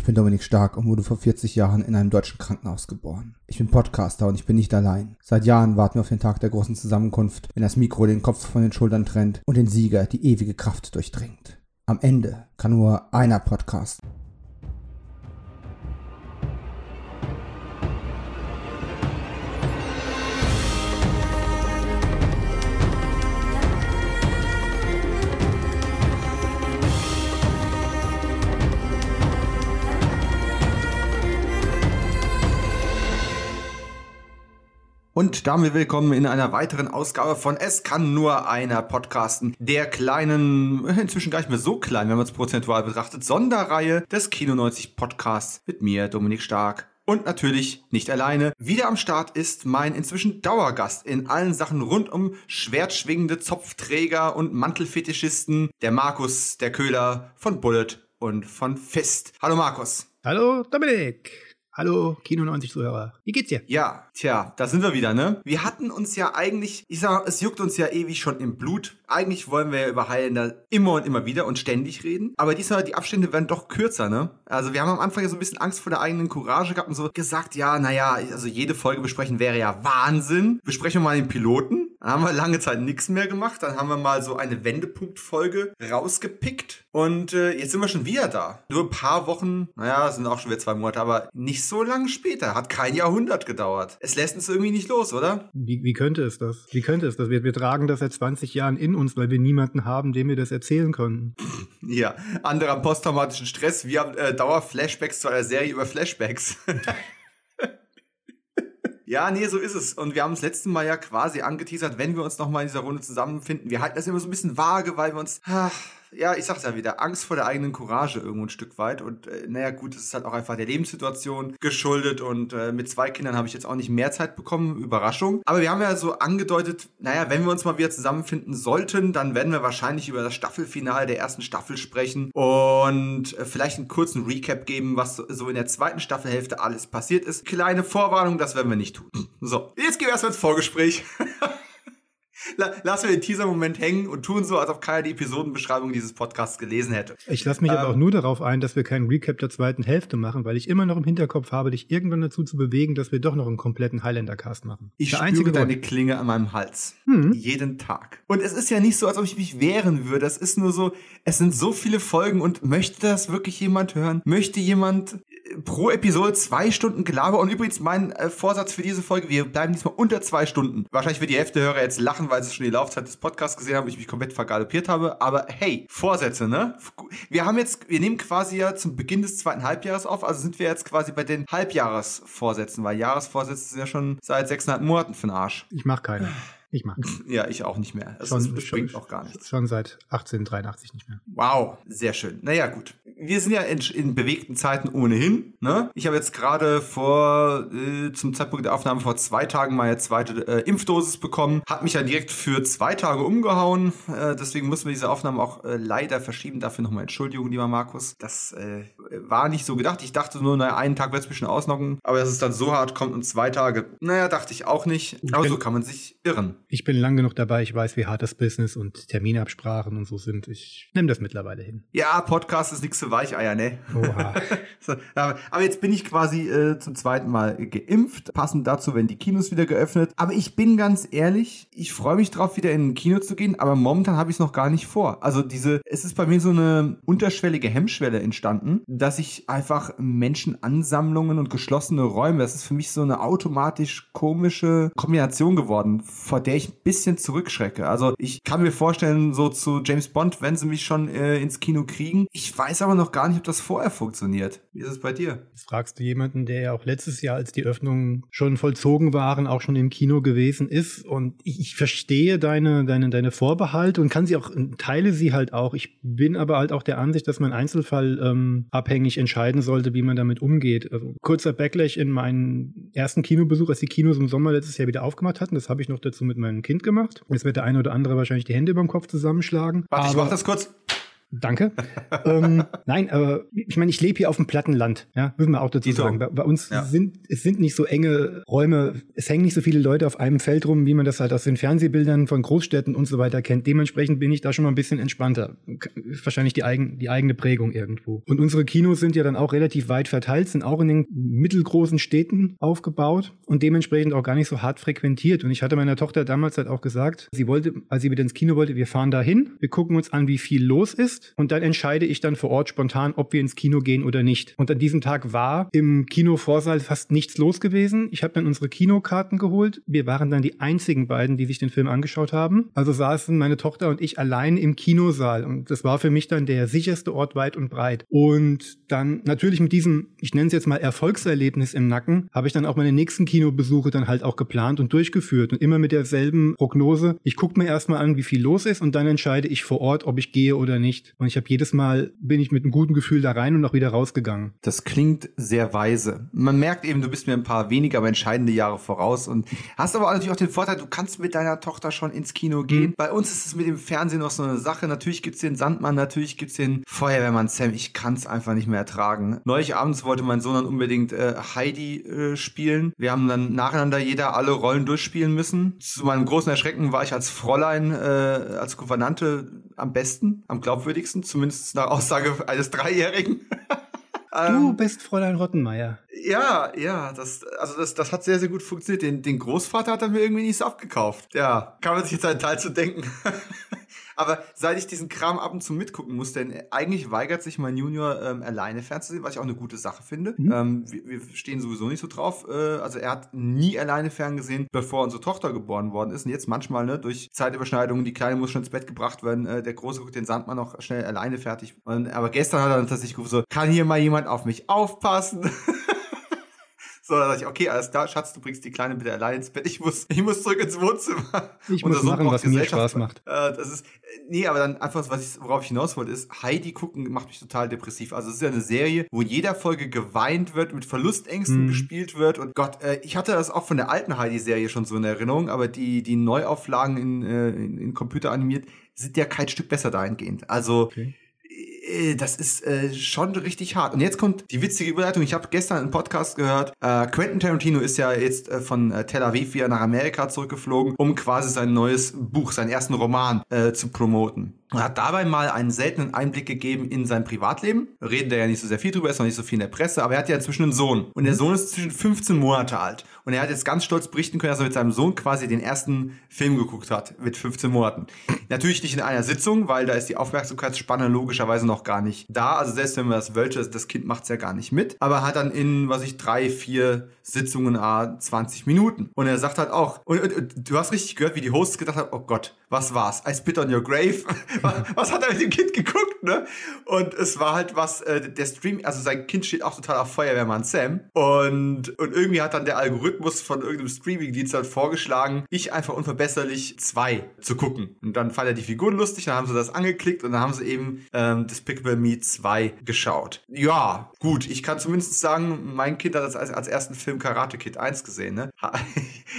Ich bin Dominik Stark und wurde vor 40 Jahren in einem deutschen Krankenhaus geboren. Ich bin Podcaster und ich bin nicht allein. Seit Jahren warten wir auf den Tag der großen Zusammenkunft, wenn das Mikro den Kopf von den Schultern trennt und den Sieger die ewige Kraft durchdringt. Am Ende kann nur einer podcasten. Und damit willkommen in einer weiteren Ausgabe von Es kann nur einer podcasten, der kleinen, inzwischen gar nicht mehr so klein, wenn man es prozentual betrachtet, Sonderreihe des Kino 90 Podcasts mit mir, Dominik Stark. Und natürlich nicht alleine. Wieder am Start ist mein inzwischen Dauergast in allen Sachen rund um schwertschwingende Zopfträger und Mantelfetischisten, der Markus, der Köhler von Bullet und von Fist. Hallo Markus. Hallo Dominik. Hallo, Kino 90 Zuhörer. Wie geht's dir? Ja, tja, da sind wir wieder, ne? Wir hatten uns ja eigentlich, ich sag, es juckt uns ja ewig schon im Blut. Eigentlich wollen wir ja über Highlander immer und immer wieder und ständig reden. Aber diesmal, die Abstände werden doch kürzer, ne? Also wir haben am Anfang ja so ein bisschen Angst vor der eigenen Courage gehabt und so gesagt, ja, naja, also jede Folge besprechen wäre ja Wahnsinn. Besprechen wir mal den Piloten. Dann haben wir lange Zeit nichts mehr gemacht. Dann haben wir mal so eine Wendepunktfolge rausgepickt. Und äh, jetzt sind wir schon wieder da. Nur ein paar Wochen, naja, sind auch schon wieder zwei Monate, aber nicht so lange später. Hat kein Jahrhundert gedauert. Es lässt uns irgendwie nicht los, oder? Wie, wie könnte es das? Wie könnte es das? Wir, wir tragen das seit 20 Jahren in uns, weil wir niemanden haben, dem wir das erzählen können. ja, andere haben posttraumatischen Stress. Wir haben äh, Dauerflashbacks zu einer Serie über Flashbacks. Ja, nee, so ist es. Und wir haben das letzte Mal ja quasi angeteasert, wenn wir uns nochmal in dieser Runde zusammenfinden. Wir halten das immer so ein bisschen vage, weil wir uns, ach, ja, ich sag's ja wieder, Angst vor der eigenen Courage irgendwo ein Stück weit. Und äh, naja, gut, das ist halt auch einfach der Lebenssituation geschuldet. Und äh, mit zwei Kindern habe ich jetzt auch nicht mehr Zeit bekommen. Überraschung. Aber wir haben ja so angedeutet, naja, wenn wir uns mal wieder zusammenfinden sollten, dann werden wir wahrscheinlich über das Staffelfinale der ersten Staffel sprechen und äh, vielleicht einen kurzen Recap geben, was so, so in der zweiten Staffelhälfte alles passiert ist. Kleine Vorwarnung, das werden wir nicht tun. So, jetzt gehen wir erstmal ins Vorgespräch. lassen wir den Teaser-Moment hängen und tun so, als ob keiner die Episodenbeschreibung dieses Podcasts gelesen hätte. Ich lasse mich ähm, aber auch nur darauf ein, dass wir keinen Recap der zweiten Hälfte machen, weil ich immer noch im Hinterkopf habe, dich irgendwann dazu zu bewegen, dass wir doch noch einen kompletten Highlander-Cast machen. Ich der spüre deine Wort. Klinge an meinem Hals. Hm. Jeden Tag. Und es ist ja nicht so, als ob ich mich wehren würde. Es ist nur so, es sind so viele Folgen und möchte das wirklich jemand hören? Möchte jemand pro Episode zwei Stunden Gelaber. Und übrigens mein äh, Vorsatz für diese Folge, wir bleiben diesmal unter zwei Stunden. Wahrscheinlich wird die Hälfte der Hörer jetzt lachen, weil sie schon die Laufzeit des Podcasts gesehen haben und ich mich komplett vergaloppiert habe. Aber hey, Vorsätze, ne? Wir haben jetzt, wir nehmen quasi ja zum Beginn des zweiten Halbjahres auf, also sind wir jetzt quasi bei den Halbjahresvorsätzen, weil Jahresvorsätze sind ja schon seit sechseinhalb Monaten für den Arsch. Ich mach keine. Ich mag. Ja, ich auch nicht mehr. Das, schon, das bringt auch gar nichts. Schon seit 1883 nicht mehr. Wow, sehr schön. Naja, gut. Wir sind ja in, in bewegten Zeiten ohnehin. Ne? Ich habe jetzt gerade vor, äh, zum Zeitpunkt der Aufnahme vor zwei Tagen meine zweite äh, Impfdosis bekommen. Hat mich ja direkt für zwei Tage umgehauen. Äh, deswegen mussten wir diese Aufnahme auch äh, leider verschieben. Dafür nochmal Entschuldigung, lieber Markus. Das äh, war nicht so gedacht. Ich dachte nur, naja, einen Tag wird es ein bisschen ausnocken. Aber dass es dann so hart kommt und zwei Tage, naja, dachte ich auch nicht. Aber so kann man sich irren. Ich bin lang genug dabei, ich weiß, wie hart das Business und Terminabsprachen und so sind. Ich nehme das mittlerweile hin. Ja, Podcast ist nichts für Weicheier, ne? Oha. so, aber jetzt bin ich quasi äh, zum zweiten Mal geimpft. Passend dazu, wenn die Kinos wieder geöffnet. Aber ich bin ganz ehrlich, ich freue mich drauf, wieder in ein Kino zu gehen, aber momentan habe ich es noch gar nicht vor. Also diese, es ist bei mir so eine unterschwellige Hemmschwelle entstanden, dass ich einfach Menschenansammlungen und geschlossene Räume, das ist für mich so eine automatisch komische Kombination geworden, vor der der ich ein bisschen zurückschrecke. Also ich kann mir vorstellen, so zu James Bond, wenn sie mich schon äh, ins Kino kriegen. Ich weiß aber noch gar nicht, ob das vorher funktioniert. Wie ist es bei dir? fragst du jemanden, der ja auch letztes Jahr, als die Öffnungen schon vollzogen waren, auch schon im Kino gewesen ist. Und ich, ich verstehe deine, deine, deine Vorbehalte und kann sie auch, teile sie halt auch. Ich bin aber halt auch der Ansicht, dass man Einzelfall ähm, abhängig entscheiden sollte, wie man damit umgeht. Also, kurzer Backlash in meinen ersten Kinobesuch, als die Kinos im Sommer letztes Jahr wieder aufgemacht hatten. Das habe ich noch dazu mit meinem Kind gemacht. Jetzt wird der eine oder andere wahrscheinlich die Hände über dem Kopf zusammenschlagen. Warte, ich mach das kurz. Danke. ähm, nein, aber ich meine, ich lebe hier auf dem Plattenland, ja, müssen wir auch dazu sagen. Bei, bei uns ja. sind es sind nicht so enge Räume, es hängen nicht so viele Leute auf einem Feld rum, wie man das halt aus den Fernsehbildern von Großstädten und so weiter kennt. Dementsprechend bin ich da schon mal ein bisschen entspannter. Wahrscheinlich die, eigen, die eigene Prägung irgendwo. Und unsere Kinos sind ja dann auch relativ weit verteilt, sind auch in den mittelgroßen Städten aufgebaut und dementsprechend auch gar nicht so hart frequentiert. Und ich hatte meiner Tochter damals halt auch gesagt, sie wollte, als sie wieder ins Kino wollte, wir fahren dahin, wir gucken uns an, wie viel los ist und dann entscheide ich dann vor Ort spontan, ob wir ins Kino gehen oder nicht. Und an diesem Tag war im Kinovorsaal fast nichts los gewesen. Ich habe dann unsere Kinokarten geholt. Wir waren dann die einzigen beiden, die sich den Film angeschaut haben. Also saßen meine Tochter und ich allein im Kinosaal und das war für mich dann der sicherste Ort weit und breit. Und dann natürlich mit diesem, ich nenne es jetzt mal Erfolgserlebnis im Nacken, habe ich dann auch meine nächsten Kinobesuche dann halt auch geplant und durchgeführt und immer mit derselben Prognose. Ich gucke mir erstmal an, wie viel los ist und dann entscheide ich vor Ort, ob ich gehe oder nicht. Und ich habe jedes Mal bin ich mit einem guten Gefühl da rein und auch wieder rausgegangen. Das klingt sehr weise. Man merkt eben, du bist mir ein paar weniger, aber entscheidende Jahre voraus und hast aber natürlich auch den Vorteil, du kannst mit deiner Tochter schon ins Kino gehen. Mhm. Bei uns ist es mit dem Fernsehen noch so eine Sache. Natürlich gibt's den Sandmann, natürlich gibt's den Feuerwehrmann Sam. Ich kann es einfach nicht mehr ertragen. Neulich abends wollte mein Sohn dann unbedingt äh, Heidi äh, spielen. Wir haben dann nacheinander jeder alle Rollen durchspielen müssen. Zu meinem großen Erschrecken war ich als Fräulein, äh, als Gouvernante am besten, am glaubwürdigsten, zumindest nach Aussage eines Dreijährigen. Du ähm, bist Fräulein Rottenmeier. Ja, ja, das, also das, das hat sehr, sehr gut funktioniert. Den, den Großvater hat er mir irgendwie nicht so abgekauft. Ja, kann man sich jetzt einen Teil zu denken. Aber seit ich diesen Kram ab und zu mitgucken muss, denn eigentlich weigert sich mein Junior ähm, alleine fernzusehen, was ich auch eine gute Sache finde. Mhm. Ähm, wir, wir, stehen sowieso nicht so drauf. Äh, also er hat nie alleine ferngesehen, bevor unsere Tochter geboren worden ist. Und jetzt manchmal, ne, durch Zeitüberschneidungen, die Kleine muss schon ins Bett gebracht werden, äh, der Große guckt den Sandmann noch schnell alleine fertig. Und, aber gestern hat er dann tatsächlich gerufen, so, kann hier mal jemand auf mich aufpassen? So, dachte ich, okay, alles klar, Schatz, du bringst die Kleine bitte allein ins Bett. Ich muss, ich muss zurück ins Wohnzimmer. Ich muss machen, was mir Spaß macht. Äh, das ist, nee, aber dann einfach, was ich, worauf ich hinaus wollte, ist, Heidi gucken macht mich total depressiv. Also es ist ja eine Serie, wo jeder Folge geweint wird, mit Verlustängsten mhm. gespielt wird. Und Gott, äh, ich hatte das auch von der alten Heidi-Serie schon so in Erinnerung, aber die, die Neuauflagen in, äh, in, in Computer animiert sind ja kein Stück besser dahingehend. Also, okay das ist äh, schon richtig hart. Und jetzt kommt die witzige Überleitung. Ich habe gestern einen Podcast gehört. Äh, Quentin Tarantino ist ja jetzt äh, von äh, Tel Aviv wieder nach Amerika zurückgeflogen, um quasi sein neues Buch, seinen ersten Roman äh, zu promoten. Er hat dabei mal einen seltenen Einblick gegeben in sein Privatleben. Reden da ja nicht so sehr viel drüber, ist noch nicht so viel in der Presse, aber er hat ja inzwischen einen Sohn. Und der Sohn ist zwischen 15 Monate alt. Und er hat jetzt ganz stolz berichten können, dass er mit seinem Sohn quasi den ersten Film geguckt hat, mit 15 Monaten. Natürlich nicht in einer Sitzung, weil da ist die Aufmerksamkeitsspanne logischerweise noch gar nicht da. Also selbst wenn man das wollte, das Kind macht es ja gar nicht mit. Aber hat dann in, was ich, drei, vier Sitzungen, a 20 Minuten. Und er sagt halt auch, und, und, und du hast richtig gehört, wie die Hosts gedacht haben, oh Gott, was war's? I spit on your grave. Was hat er mit dem Kind geguckt, ne? Und es war halt was, äh, der Stream, also sein Kind steht auch total auf Feuerwehrmann Sam. Und, und irgendwie hat dann der Algorithmus von irgendeinem Streaming-Dienst halt vorgeschlagen, ich einfach unverbesserlich zwei zu gucken. Und dann fand er die Figuren lustig, dann haben sie das angeklickt und dann haben sie eben ähm, Despicable Me 2 geschaut. Ja, gut, ich kann zumindest sagen, mein Kind hat als, als ersten Film Karate Kid 1 gesehen, ne?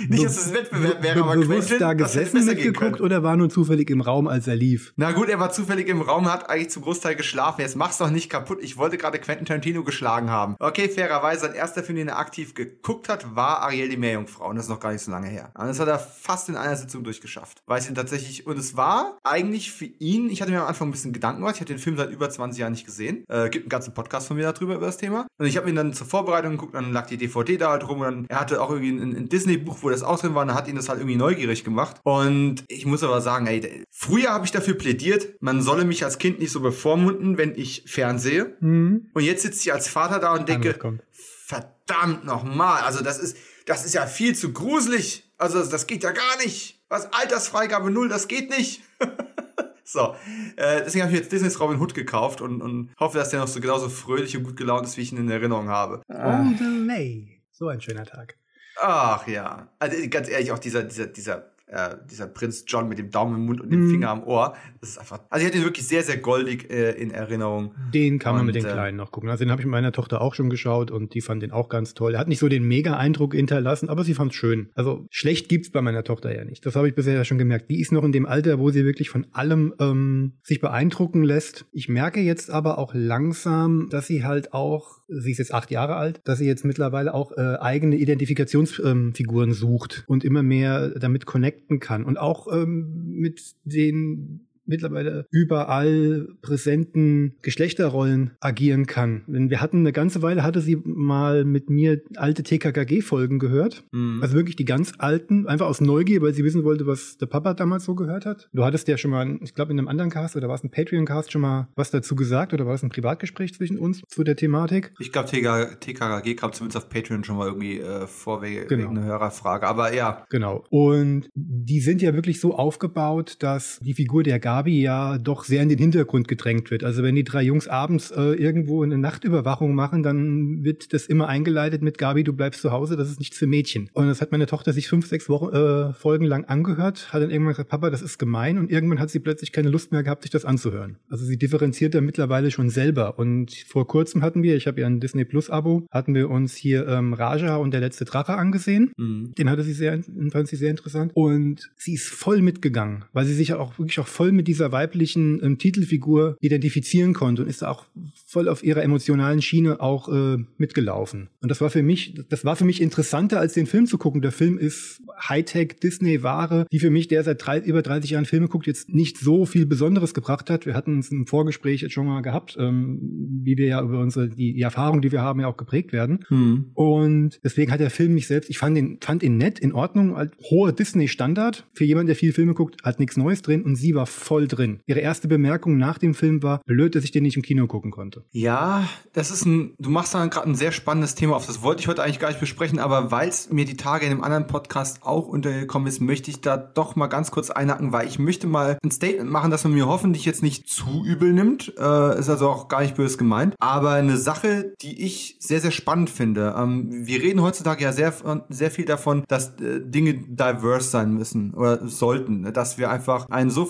Nicht, dass es ein Wettbewerb wäre, aber Quentin, da gesessen mitgeguckt oder war nur zufällig im Raum, als er lief? Na gut, er war zufällig im Raum, hat eigentlich zum Großteil geschlafen. Jetzt mach's doch nicht kaputt. Ich wollte gerade Quentin Tarantino geschlagen haben. Okay, fairerweise, sein erster Film, den er aktiv geguckt hat, war Ariel die Meerjungfrau. Und das ist noch gar nicht so lange her. Und das hat er fast in einer Sitzung durchgeschafft. Weiß ihn tatsächlich, und es war eigentlich für ihn, ich hatte mir am Anfang ein bisschen Gedanken gemacht. Ich hatte den Film seit über 20 Jahren nicht gesehen. Äh, gibt einen ganzen Podcast von mir darüber, über das Thema. Und ich habe ihn dann zur Vorbereitung geguckt, dann lag die DVD da halt rum und dann, er hatte auch irgendwie ein, ein Disney-Buch, wo das auch drin war, und dann hat ihn das halt irgendwie neugierig gemacht. Und ich muss aber sagen, ey, früher habe ich dafür plädiert, man solle mich als Kind nicht so bevormunden, wenn ich fernsehe. Mhm. Und jetzt sitze ich als Vater da und denke, verdammt nochmal, also das ist, das ist ja viel zu gruselig. Also das geht ja gar nicht. Was Altersfreigabe null, das geht nicht. so, äh, deswegen habe ich jetzt Disney's Robin Hood gekauft und, und hoffe, dass der noch so genauso fröhlich und gut gelaunt ist, wie ich ihn in Erinnerung habe. Oh, May. So ein schöner Tag. Ach ja. Also ganz ehrlich, auch dieser, dieser, dieser äh, dieser Prinz John mit dem Daumen im Mund und dem mhm. Finger am Ohr. Das ist einfach. Also ich hatte ihn wirklich sehr, sehr goldig äh, in Erinnerung. Den kann man und, mit den äh, Kleinen noch gucken. Also den habe ich mit meiner Tochter auch schon geschaut und die fand den auch ganz toll. Er hat nicht so den Mega-Eindruck hinterlassen, aber sie fand es schön. Also schlecht gibt's bei meiner Tochter ja nicht. Das habe ich bisher ja schon gemerkt. Die ist noch in dem Alter, wo sie wirklich von allem ähm, sich beeindrucken lässt. Ich merke jetzt aber auch langsam, dass sie halt auch, sie ist jetzt acht Jahre alt, dass sie jetzt mittlerweile auch äh, eigene Identifikationsfiguren ähm, sucht und immer mehr damit connecten kann. Und auch ähm, mit den mittlerweile überall präsenten Geschlechterrollen agieren kann. Denn wir hatten eine ganze Weile, hatte sie mal mit mir alte TKKG-Folgen gehört. Mhm. Also wirklich die ganz alten, einfach aus Neugier, weil sie wissen wollte, was der Papa damals so gehört hat. Du hattest ja schon mal, ich glaube in einem anderen Cast oder war es ein Patreon-Cast schon mal was dazu gesagt oder war es ein Privatgespräch zwischen uns zu der Thematik? Ich glaube, TKKG kam zumindest auf Patreon schon mal irgendwie äh, vor wegen genau. einer Hörerfrage, aber ja. Genau. Und die sind ja wirklich so aufgebaut, dass die Figur der Gabi Gabi ja doch sehr in den Hintergrund gedrängt wird. Also wenn die drei Jungs abends äh, irgendwo eine Nachtüberwachung machen, dann wird das immer eingeleitet mit Gabi, du bleibst zu Hause, das ist nichts für Mädchen. Und das hat meine Tochter sich fünf, sechs Wochen, äh, Folgen lang angehört, hat dann irgendwann gesagt, Papa, das ist gemein und irgendwann hat sie plötzlich keine Lust mehr gehabt, sich das anzuhören. Also sie differenziert da mittlerweile schon selber. Und vor kurzem hatten wir, ich habe ja ein Disney Plus Abo, hatten wir uns hier ähm, Raja und der letzte Drache angesehen. Mhm. Den hatte sie sehr, fand sie sehr interessant. Und sie ist voll mitgegangen, weil sie sich auch wirklich auch voll mit dieser weiblichen ähm, Titelfigur identifizieren konnte und ist auch voll auf ihrer emotionalen Schiene auch äh, mitgelaufen. Und das war für mich, das war für mich interessanter als den Film zu gucken. Der Film ist Hightech Disney Ware, die für mich, der seit drei, über 30 Jahren Filme guckt, jetzt nicht so viel Besonderes gebracht hat. Wir hatten es im Vorgespräch jetzt schon mal gehabt, ähm, wie wir ja über unsere die, die Erfahrungen, die wir haben, ja auch geprägt werden. Hm. Und deswegen hat der Film mich selbst, ich fand ihn, fand ihn nett, in Ordnung, halt hoher Disney Standard. Für jemanden, der viele Filme guckt, hat nichts Neues drin und sie war voll drin. Ihre erste Bemerkung nach dem Film war, blöd, dass ich den nicht im Kino gucken konnte. Ja, das ist ein, du machst da gerade ein sehr spannendes Thema auf. Das wollte ich heute eigentlich gar nicht besprechen, aber weil es mir die Tage in einem anderen Podcast auch untergekommen ist, möchte ich da doch mal ganz kurz einhaken, weil ich möchte mal ein Statement machen, dass man mir hoffentlich jetzt nicht zu übel nimmt. Äh, ist also auch gar nicht böse gemeint. Aber eine Sache, die ich sehr, sehr spannend finde. Ähm, wir reden heutzutage ja sehr, sehr viel davon, dass äh, Dinge diverse sein müssen oder sollten. Dass wir einfach ein so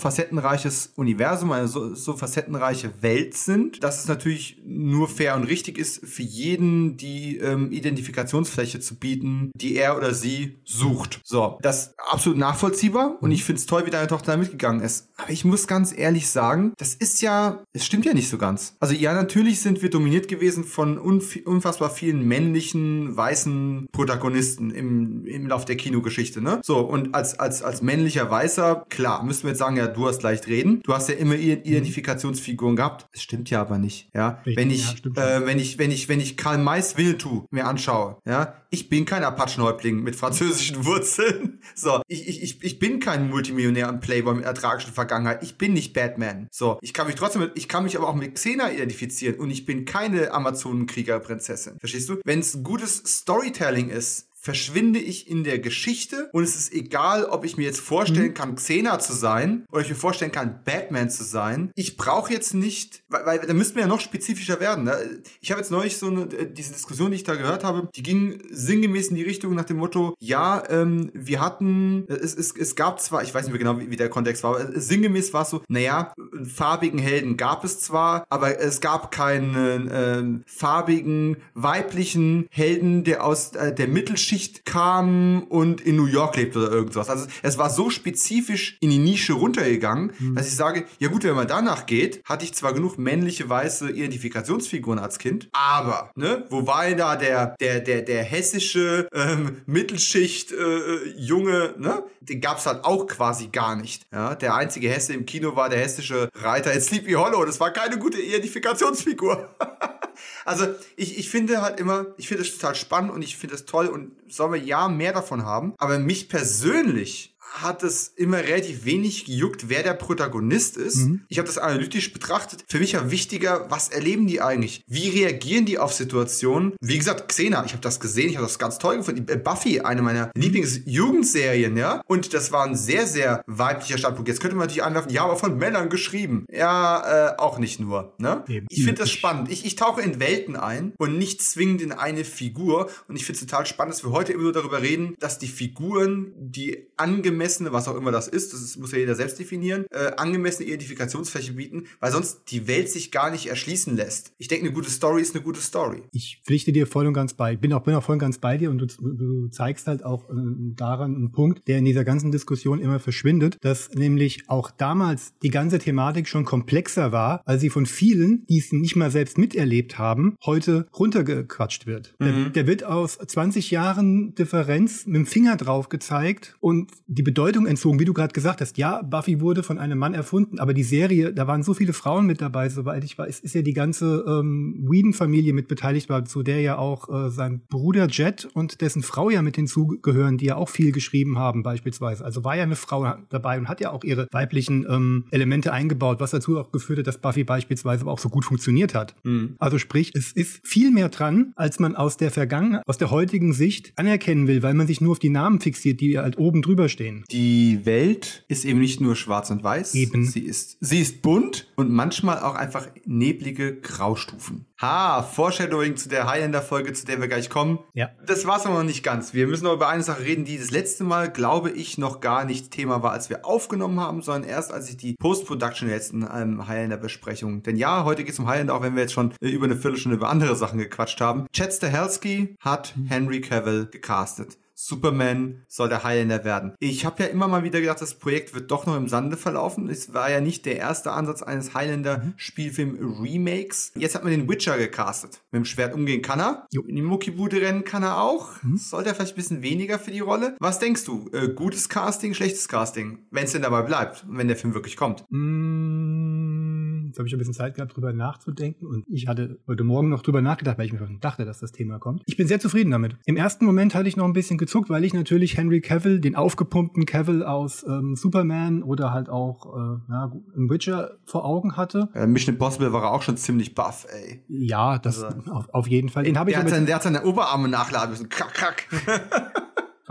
facettenreiches Universum, eine so, so facettenreiche Welt sind, dass es natürlich nur fair und richtig ist, für jeden die ähm, Identifikationsfläche zu bieten, die er oder sie sucht. So, das ist absolut nachvollziehbar und ich finde es toll, wie deine Tochter da mitgegangen ist. Aber ich muss ganz ehrlich sagen, das ist ja, es stimmt ja nicht so ganz. Also ja, natürlich sind wir dominiert gewesen von unfassbar vielen männlichen, weißen Protagonisten im, im Lauf der Kinogeschichte, ne? So, und als, als, als männlicher Weißer, klar, müssen wir jetzt sagen, ja, du hast leicht reden. Du hast ja immer Identifikationsfiguren gehabt. Das stimmt ja aber nicht, ja. Richtig, wenn ich, ja, äh, wenn ich, wenn ich, wenn ich Karl Mays Winnetou mir anschaue, ja, ich bin kein Apachenhäuptling mit französischen Wurzeln. So, ich, ich, ich bin kein Multimillionär und Playboy mit einer tragischen Vergangenheit. Ich bin nicht Batman. So, ich kann mich trotzdem, mit, ich kann mich aber auch mit Xena identifizieren und ich bin keine Amazonenkriegerprinzessin. Verstehst du? Wenn es gutes Storytelling ist, verschwinde ich in der Geschichte und es ist egal, ob ich mir jetzt vorstellen mhm. kann, Xena zu sein oder ich mir vorstellen kann, Batman zu sein. Ich brauche jetzt nicht, weil, weil da müssten wir ja noch spezifischer werden. Ne? Ich habe jetzt neulich so eine, äh, diese Diskussion, die ich da gehört habe, die ging sinngemäß in die Richtung nach dem Motto, ja, ähm, wir hatten, es, es, es gab zwar, ich weiß nicht mehr genau, wie, wie der Kontext war, aber sinngemäß war es so, naja, farbigen Helden gab es zwar, aber es gab keinen äh, farbigen weiblichen Helden, der aus äh, der Mittelschicht Mittelschicht kam und in New York lebt oder irgendwas. Also es war so spezifisch in die Nische runtergegangen, mhm. dass ich sage, ja gut, wenn man danach geht, hatte ich zwar genug männliche weiße Identifikationsfiguren als Kind, aber ne, wo war denn da der der der der hessische ähm, Mittelschicht äh, Junge, ne? Den gab's halt auch quasi gar nicht. Ja, der einzige Hesse im Kino war der hessische Reiter in Sleepy Hollow. Das war keine gute Identifikationsfigur. Also ich, ich finde halt immer, ich finde es total spannend und ich finde es toll und sollen wir ja mehr davon haben. Aber mich persönlich hat es immer relativ wenig gejuckt, wer der Protagonist ist. Mhm. Ich habe das analytisch betrachtet. Für mich war wichtiger, was erleben die eigentlich? Wie reagieren die auf Situationen? Wie gesagt, Xena, ich habe das gesehen, ich habe das ganz toll gefunden. Buffy, eine meiner Lieblingsjugendserien, ja. Und das war ein sehr, sehr weiblicher Standpunkt. Jetzt könnte man natürlich anwerfen, ja, aber von Männern geschrieben. Ja, äh, auch nicht nur. Ne? Eben. Ich finde das spannend. Ich, ich tauche in Welten ein und nicht zwingend in eine Figur. Und ich finde es total spannend, dass wir heute immer nur darüber reden, dass die Figuren, die angemessene, was auch immer das ist, das muss ja jeder selbst definieren, äh, angemessene Identifikationsfläche bieten, weil sonst die Welt sich gar nicht erschließen lässt. Ich denke, eine gute Story ist eine gute Story. Ich pflichte dir voll und ganz bei. Bin auch, bin auch voll und ganz bei dir und du, du zeigst halt auch äh, daran einen Punkt, der in dieser ganzen Diskussion immer verschwindet, dass nämlich auch damals die ganze Thematik schon komplexer war, als sie von vielen, die es nicht mal selbst miterlebt haben, heute runtergequatscht wird. Mhm. Der, der wird aus 20 Jahren Differenz mit dem Finger drauf gezeigt und die Bedeutung entzogen, wie du gerade gesagt hast. Ja, Buffy wurde von einem Mann erfunden, aber die Serie, da waren so viele Frauen mit dabei, soweit ich weiß, ist ja die ganze ähm, Whedon-Familie mit beteiligt war, zu der ja auch äh, sein Bruder Jet und dessen Frau ja mit hinzugehören, die ja auch viel geschrieben haben beispielsweise. Also war ja eine Frau dabei und hat ja auch ihre weiblichen ähm, Elemente eingebaut, was dazu auch geführt hat, dass Buffy beispielsweise auch so gut funktioniert hat. Mhm. Also sprich, es ist viel mehr dran, als man aus der Vergangenheit, aus der heutigen Sicht anerkennen will, weil man sich nur auf die Namen fixiert, die halt oben drüber stehen. Die Welt ist eben nicht nur schwarz und weiß. Eben. Sie ist, sie ist bunt und manchmal auch einfach neblige Graustufen. Ha, Foreshadowing zu der Highlander-Folge, zu der wir gleich kommen. Ja. Das war's aber noch nicht ganz. Wir müssen noch über eine Sache reden, die das letzte Mal, glaube ich, noch gar nicht Thema war, als wir aufgenommen haben, sondern erst als ich die Post-Production letzten ähm, Highlander-Besprechung. Denn ja, heute geht's um Highlander, auch wenn wir jetzt schon äh, über eine Viertelstunde über andere Sachen gequatscht haben. Chad Stahelski hat Henry Cavill gecastet. Superman soll der Highlander werden. Ich habe ja immer mal wieder gedacht, das Projekt wird doch noch im Sande verlaufen. Es war ja nicht der erste Ansatz eines Highlander-Spielfilm-Remakes. Jetzt hat man den Witcher gecastet. Mit dem Schwert umgehen kann er. Jo. In die Muckibude rennen kann er auch. Mhm. Sollte er vielleicht ein bisschen weniger für die Rolle. Was denkst du? Äh, gutes Casting, schlechtes Casting? Wenn es denn dabei bleibt, wenn der Film wirklich kommt. Mmh, jetzt habe ich ein bisschen Zeit gehabt, drüber nachzudenken. Und ich hatte heute Morgen noch drüber nachgedacht, weil ich mir schon dachte, dass das Thema kommt. Ich bin sehr zufrieden damit. Im ersten Moment hatte ich noch ein bisschen gezuckt, weil ich natürlich Henry Cavill, den aufgepumpten Cavill aus ähm, Superman oder halt auch äh, ja, Witcher vor Augen hatte. Äh, Mission Impossible war er auch schon ziemlich buff, ey. Ja, das also, auf, auf, jeden Fall. Den habe ich der, hat seine, der hat seine Oberarme nachladen müssen. Krack, krack.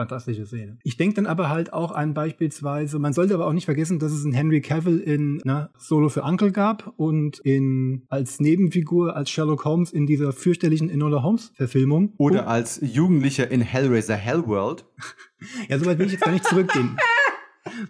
fantastische Szene. Ich denke dann aber halt auch an beispielsweise, man sollte aber auch nicht vergessen, dass es einen Henry Cavill in ne, Solo für Uncle gab und in als Nebenfigur als Sherlock Holmes in dieser fürchterlichen Enola Holmes Verfilmung. Oder und, als Jugendlicher in Hellraiser Hellworld. ja, soweit will ich jetzt gar nicht zurückgehen.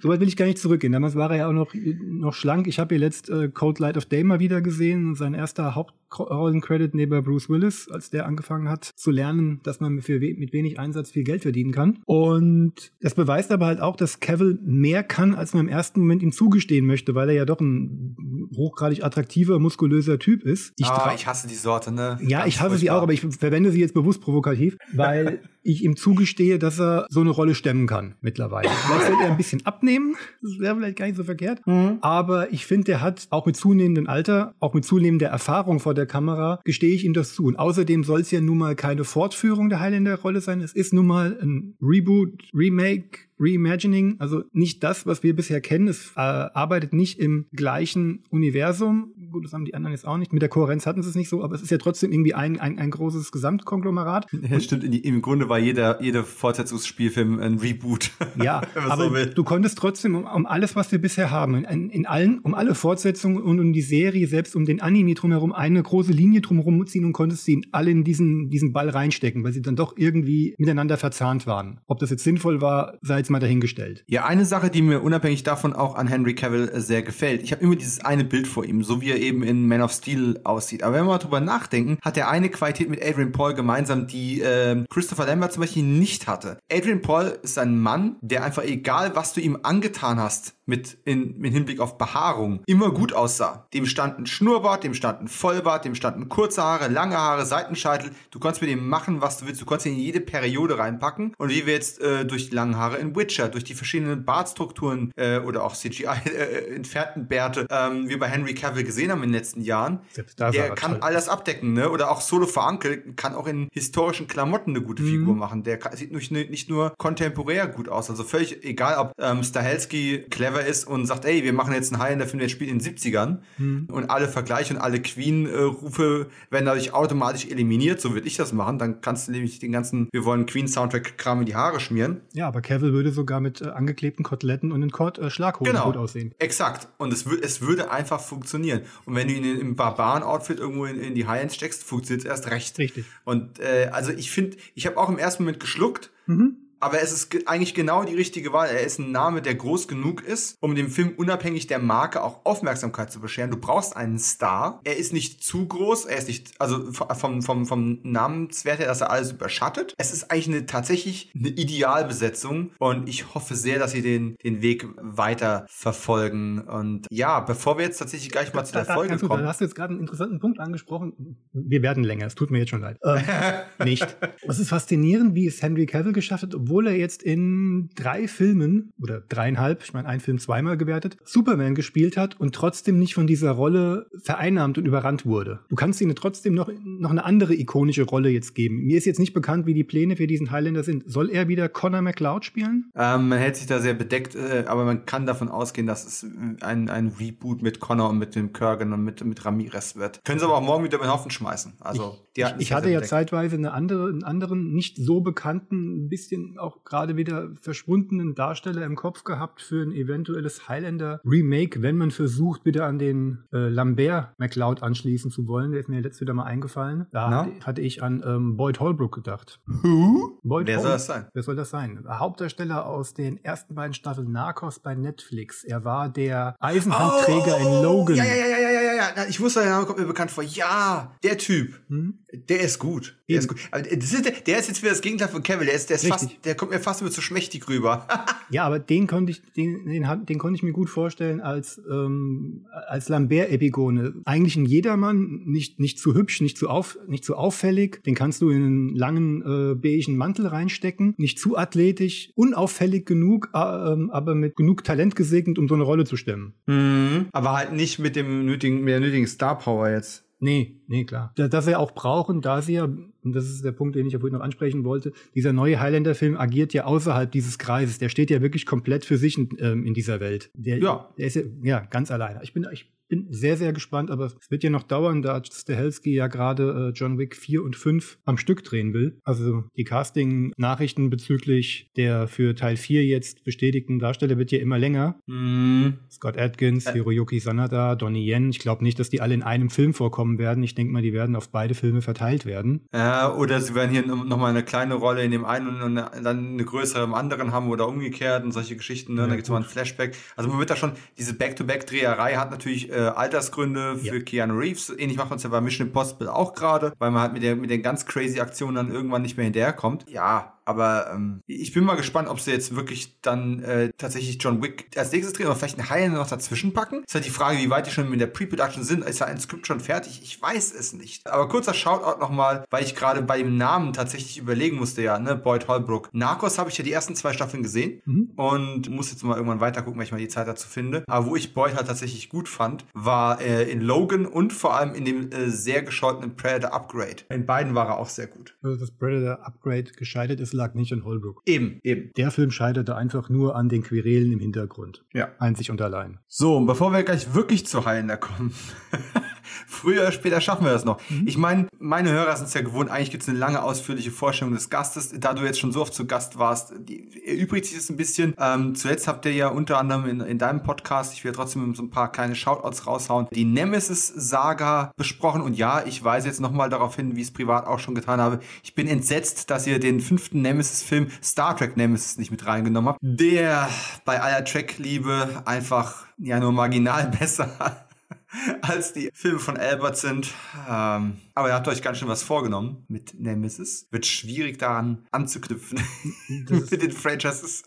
Soweit will ich gar nicht zurückgehen. Damals war er ja auch noch, noch schlank. Ich habe hier letzt äh, Cold Light of Day mal wieder gesehen. Sein erster Hauptrollencredit neben Bruce Willis, als der angefangen hat zu lernen, dass man für we mit wenig Einsatz viel Geld verdienen kann. Und das beweist aber halt auch, dass Cavill mehr kann, als man im ersten Moment ihm zugestehen möchte, weil er ja doch ein hochgradig attraktiver, muskulöser Typ ist. Ich, ah, ich hasse die Sorte, ne? Ja, Ganz ich hasse furchtbar. sie auch, aber ich verwende sie jetzt bewusst provokativ, weil ich ihm zugestehe, dass er so eine Rolle stemmen kann mittlerweile. Vielleicht sollte er ein bisschen abnehmen, das wäre vielleicht gar nicht so verkehrt. Mhm. Aber ich finde, er hat auch mit zunehmendem Alter, auch mit zunehmender Erfahrung vor der Kamera, gestehe ich ihm das zu. Und außerdem soll es ja nun mal keine Fortführung der Highlander-Rolle sein. Es ist nun mal ein Reboot, Remake, Reimagining, also nicht das, was wir bisher kennen. Es äh, arbeitet nicht im gleichen Universum. Gut, das haben die anderen jetzt auch nicht. Mit der Kohärenz hatten sie es nicht so, aber es ist ja trotzdem irgendwie ein, ein, ein großes Gesamtkonglomerat. Ja, stimmt. Im Grunde war jeder, jeder Fortsetzungsspielfilm ein Reboot. Ja, aber so du konntest trotzdem um, um, alles, was wir bisher haben, in, in, allen, um alle Fortsetzungen und um die Serie, selbst um den Anime drumherum, eine große Linie drumherum ziehen und konntest sie alle in diesen, diesen Ball reinstecken, weil sie dann doch irgendwie miteinander verzahnt waren. Ob das jetzt sinnvoll war, sei jetzt mal dahingestellt. Ja, eine Sache, die mir unabhängig davon auch an Henry Cavill äh, sehr gefällt. Ich habe immer dieses eine Bild vor ihm, so wie er eben in Man of Steel aussieht. Aber wenn wir mal drüber nachdenken, hat er eine Qualität mit Adrian Paul gemeinsam, die äh, Christopher Lambert zum Beispiel nicht hatte. Adrian Paul ist ein Mann, der einfach egal, was du ihm angetan hast, mit, in, mit Hinblick auf Behaarung immer gut aussah. Dem stand ein Schnurrbart, dem stand ein Vollbart, dem standen kurze Haare, lange Haare, Seitenscheitel. Du konntest mit ihm machen, was du willst. Du konntest ihn in jede Periode reinpacken. Und wie wir jetzt äh, durch die langen Haare in Witcher, durch die verschiedenen Bartstrukturen äh, oder auch CGI äh, entfernten Bärte, ähm, wie bei Henry Cavill gesehen haben in den letzten Jahren, der kann toll. all das abdecken. Ne? Oder auch Solo Uncle kann auch in historischen Klamotten eine gute mhm. Figur machen. Der kann, sieht nicht, nicht nur kontemporär gut aus. Also völlig egal, ob ähm, Stahelski clever clever ist und sagt, ey, wir machen jetzt einen Highlander-Film, der spielt in den 70ern hm. und alle Vergleiche und alle Queen-Rufe werden dadurch automatisch eliminiert, so würde ich das machen, dann kannst du nämlich den ganzen, wir wollen Queen-Soundtrack-Kram in die Haare schmieren. Ja, aber Cavill würde sogar mit äh, angeklebten Koteletten und in Kord äh, Schlaghosen genau. gut aussehen. Exakt. Und es, es würde einfach funktionieren. Und wenn du ihn im Barbaren-Outfit irgendwo in, in die High-End steckst, funktioniert es erst recht. Richtig. Und äh, also ich finde, ich habe auch im ersten Moment geschluckt, mhm aber es ist eigentlich genau die richtige Wahl. Er ist ein Name, der groß genug ist, um dem Film unabhängig der Marke auch Aufmerksamkeit zu bescheren. Du brauchst einen Star. Er ist nicht zu groß, er ist nicht, also vom, vom, vom Namenswert her, dass er alles überschattet. Es ist eigentlich eine tatsächlich eine Idealbesetzung und ich hoffe sehr, dass sie den, den Weg weiter verfolgen. Und ja, bevor wir jetzt tatsächlich gleich mal zu der Folge kommen. Da hast du jetzt gerade einen interessanten Punkt angesprochen. Wir werden länger, es tut mir jetzt schon leid. Ähm, nicht. Es ist faszinierend, wie es Henry Cavill geschafft hat, obwohl er jetzt in drei Filmen oder dreieinhalb, ich meine, ein Film zweimal gewertet, Superman gespielt hat und trotzdem nicht von dieser Rolle vereinnahmt und überrannt wurde. Du kannst ihm trotzdem noch, noch eine andere ikonische Rolle jetzt geben. Mir ist jetzt nicht bekannt, wie die Pläne für diesen Highlander sind. Soll er wieder Connor McLeod spielen? Ähm, man hält sich da sehr bedeckt, äh, aber man kann davon ausgehen, dass es ein, ein Reboot mit Connor und mit dem Kurgan und mit, mit Ramirez wird. Können sie aber auch morgen wieder über den Haufen schmeißen. Also, ich, ich, ich hatte ja zeitweise eine andere, einen anderen, nicht so bekannten, ein bisschen auch gerade wieder verschwundenen Darsteller im Kopf gehabt für ein eventuelles Highlander Remake, wenn man versucht, wieder an den äh, Lambert McLeod anschließen zu wollen. Der ist mir letztes wieder mal eingefallen. Da hatte, hatte, ich an ähm, Boyd Holbrook gedacht. Who? Boyd Wer Holbrook. soll das sein? Wer soll das sein? Hauptdarsteller aus den ersten beiden Staffeln Narcos bei Netflix. Er war der Eisenhandträger oh, in Logan. Ja, ja, ja, ja, ja, ja, ja. Ich wusste, der Name kommt mir bekannt vor. Ja, der Typ. Hm? Der ist gut. Der ist gut. Ist, der ist jetzt wieder das Gegenteil von Kevin. Der, ist, der, ist fast, der kommt mir fast immer zu schmächtig rüber. ja, aber den konnte ich, den, den, den konnte ich mir gut vorstellen als, ähm, als Lambert-Epigone. Eigentlich ein Jedermann, nicht, nicht zu hübsch, nicht zu, auf, nicht zu auffällig. Den kannst du in einen langen äh, beigen Mantel reinstecken. Nicht zu athletisch, unauffällig genug, äh, aber mit genug Talent gesegnet, um so eine Rolle zu stemmen. Mhm. Aber halt nicht mit dem nötigen, mit der nötigen Star Power jetzt. Nee, nee, klar. Das wir auch brauchen, da sie ja, und das ist der Punkt, den ich ja vorhin noch ansprechen wollte, dieser neue Highlander-Film agiert ja außerhalb dieses Kreises. Der steht ja wirklich komplett für sich in, ähm, in dieser Welt. Der, ja. Der ist ja, ja ganz alleine. Ich bin, ich bin sehr, sehr gespannt, aber es wird ja noch dauern, da Stahelski ja gerade äh, John Wick 4 und 5 am Stück drehen will. Also die Casting-Nachrichten bezüglich der für Teil 4 jetzt bestätigten Darsteller wird ja immer länger. Mm. Scott Atkins, äh. Hiroyuki Sanada, Donnie Yen. Ich glaube nicht, dass die alle in einem Film vorkommen werden. Ich denke mal, die werden auf beide Filme verteilt werden. Ja, oder sie werden hier nochmal eine kleine Rolle in dem einen und eine, dann eine größere im anderen haben oder umgekehrt und solche Geschichten. Ne? Ja, da gibt es mal ein Flashback. Also man wird da schon, diese Back-to-Back-Dreherei hat natürlich äh, Altersgründe für ja. Keanu Reeves. Ähnlich macht man es ja bei Mission Impossible auch gerade, weil man halt mit, der, mit den ganz crazy Aktionen dann irgendwann nicht mehr hinterherkommt. Ja, aber ähm, ich bin mal gespannt, ob sie jetzt wirklich dann äh, tatsächlich John Wick als nächstes drehen oder vielleicht einen Highlander noch dazwischen packen. Ist halt die Frage, wie weit die schon mit der Pre-Production sind. Ist ja ein Skript schon fertig? Ich weiß es nicht. Aber kurzer Shoutout nochmal, weil ich gerade bei dem Namen tatsächlich überlegen musste, ja, ne, Boyd Holbrook. Narcos habe ich ja die ersten zwei Staffeln gesehen mhm. und muss jetzt mal irgendwann weiter gucken, wenn ich mal die Zeit dazu finde. Aber wo ich Boyd halt tatsächlich gut fand, war äh, in Logan und vor allem in dem äh, sehr gescholtenen Predator Upgrade. In beiden war er auch sehr gut. Also das Predator Upgrade gescheitert ist, lag nicht an Holbrook. Eben, eben. Der Film scheiterte einfach nur an den Querelen im Hintergrund. Ja. Einzig und allein. So, und bevor wir gleich wirklich zu Heilender kommen. Früher oder später schaffen wir das noch. Mhm. Ich meine, meine Hörer sind es ja gewohnt, eigentlich gibt es eine lange, ausführliche Vorstellung des Gastes. Da du jetzt schon so oft zu Gast warst, die, erübrigt sich das ein bisschen. Ähm, zuletzt habt ihr ja unter anderem in, in deinem Podcast, ich will trotzdem so ein paar kleine Shoutouts raushauen, die Nemesis-Saga besprochen. Und ja, ich weise jetzt nochmal darauf hin, wie ich es privat auch schon getan habe. Ich bin entsetzt, dass ihr den fünften Nemesis-Film Star Trek Nemesis nicht mit reingenommen habt. Der bei aller Track-Liebe einfach ja nur marginal besser als die Filme von Albert sind. Ähm, aber ihr habt euch ganz schön was vorgenommen mit Nemesis. Wird schwierig daran anzuknüpfen mit den Franchises.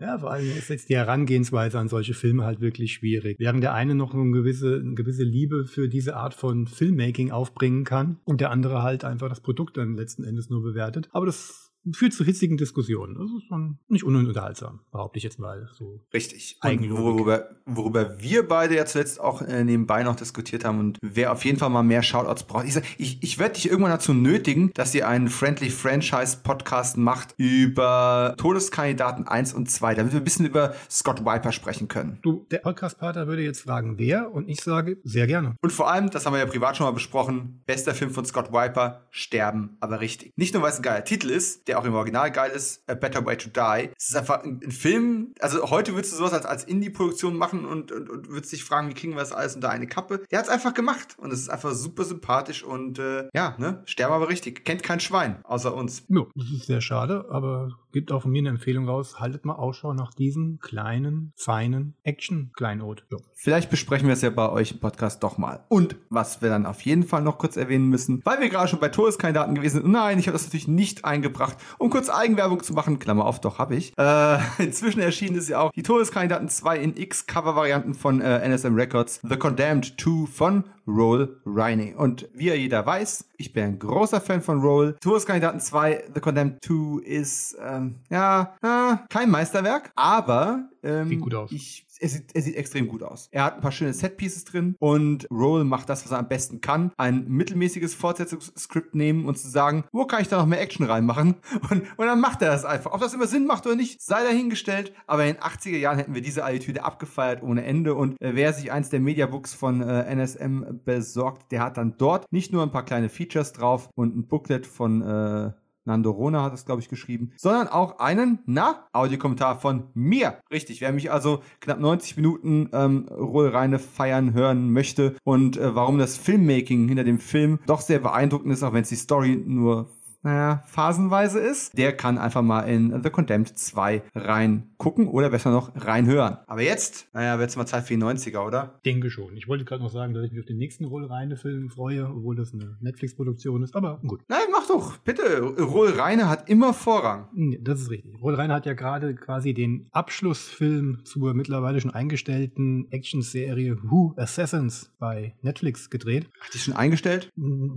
Ja, vor allem ist jetzt die Herangehensweise an solche Filme halt wirklich schwierig. Während der eine noch eine gewisse, eine gewisse Liebe für diese Art von Filmmaking aufbringen kann und der andere halt einfach das Produkt dann letzten Endes nur bewertet. Aber das führt zu hitzigen Diskussionen. Das ist schon nicht ununterhaltsam, behaupte ich jetzt mal so. Richtig. Worüber, worüber wir beide ja zuletzt auch äh, nebenbei noch diskutiert haben und wer auf jeden Fall mal mehr Shoutouts braucht. Ich, ich, ich werde dich irgendwann dazu nötigen, dass ihr einen Friendly Franchise Podcast macht über Todeskandidaten 1 und 2, damit wir ein bisschen über Scott Viper sprechen können. Du, der Podcast-Partner würde jetzt fragen, wer? Und ich sage, sehr gerne. Und vor allem, das haben wir ja privat schon mal besprochen, bester Film von Scott Viper, Sterben, aber richtig. Nicht nur, weil es ein geiler Titel ist, der der auch im Original geil ist, A Better Way to Die. Es ist einfach ein, ein Film, also heute würdest du sowas als, als Indie-Produktion machen und, und, und würdest dich fragen, wie kriegen wir das alles unter eine Kappe. Der hat es einfach gemacht und es ist einfach super sympathisch und äh, ja, ne, sterben aber richtig. Kennt kein Schwein, außer uns. Ja, das ist sehr schade, aber gibt auch von mir eine Empfehlung raus. Haltet mal Ausschau nach diesem kleinen, feinen Action-Kleinod. Ja. Vielleicht besprechen wir es ja bei euch im Podcast doch mal. Und was wir dann auf jeden Fall noch kurz erwähnen müssen, weil wir gerade schon bei Todeskandidaten gewesen sind. Nein, ich habe das natürlich nicht eingebracht, um kurz Eigenwerbung zu machen. Klammer auf, doch habe ich. Äh, inzwischen erschienen ist ja auch die Todeskandidaten 2 in X-Cover-Varianten von äh, NSM Records, The Condemned 2 von Roll Riney. Und wie ja jeder weiß, ich bin ein großer Fan von Roll. Todeskandidaten 2, The Condemned 2 ist, ähm, ja, äh, kein Meisterwerk, aber ähm, Sieht gut aus. ich er sieht, er sieht extrem gut aus. Er hat ein paar schöne Setpieces drin und Roll macht das, was er am besten kann. Ein mittelmäßiges Fortsetzungsskript nehmen und zu sagen, wo kann ich da noch mehr Action reinmachen? Und, und dann macht er das einfach. Ob das immer Sinn macht oder nicht, sei dahingestellt. Aber in den 80er Jahren hätten wir diese Attitüde abgefeiert ohne Ende. Und äh, wer sich eins der Mediabooks von äh, NSM besorgt, der hat dann dort nicht nur ein paar kleine Features drauf und ein Booklet von äh, Nando Rona hat es, glaube ich, geschrieben, sondern auch einen, na, Audiokommentar von mir. Richtig, wer mich also knapp 90 Minuten ähm, Rohlreine feiern hören möchte und äh, warum das Filmmaking hinter dem Film doch sehr beeindruckend ist, auch wenn es die Story nur naja, phasenweise ist, der kann einfach mal in The Condemned 2 reingucken oder besser noch reinhören. Aber jetzt, naja, wird es mal Zeit für die 90er, oder? Denke schon. Ich wollte gerade noch sagen, dass ich mich auf den nächsten Rollreine-Film freue, obwohl das eine Netflix-Produktion ist, aber gut. Nein, mach doch, bitte. Roll Reine hat immer Vorrang. Nee, Das ist richtig. Rollreine hat ja gerade quasi den Abschlussfilm zur mittlerweile schon eingestellten Action-Serie Who Assassins bei Netflix gedreht. Hat die schon eingestellt?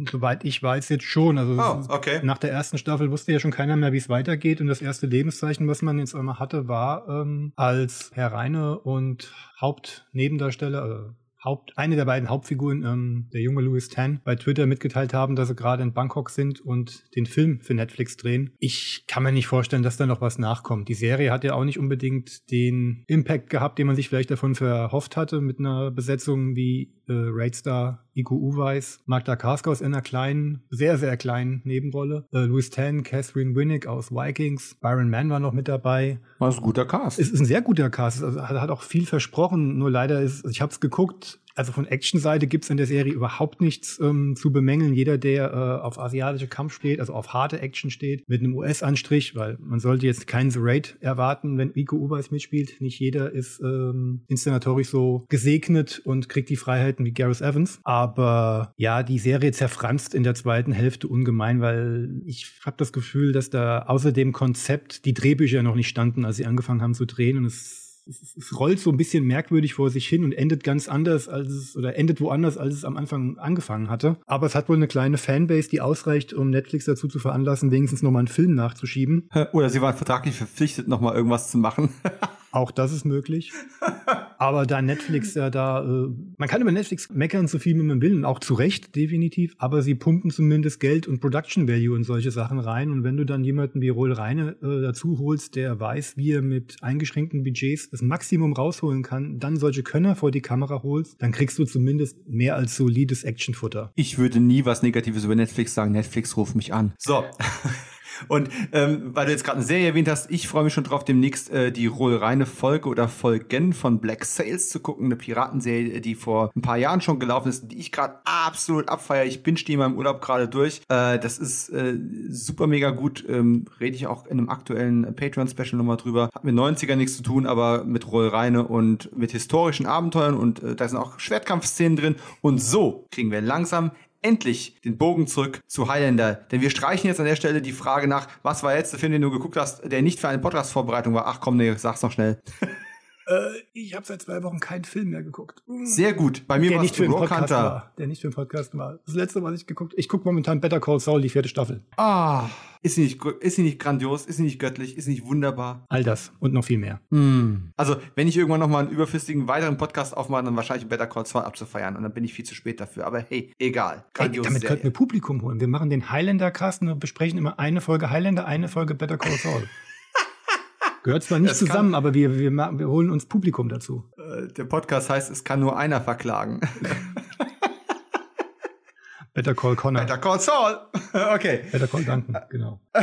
Soweit ich weiß jetzt schon. Also Oh, okay. nach der ersten Staffel wusste ja schon keiner mehr, wie es weitergeht. Und das erste Lebenszeichen, was man jetzt einmal hatte, war, ähm, als Herr Reine und Hauptnebendarsteller, äh, Haupt, eine der beiden Hauptfiguren, ähm, der junge Louis Tan, bei Twitter mitgeteilt haben, dass sie gerade in Bangkok sind und den Film für Netflix drehen. Ich kann mir nicht vorstellen, dass da noch was nachkommt. Die Serie hat ja auch nicht unbedingt den Impact gehabt, den man sich vielleicht davon verhofft hatte, mit einer Besetzung wie äh, Raidstar, Iko Uweis, Magda Karskaus in einer kleinen, sehr, sehr kleinen Nebenrolle, äh, Louis Tan, Catherine Winnick aus Vikings, Byron Mann war noch mit dabei. Ist ein guter Cast. Es ist ein sehr guter Cast. Also, hat, hat auch viel versprochen. Nur leider ist, ich habe es geguckt. Also von Action-Seite gibt's in der Serie überhaupt nichts ähm, zu bemängeln. Jeder, der äh, auf asiatische Kampf steht, also auf harte Action steht, mit einem US-Anstrich, weil man sollte jetzt keinen The Raid erwarten, wenn Iko Uweis mitspielt. Nicht jeder ist ähm, inszenatorisch so gesegnet und kriegt die Freiheiten wie Gareth Evans. Aber ja, die Serie zerfranst in der zweiten Hälfte ungemein, weil ich habe das Gefühl, dass da außer dem Konzept die Drehbücher noch nicht standen, als sie angefangen haben zu drehen und es es, es rollt so ein bisschen merkwürdig vor sich hin und endet ganz anders als es oder endet woanders, als es am Anfang angefangen hatte. Aber es hat wohl eine kleine Fanbase, die ausreicht, um Netflix dazu zu veranlassen, wenigstens nochmal einen Film nachzuschieben. Oder sie waren vertraglich verpflichtet, nochmal irgendwas zu machen. Auch das ist möglich. Aber da Netflix ja da, äh, man kann über Netflix meckern, so viel wie man will, und auch zu Recht, definitiv, aber sie pumpen zumindest Geld und Production Value in solche Sachen rein. Und wenn du dann jemanden wie Roll Reine äh, dazu holst, der weiß, wie er mit eingeschränkten Budgets das Maximum rausholen kann, dann solche Könner vor die Kamera holst, dann kriegst du zumindest mehr als solides Actionfutter. Ich würde nie was Negatives über Netflix sagen. Netflix ruft mich an. So. Und ähm, weil du jetzt gerade eine Serie erwähnt hast, ich freue mich schon drauf, demnächst äh, die rollreine Folge oder Folgen von Black Sails zu gucken. Eine Piratenserie, die vor ein paar Jahren schon gelaufen ist, die ich gerade absolut abfeiere. Ich bin die in meinem Urlaub gerade durch. Äh, das ist äh, super mega gut. Ähm, Rede ich auch in einem aktuellen Patreon-Special nochmal drüber. Hat mit 90er nichts zu tun, aber mit Rollreine und mit historischen Abenteuern und äh, da sind auch Schwertkampfszenen drin. Und so kriegen wir langsam endlich den Bogen zurück zu Highlander. Denn wir streichen jetzt an der Stelle die Frage nach, was war der Film, den du geguckt hast, der nicht für eine Podcast-Vorbereitung war? Ach komm, nee, sag's noch schnell. Äh, ich habe seit zwei Wochen keinen Film mehr geguckt. Sehr gut. Bei mir der war nicht es für den Rock Podcast Hunter. war. Der nicht für den Podcast war. Das letzte, was ich geguckt ich gucke momentan Better Call Saul, die vierte Staffel. Ah, ist sie nicht, ist sie nicht grandios? Ist sie nicht göttlich? Ist sie nicht wunderbar? All das und noch viel mehr. Hm. Also, wenn ich irgendwann noch mal einen überflüssigen weiteren Podcast aufmache, dann wahrscheinlich Better Call Saul abzufeiern. Und dann bin ich viel zu spät dafür. Aber hey, egal. Ey, Grandiose damit könnten wir Serie. Publikum holen. Wir machen den Highlander-Cast und besprechen immer eine Folge Highlander, eine Folge Better Call Saul. Gehört zwar nicht kann- zusammen, aber wir, wir, wir holen uns Publikum dazu. Äh, Der Podcast heißt, es kann nur einer verklagen. Better Call Connor. Better Call Saul. okay. Better Call Duncan, genau.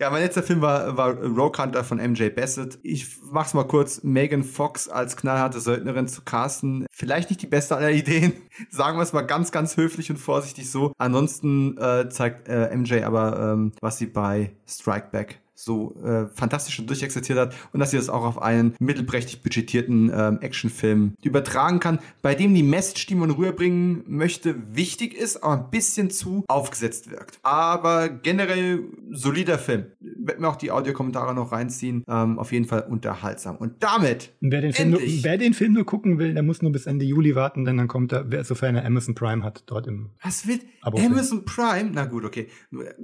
Ja, mein letzter Film war, war Rogue Hunter von MJ Bassett. Ich mach's mal kurz. Megan Fox als knallharte Söldnerin zu casten. Vielleicht nicht die beste aller Ideen. Sagen wir es mal ganz, ganz höflich und vorsichtig so. Ansonsten äh, zeigt äh, MJ aber, ähm, was sie bei Strike Back so äh, fantastisch und durchexerziert hat und dass sie das auch auf einen mittelprächtig budgetierten ähm, Actionfilm übertragen kann, bei dem die Message, die man rüberbringen möchte, wichtig ist, aber ein bisschen zu aufgesetzt wirkt. Aber generell solider Film. Werden wir auch die Audiokommentare noch reinziehen. Ähm, auf jeden Fall unterhaltsam. Und damit. Wer den, Film nur, wer den Film nur gucken will, der muss nur bis Ende Juli warten, denn dann kommt er, wer sofern er Amazon Prime hat, dort im. Was wird? Amazon Prime? Na gut, okay.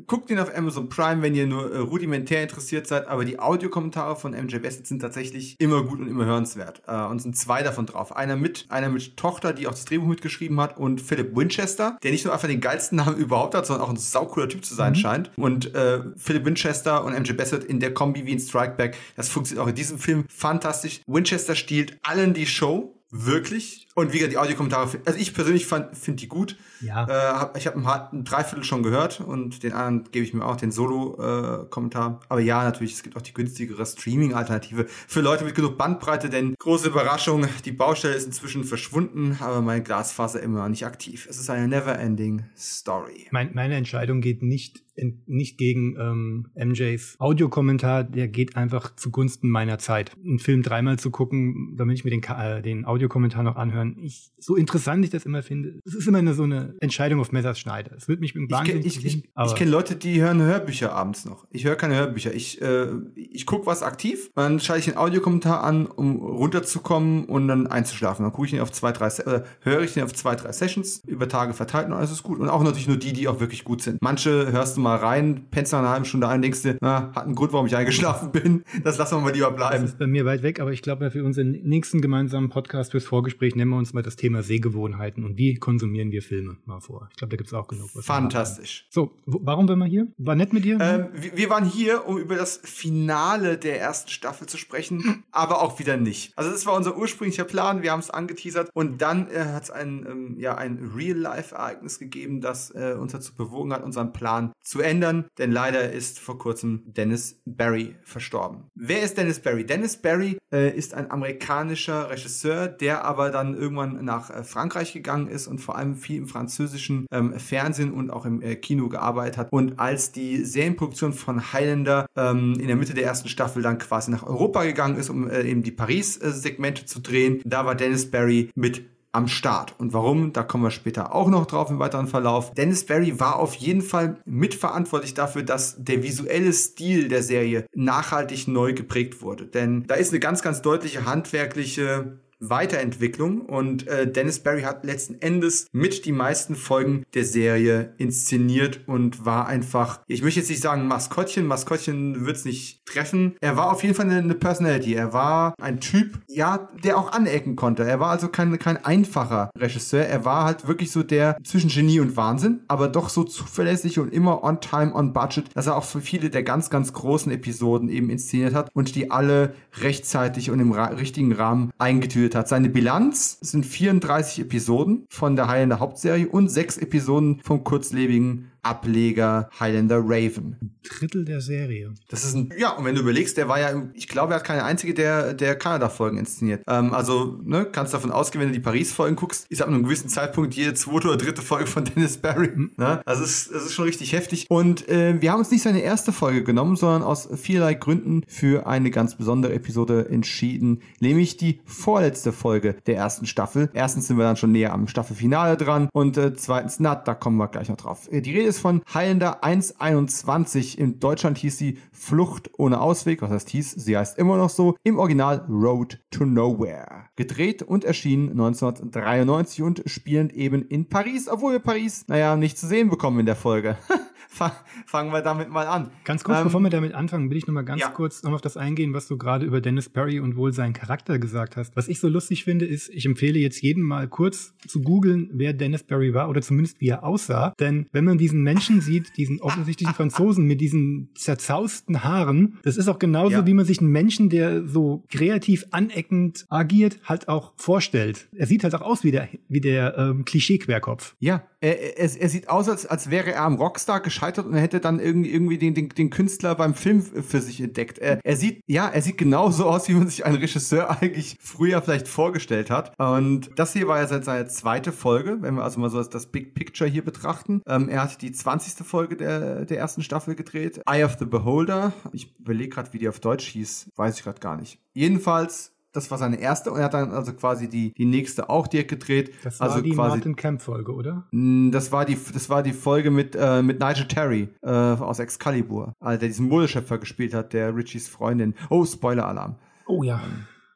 Guckt ihn auf Amazon Prime, wenn ihr nur äh, rudimentär sehr interessiert seid, aber die Audiokommentare von MJ Bassett sind tatsächlich immer gut und immer hörenswert. Äh, und sind zwei davon drauf. Einer mit, einer mit Tochter, die auch das Drehbuch mitgeschrieben hat, und Philip Winchester, der nicht nur einfach den geilsten Namen überhaupt hat, sondern auch ein saucooler Typ zu sein mhm. scheint. Und äh, Philip Winchester und MJ Bassett in der Kombi wie in Strikeback, das funktioniert auch in diesem Film fantastisch. Winchester stiehlt allen die Show wirklich. Und wie gesagt, die Audiokommentare, also ich persönlich finde die gut. Ja. Äh, hab, ich habe ein, ein Dreiviertel schon gehört und den anderen gebe ich mir auch den Solo-Kommentar. Äh, Aber ja, natürlich, es gibt auch die günstigere Streaming-Alternative für Leute mit genug Bandbreite, denn große Überraschung, die Baustelle ist inzwischen verschwunden, aber mein Glasfaser immer noch nicht aktiv. Es ist eine never-ending Story. Mein, meine Entscheidung geht nicht in, nicht gegen ähm, MJs Audiokommentar, der geht einfach zugunsten meiner Zeit. Einen Film dreimal zu gucken, damit ich mir den, äh, den Audiokommentar noch anhören. Ich, so interessant ich das immer finde, es ist immer eine, so eine Entscheidung auf Messerschneide. Es wird mich wahnsinnig Ich, ich, ich, ich kenne Leute, die hören Hörbücher abends noch. Ich höre keine Hörbücher. Ich, äh, ich gucke was aktiv, dann schalte ich den Audiokommentar an, um runterzukommen und dann einzuschlafen. Dann gucke ich ihn auf zwei, drei, äh, höre ich den auf zwei, drei Sessions über Tage verteilt und alles ist gut. Und auch natürlich nur die, die auch wirklich gut sind. Manche hörst du mal rein, pennst nach einer halben Stunde ein, denkst du, na, hat einen Grund, warum ich eingeschlafen bin. Das lassen wir mal lieber bleiben. Das ist bei mir weit weg, aber ich glaube, für unseren nächsten gemeinsamen Podcast fürs Vorgespräch nennen wir uns mal das Thema Sehgewohnheiten und wie konsumieren wir Filme mal vor. Ich glaube, da gibt es auch genug. Fantastisch. So, warum waren wir hier? War nett mit dir? Ähm, wir, wir, waren hier, um über das Finale der ersten Staffel zu sprechen, aber auch wieder nicht. Also das war unser ursprünglicher Plan, wir haben es angeteasert und dann äh, hat es ein, ähm, ja, ein Real-Life-Ereignis gegeben, das äh, uns dazu bewogen hat, unseren Plan zu ändern, denn leider ist vor kurzem Dennis Barry verstorben. Wer ist Dennis Barry? Dennis Barry äh, ist ein amerikanischer Regisseur, der aber dann irgendwann nach äh, Frankreich gegangen ist und vor allem viel im französischen ähm, Fernsehen und auch im äh, Kino gearbeitet hat. Und als die Serienproduktion von Highlander ähm, in der Mitte der ersten Staffel dann quasi nach Europa gegangen ist, um äh, eben die Paris-Segmente zu drehen, da war Dennis Barry mit am Start. Und warum, da kommen wir später auch noch drauf im weiteren Verlauf. Dennis Barry war auf jeden Fall mitverantwortlich dafür, dass der visuelle Stil der Serie nachhaltig neu geprägt wurde. Denn da ist eine ganz, ganz deutliche handwerkliche Weiterentwicklung und äh, Dennis Barry hat letzten Endes mit die meisten Folgen der Serie inszeniert und war einfach, ich möchte jetzt nicht sagen Maskottchen, Maskottchen wird es nicht treffen. Er war auf jeden Fall eine, eine, Personality. Er war ein Typ, ja, der auch anecken konnte. Er war also kein, kein einfacher Regisseur. Er war halt wirklich so der zwischen Genie und Wahnsinn, aber doch so zuverlässig und immer on time, on budget, dass er auch für viele der ganz, ganz großen Episoden eben inszeniert hat und die alle rechtzeitig und im ra richtigen Rahmen eingetütet gespielt hat. Seine Bilanz sind 34 Episoden von der Highlander Hauptserie und sechs Episoden vom kurzlebigen Ableger Highlander Raven. Ein Drittel der Serie. Das ist ein, ja, und wenn du überlegst, der war ja, ich glaube, er hat keine einzige der, der Kanada-Folgen inszeniert. Ähm, also, ne, kannst davon ausgehen, wenn du die Paris-Folgen guckst, ist ab einem gewissen Zeitpunkt jede zweite oder dritte Folge von Dennis Barry. Mhm. Ne? Also, es ist, es ist schon richtig heftig. Und äh, wir haben uns nicht seine erste Folge genommen, sondern aus vielerlei Gründen für eine ganz besondere Episode entschieden, nämlich die vorletzte letzte Folge der ersten Staffel. Erstens sind wir dann schon näher am Staffelfinale dran und äh, zweitens, na, da kommen wir gleich noch drauf. Äh, die Rede ist von Heilender 121. In Deutschland hieß sie Flucht ohne Ausweg. Was heißt hieß? Sie heißt immer noch so. Im Original Road to Nowhere. Gedreht und erschienen 1993 und spielend eben in Paris, obwohl wir Paris, naja, nicht zu sehen bekommen in der Folge. fangen wir damit mal an. Ganz kurz, ähm, bevor wir damit anfangen, will ich noch mal ganz ja. kurz noch auf das eingehen, was du gerade über Dennis Perry und wohl seinen Charakter gesagt hast. Was ich so lustig finde, ist, ich empfehle jetzt jedem mal kurz zu googeln, wer Dennis Perry war oder zumindest wie er aussah. Denn wenn man diesen Menschen sieht, diesen offensichtlichen Franzosen mit diesen zerzausten Haaren, das ist auch genauso, ja. wie man sich einen Menschen, der so kreativ aneckend agiert, halt auch vorstellt. Er sieht halt auch aus wie der, wie der ähm, Klischee-Querkopf. Ja, er, er, er, sieht aus, als, als wäre er am Rockstar gescheitert und er hätte dann irgendwie, irgendwie den, den, den Künstler beim Film für sich entdeckt. Er, er sieht, ja, er sieht genauso aus, wie man sich einen Regisseur eigentlich früher vielleicht vorgestellt hat. Und das hier war ja seit seine zweite Folge, wenn wir also mal so das Big Picture hier betrachten. Ähm, er hat die 20. Folge der, der ersten Staffel gedreht. Eye of the Beholder. Ich überlege gerade, wie die auf Deutsch hieß. Weiß ich gerade gar nicht. Jedenfalls das war seine erste und er hat dann also quasi die, die nächste auch direkt gedreht. Das war also die quasi, Martin Camp Folge, oder? Das war die, das war die Folge mit, äh, mit Nigel Terry äh, aus Excalibur, also der diesen Modeschöpfer gespielt hat, der Richies Freundin. Oh, Spoiler-Alarm. Oh ja.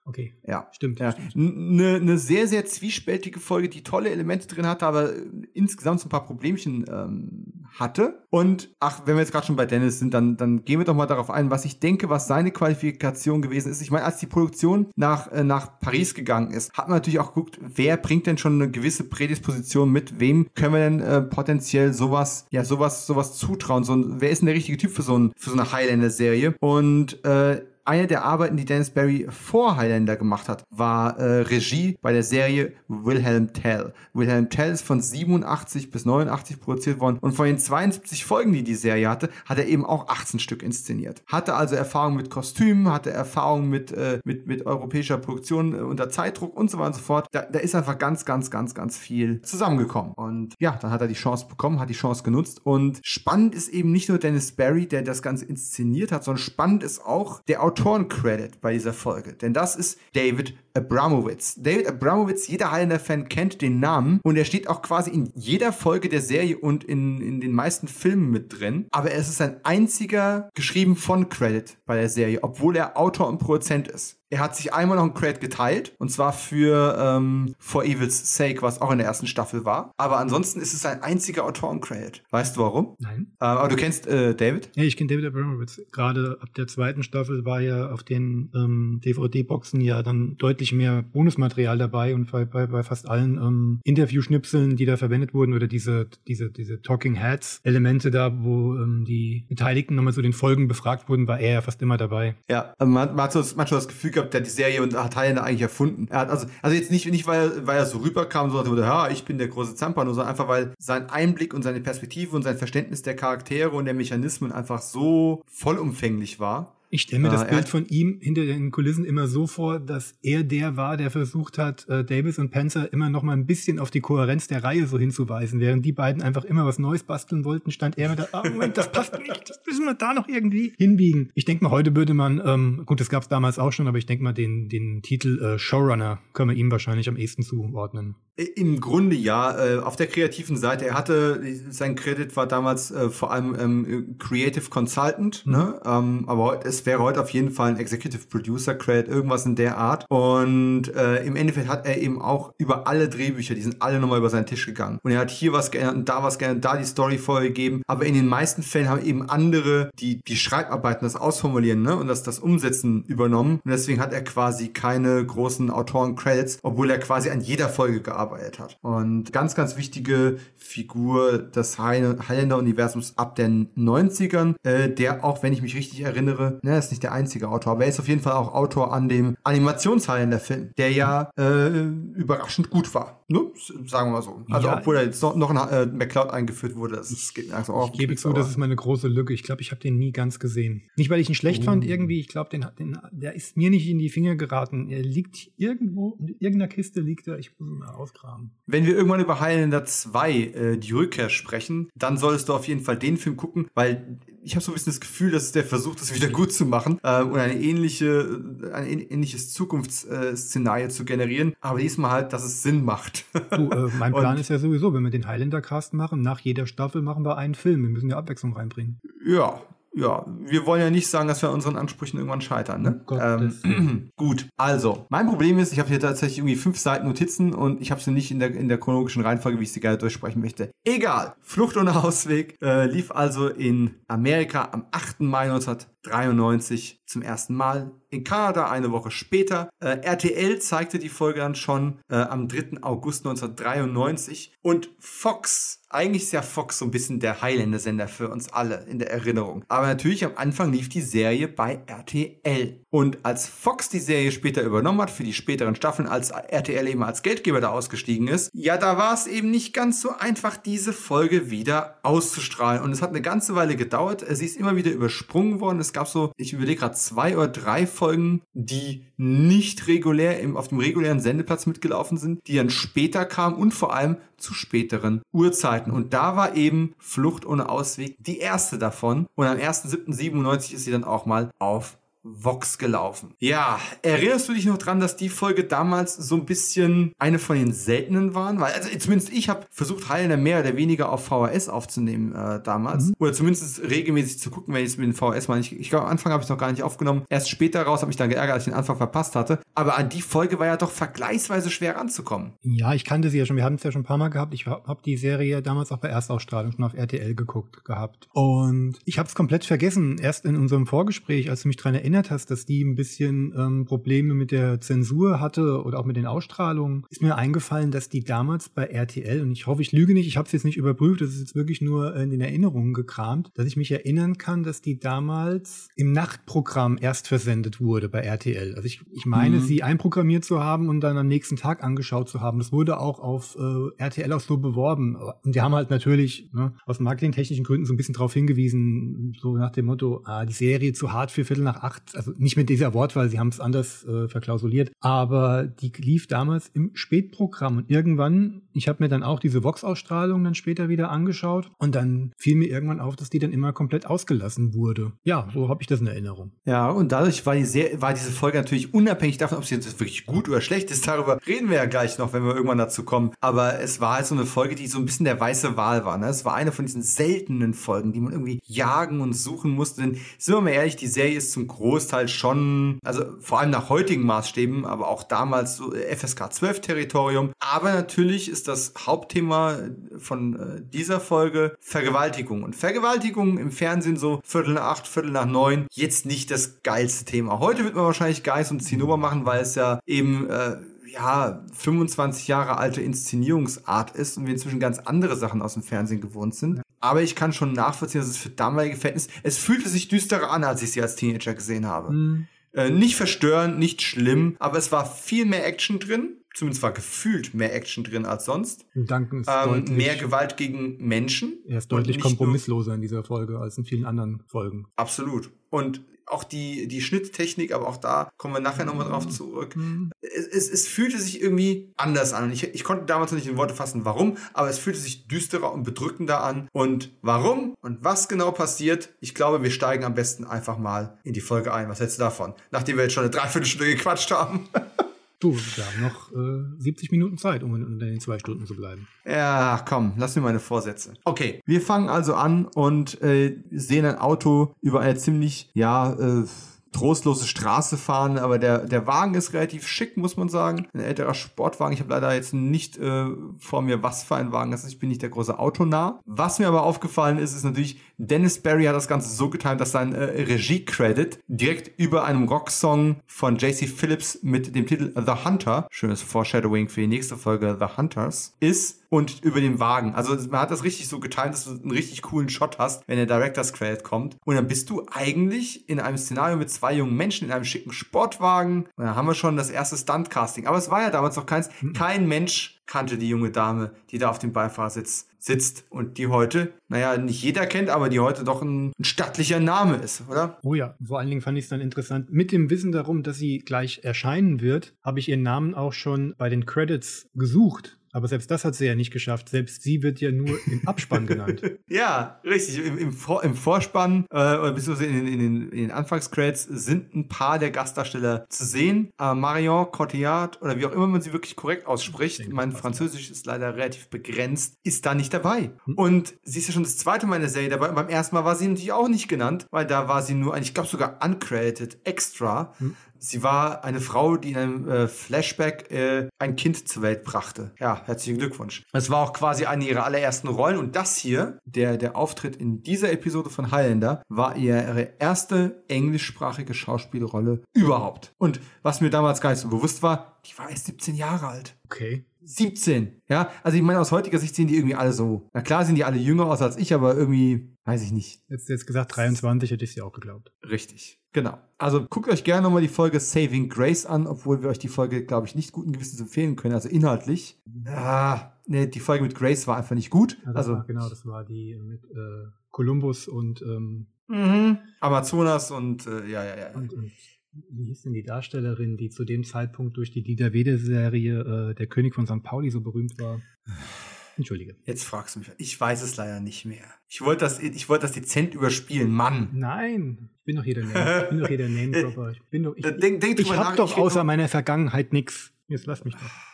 Okay. Ja. Stimmt. Ja. Eine ne sehr, sehr zwiespältige Folge, die tolle Elemente drin hatte, aber äh, insgesamt so ein paar Problemchen ähm, hatte. Und ach, wenn wir jetzt gerade schon bei Dennis sind, dann, dann gehen wir doch mal darauf ein, was ich denke, was seine Qualifikation gewesen ist. Ich meine, als die Produktion nach, äh, nach Paris gegangen ist, hat man natürlich auch geguckt, wer bringt denn schon eine gewisse Prädisposition mit, wem können wir denn äh, potenziell sowas, ja, sowas, sowas zutrauen. So ein, wer ist denn der richtige Typ für so, ein, für so eine Highlander-Serie? Und äh, eine der Arbeiten, die Dennis Barry vor Highlander gemacht hat, war äh, Regie bei der Serie Wilhelm Tell. Wilhelm Tell ist von 87 bis 89 produziert worden und von den 72 Folgen, die die Serie hatte, hat er eben auch 18 Stück inszeniert. Hatte also Erfahrung mit Kostümen, hatte Erfahrung mit, äh, mit, mit europäischer Produktion äh, unter Zeitdruck und so weiter und so fort. Da, da ist einfach ganz, ganz, ganz, ganz viel zusammengekommen. Und ja, dann hat er die Chance bekommen, hat die Chance genutzt. Und spannend ist eben nicht nur Dennis Barry, der das Ganze inszeniert hat, sondern spannend ist auch der Autorencredit bei dieser Folge. Denn das ist David Abramowitz. David Abramowitz, jeder Highlander-Fan kennt den Namen und er steht auch quasi in jeder Folge der Serie und in, in den meisten Filmen mit drin. Aber es ist ein einziger geschrieben von Credit bei der Serie, obwohl er Autor und Produzent ist. Er hat sich einmal noch einen Credit geteilt und zwar für ähm, For Evil's Sake, was auch in der ersten Staffel war. Aber ansonsten ist es ein einziger Autorencredit. Weißt du warum? Nein. Ähm, aber du kennst äh, David? Ja, ich kenne David Abramowitz. Gerade ab der zweiten Staffel war ja auf den ähm, DVD-Boxen ja dann deutlich mehr Bonusmaterial dabei und bei, bei, bei fast allen ähm, Interviewschnipseln, die da verwendet wurden oder diese, diese, diese Talking Heads-Elemente da, wo ähm, die Beteiligten nochmal so den Folgen befragt wurden, war er ja fast immer dabei. Ja, ähm, man, man hat so das, manchmal das Gefühl gehabt, der hat die Serie und hat Highlander eigentlich erfunden. Er hat also, also jetzt nicht, nicht weil, er, weil er so rüberkam, so wurde, ja, ich bin der große Zampano, sondern einfach, weil sein Einblick und seine Perspektive und sein Verständnis der Charaktere und der Mechanismen einfach so vollumfänglich war. Ich stelle mir Ja, das er Bild von ihm hinter den Kulissen immer so vor, dass er der war, der versucht hat, äh, Davis und Panzer immer noch mal ein bisschen auf die Kohärenz der Reihe so hinzuweisen. Während die beiden einfach immer was Neues basteln wollten, stand er mit da, ah, Moment, das passt nicht, das müssen wir da noch irgendwie hinbiegen. Ich denke mal, heute würde man, ähm, gut, das gab es damals auch schon, aber ich denke mal, den, den Titel äh, Showrunner können wir ihm wahrscheinlich am ehesten zuordnen. Im Grunde ja, äh, auf der kreativen Seite. Er hatte, sein Credit war damals äh, vor allem ähm, Creative Consultant, ne? Ähm, aber heut- wäre heute auf jeden Fall ein Executive Producer Credit, irgendwas in der Art. Und äh, im Endeffekt hat er eben auch über alle Drehbücher, die sind alle nochmal über seinen Tisch gegangen. Und er hat hier was geändert und da was geändert, da die Story vorgegeben. Aber in den meisten Fällen haben eben andere die, die Schreibarbeiten, das Ausformulieren ne? und das, das Umsetzen übernommen. Und deswegen hat er quasi keine großen Autoren-Credits, obwohl er quasi an jeder Folge gearbeitet hat. Und ganz, ganz wichtige Figur des High- Highlander-Universums ab den 90ern, äh, der auch, wenn ich mich richtig erinnere, ne, ist nicht der einzige Autor, aber er ist auf jeden Fall auch Autor an dem Animations-Highlander-Film, der ja äh, überraschend gut war. Ne? Sagen wir mal so. Also, Ja. obwohl er jetzt noch, noch ein äh, McCloud eingeführt wurde, das, das geht mir also auch. Ich gebe zu, das ist meine große Lücke. Ich glaube, ich habe den nie ganz gesehen. Nicht, weil ich ihn schlecht fand, irgendwie. Ich glaube, den, den, der ist mir nicht in die Finger geraten. Er liegt irgendwo, in irgendeiner Kiste liegt er. Ich muss ihn mal ausgraben. Wenn wir irgendwann über Highlander 2, äh, die Rückkehr sprechen, dann solltest du auf jeden Fall den Film gucken, weil ich habe so ein bisschen das Gefühl, dass der versucht, das wieder gut zu machen äh, und eine ähnliche, ein ähn- ähnliches Zukunftsszenario zu generieren, aber diesmal halt, dass es Sinn macht. Du, äh, mein Und- Plan ist ja sowieso, wenn wir den Highlander-Cast machen, nach jeder Staffel machen wir einen Film. Wir müssen ja Abwechslung reinbringen. Ja, ja, wir wollen ja nicht sagen, dass wir an unseren Ansprüchen irgendwann scheitern, ne? Ähm, gut, also, mein Problem ist, ich habe hier tatsächlich irgendwie fünf Seiten Notizen und ich habe sie nicht in der, in der chronologischen Reihenfolge, wie ich sie gerne durchsprechen möchte. Egal, Flucht ohne Ausweg äh, lief also in Amerika am 8. Mai 1993 zum ersten Mal in Kanada eine Woche später. Äh, RTL zeigte die Folge dann schon äh, am 3. August 1993 und Fox eigentlich ist ja Fox so ein bisschen der Highlander-Sender für uns alle in der Erinnerung. Aber natürlich am Anfang lief die Serie bei RTL. Und als Fox die Serie später übernommen hat für die späteren Staffeln, als RTL eben als Geldgeber da ausgestiegen ist, ja, da war es eben nicht ganz so einfach, diese Folge wieder auszustrahlen. Und es hat eine ganze Weile gedauert. Sie ist immer wieder übersprungen worden. Es gab so, ich überlege gerade, zwei oder drei Folgen, die nicht regulär im, auf dem regulären Sendeplatz mitgelaufen sind, die dann später kamen und vor allem zu späteren Uhrzeiten. Und da war eben Flucht ohne Ausweg die erste davon. Und am 1.7.97 ist sie dann auch mal auf Vox gelaufen. Ja, erinnerst du dich noch dran, dass die Folge damals so ein bisschen eine von den seltenen waren? Weil, also zumindest ich habe versucht, Highlander mehr oder weniger auf VHS aufzunehmen äh, damals. Mhm. Oder zumindest regelmäßig zu gucken, wenn ich es mit dem VHS mal nicht. Ich glaube, am Anfang habe ich es noch gar nicht aufgenommen. Erst später raus habe ich dann geärgert, als ich den Anfang verpasst hatte. Aber an die Folge war ja doch vergleichsweise schwer ranzukommen. Ja, ich kannte sie ja schon. Wir haben es ja schon ein paar Mal gehabt. Ich habe die Serie damals auch bei Erstausstrahlung schon auf RTL geguckt gehabt. Und ich habe es komplett vergessen. Erst in unserem Vorgespräch, als du mich daran erinnert erinnert hast, dass die ein bisschen ähm, Probleme mit der Zensur hatte oder auch mit den Ausstrahlungen, ist mir eingefallen, dass die damals bei RTL, und ich hoffe, ich lüge nicht, ich habe es jetzt nicht überprüft, das ist jetzt wirklich nur in den Erinnerungen gekramt, dass ich mich erinnern kann, dass die damals im Nachtprogramm erst versendet wurde bei RTL. Also ich, ich meine, mhm. sie einprogrammiert zu haben und dann am nächsten Tag angeschaut zu haben. Das wurde auch auf äh, RTL auch so beworben. Und die haben halt natürlich ne, aus marketingtechnischen Gründen so ein bisschen darauf hingewiesen, so nach dem Motto, ah, die Serie zu hart für Viertel nach acht also nicht mit dieser Wortwahl, sie haben es anders äh, verklausuliert, aber die lief damals im Spätprogramm und irgendwann, ich habe mir dann auch diese Vox-Ausstrahlung dann später wieder angeschaut und dann fiel mir irgendwann auf, dass die dann immer komplett ausgelassen wurde. Ja, so habe ich das in Erinnerung. Ja, und dadurch war, die sehr, war diese Folge natürlich unabhängig davon, ob sie jetzt wirklich gut oder schlecht ist. Darüber reden wir ja gleich noch, wenn wir irgendwann dazu kommen. Aber es war halt so eine Folge, die so ein bisschen der weiße Wahl war. Ne? Es war eine von diesen seltenen Folgen, die man irgendwie jagen und suchen musste. Denn sind wir mal ehrlich, die Serie ist zum Großteil schon, also vor allem nach heutigen Maßstäben, aber auch damals so FSK 12 Territorium. Aber natürlich ist das Hauptthema von äh, dieser Folge Vergewaltigung. Und Vergewaltigung im Fernsehen so Viertel nach acht, Viertel nach neun, jetzt nicht das geilste Thema. Heute wird man wahrscheinlich Geist und Zinnober machen, weil es ja eben äh, ja, 25 Jahre alte Inszenierungsart ist und wir inzwischen ganz andere Sachen aus dem Fernsehen gewohnt sind. Aber ich kann schon nachvollziehen, dass es für damalige Verhältnisse, es fühlte sich düsterer an, als ich sie als Teenager gesehen habe. Mhm. Äh, nicht verstörend, nicht schlimm, aber es war viel mehr Action drin. Zumindest war gefühlt mehr Action drin als sonst. Danken ist ähm, deutlich, mehr Gewalt gegen Menschen. Er ist deutlich kompromissloser in dieser Folge als in vielen anderen Folgen. Absolut. Und auch die, die Schnitttechnik, aber auch da kommen wir nachher nochmal drauf zurück. Mhm. Es, es, es, fühlte sich irgendwie anders an. Ich, ich konnte damals noch nicht in Worte fassen, warum, aber es fühlte sich düsterer und bedrückender an. Und warum und was genau passiert, ich glaube, wir steigen am besten einfach mal in die Folge ein. Was hältst du davon? Nachdem wir jetzt schon eine Dreiviertelstunde gequatscht haben. Du, wir haben noch äh, 70 Minuten Zeit, um unter den zwei Stunden zu bleiben. Ja, komm, lass mir meine Vorsätze. Okay, wir fangen also an und äh, sehen ein Auto über eine ziemlich, ja, äh, trostlose Straße fahren, aber der, der Wagen ist relativ schick, muss man sagen. Ein älterer Sportwagen. Ich habe leider jetzt nicht äh, vor mir, was für ein Wagen das ist. Ich bin nicht der große Autonah. Was mir aber aufgefallen ist, ist natürlich, Dennis Barry hat das Ganze so getan, dass sein äh, Regie-Credit direkt über einem Rocksong von JC Phillips mit dem Titel The Hunter, schönes Foreshadowing für die nächste Folge The Hunters, ist und über den Wagen. Also man hat das richtig so geteilt, dass du einen richtig coolen Shot hast, wenn der Director's Credit kommt. Und dann bist du eigentlich in einem Szenario mit zwei jungen Menschen in einem schicken Sportwagen. Und dann haben wir schon das erste Stunt-Casting. Aber es war ja damals noch keins. Mhm. Kein Mensch kannte die junge Dame, die da auf dem Beifahrersitz sitzt und die heute, naja, nicht jeder kennt, aber die heute doch ein, ein stattlicher Name ist, oder? Oh ja, vor allen Dingen fand ich es dann interessant. Mit dem Wissen darum, dass sie gleich erscheinen wird, habe ich ihren Namen auch schon bei den Credits gesucht aber selbst das hat sie ja nicht geschafft. Selbst sie wird ja nur im Abspann genannt. ja, richtig. Im, im, Vor im Vorspann äh, oder beziehungsweise in, in, in, in den Anfangscredits sind ein paar der Gastdarsteller zu sehen. Äh, Marion Cotillard oder wie auch immer man sie wirklich korrekt ausspricht. Denke, mein Französisch ist leider relativ begrenzt. Ist da nicht dabei. Hm. Und sie ist ja schon das zweite Mal in der Serie dabei. Und beim ersten Mal war sie natürlich auch nicht genannt, weil da war sie nur, ich glaube sogar uncredited extra. Hm sie war eine Frau, die in einem äh, Flashback äh, ein Kind zur Welt brachte. Ja, herzlichen Glückwunsch. Es war auch quasi eine ihrer allerersten Rollen und das hier, der, der Auftritt in dieser Episode von Highlander, war ihre erste englischsprachige Schauspielrolle überhaupt. Und was mir damals gar nicht so bewusst war, die war erst 17 Jahre alt. Okay. 17. Ja, also ich meine, aus heutiger Sicht sehen die irgendwie alle so. Na klar sind die alle jünger aus als ich, aber irgendwie, weiß ich nicht. Jetzt, jetzt gesagt 23, hätte ich sie auch geglaubt. Richtig. Genau. Also guckt euch gerne nochmal die Folge Saving Grace an, obwohl wir euch die Folge, glaube ich, nicht guten Gewissens empfehlen können. Also inhaltlich. Ah, nee, die Folge mit Grace war einfach nicht gut. Das also war, genau, das war die mit äh, Columbus und, ähm, mhm. Amazonas und äh, ja, ja, ja. und, und wie hieß denn die Darstellerin, die zu dem Zeitpunkt durch die Dieter Wede-Serie äh, Der König von St. Pauli so berühmt war? Entschuldige. Jetzt fragst du mich. Ich weiß es leider nicht mehr. Ich wollte das, ich wollte das dezent überspielen, Mann. Nein, ich bin doch hier der Name, ich bin doch hier der Name-Dropper. Ich bin doch, ich, Denk, denk ich drüber hab nach, doch ich außer meiner Vergangenheit nix. Jetzt lass mich doch.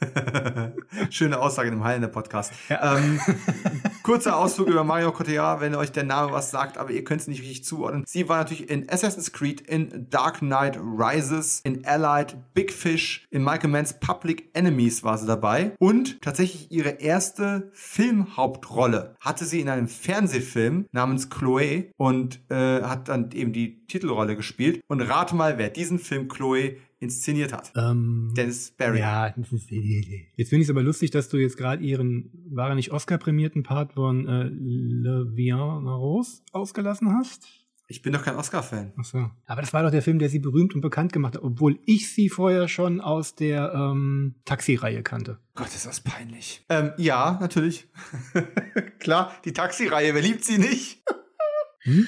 Schöne Aussage in einem Highlander Podcast. Ja. Ähm, kurzer Ausflug über Mario Cotillard, wenn euch der Name was sagt, aber ihr könnt es nicht richtig zuordnen. Sie war natürlich in Assassin's Creed, in Dark Knight Rises, in Allied, Big Fish, in Michael Manns Public Enemies war sie dabei und tatsächlich ihre erste Filmhauptrolle hatte sie in einem Fernsehfilm namens Chloe und äh, hat dann eben die Titelrolle gespielt. Und rate mal, wer diesen Film Chloe inszeniert hat. Ähm, Dennis Barry. ja, das ist, jetzt finde ich es aber lustig, dass du jetzt gerade ihren, war er nicht Oscar-prämierten Part von äh, Le Vian Rose ausgelassen hast? Ich bin doch kein Oscar-Fan. Ach so. Aber das war doch der Film, der sie berühmt und bekannt gemacht hat, obwohl ich sie vorher schon aus der ähm, Taxi-Reihe kannte. Gott, ist das peinlich. Ähm, ja, natürlich. Klar, die Taxi-Reihe, wer liebt sie nicht? Hm?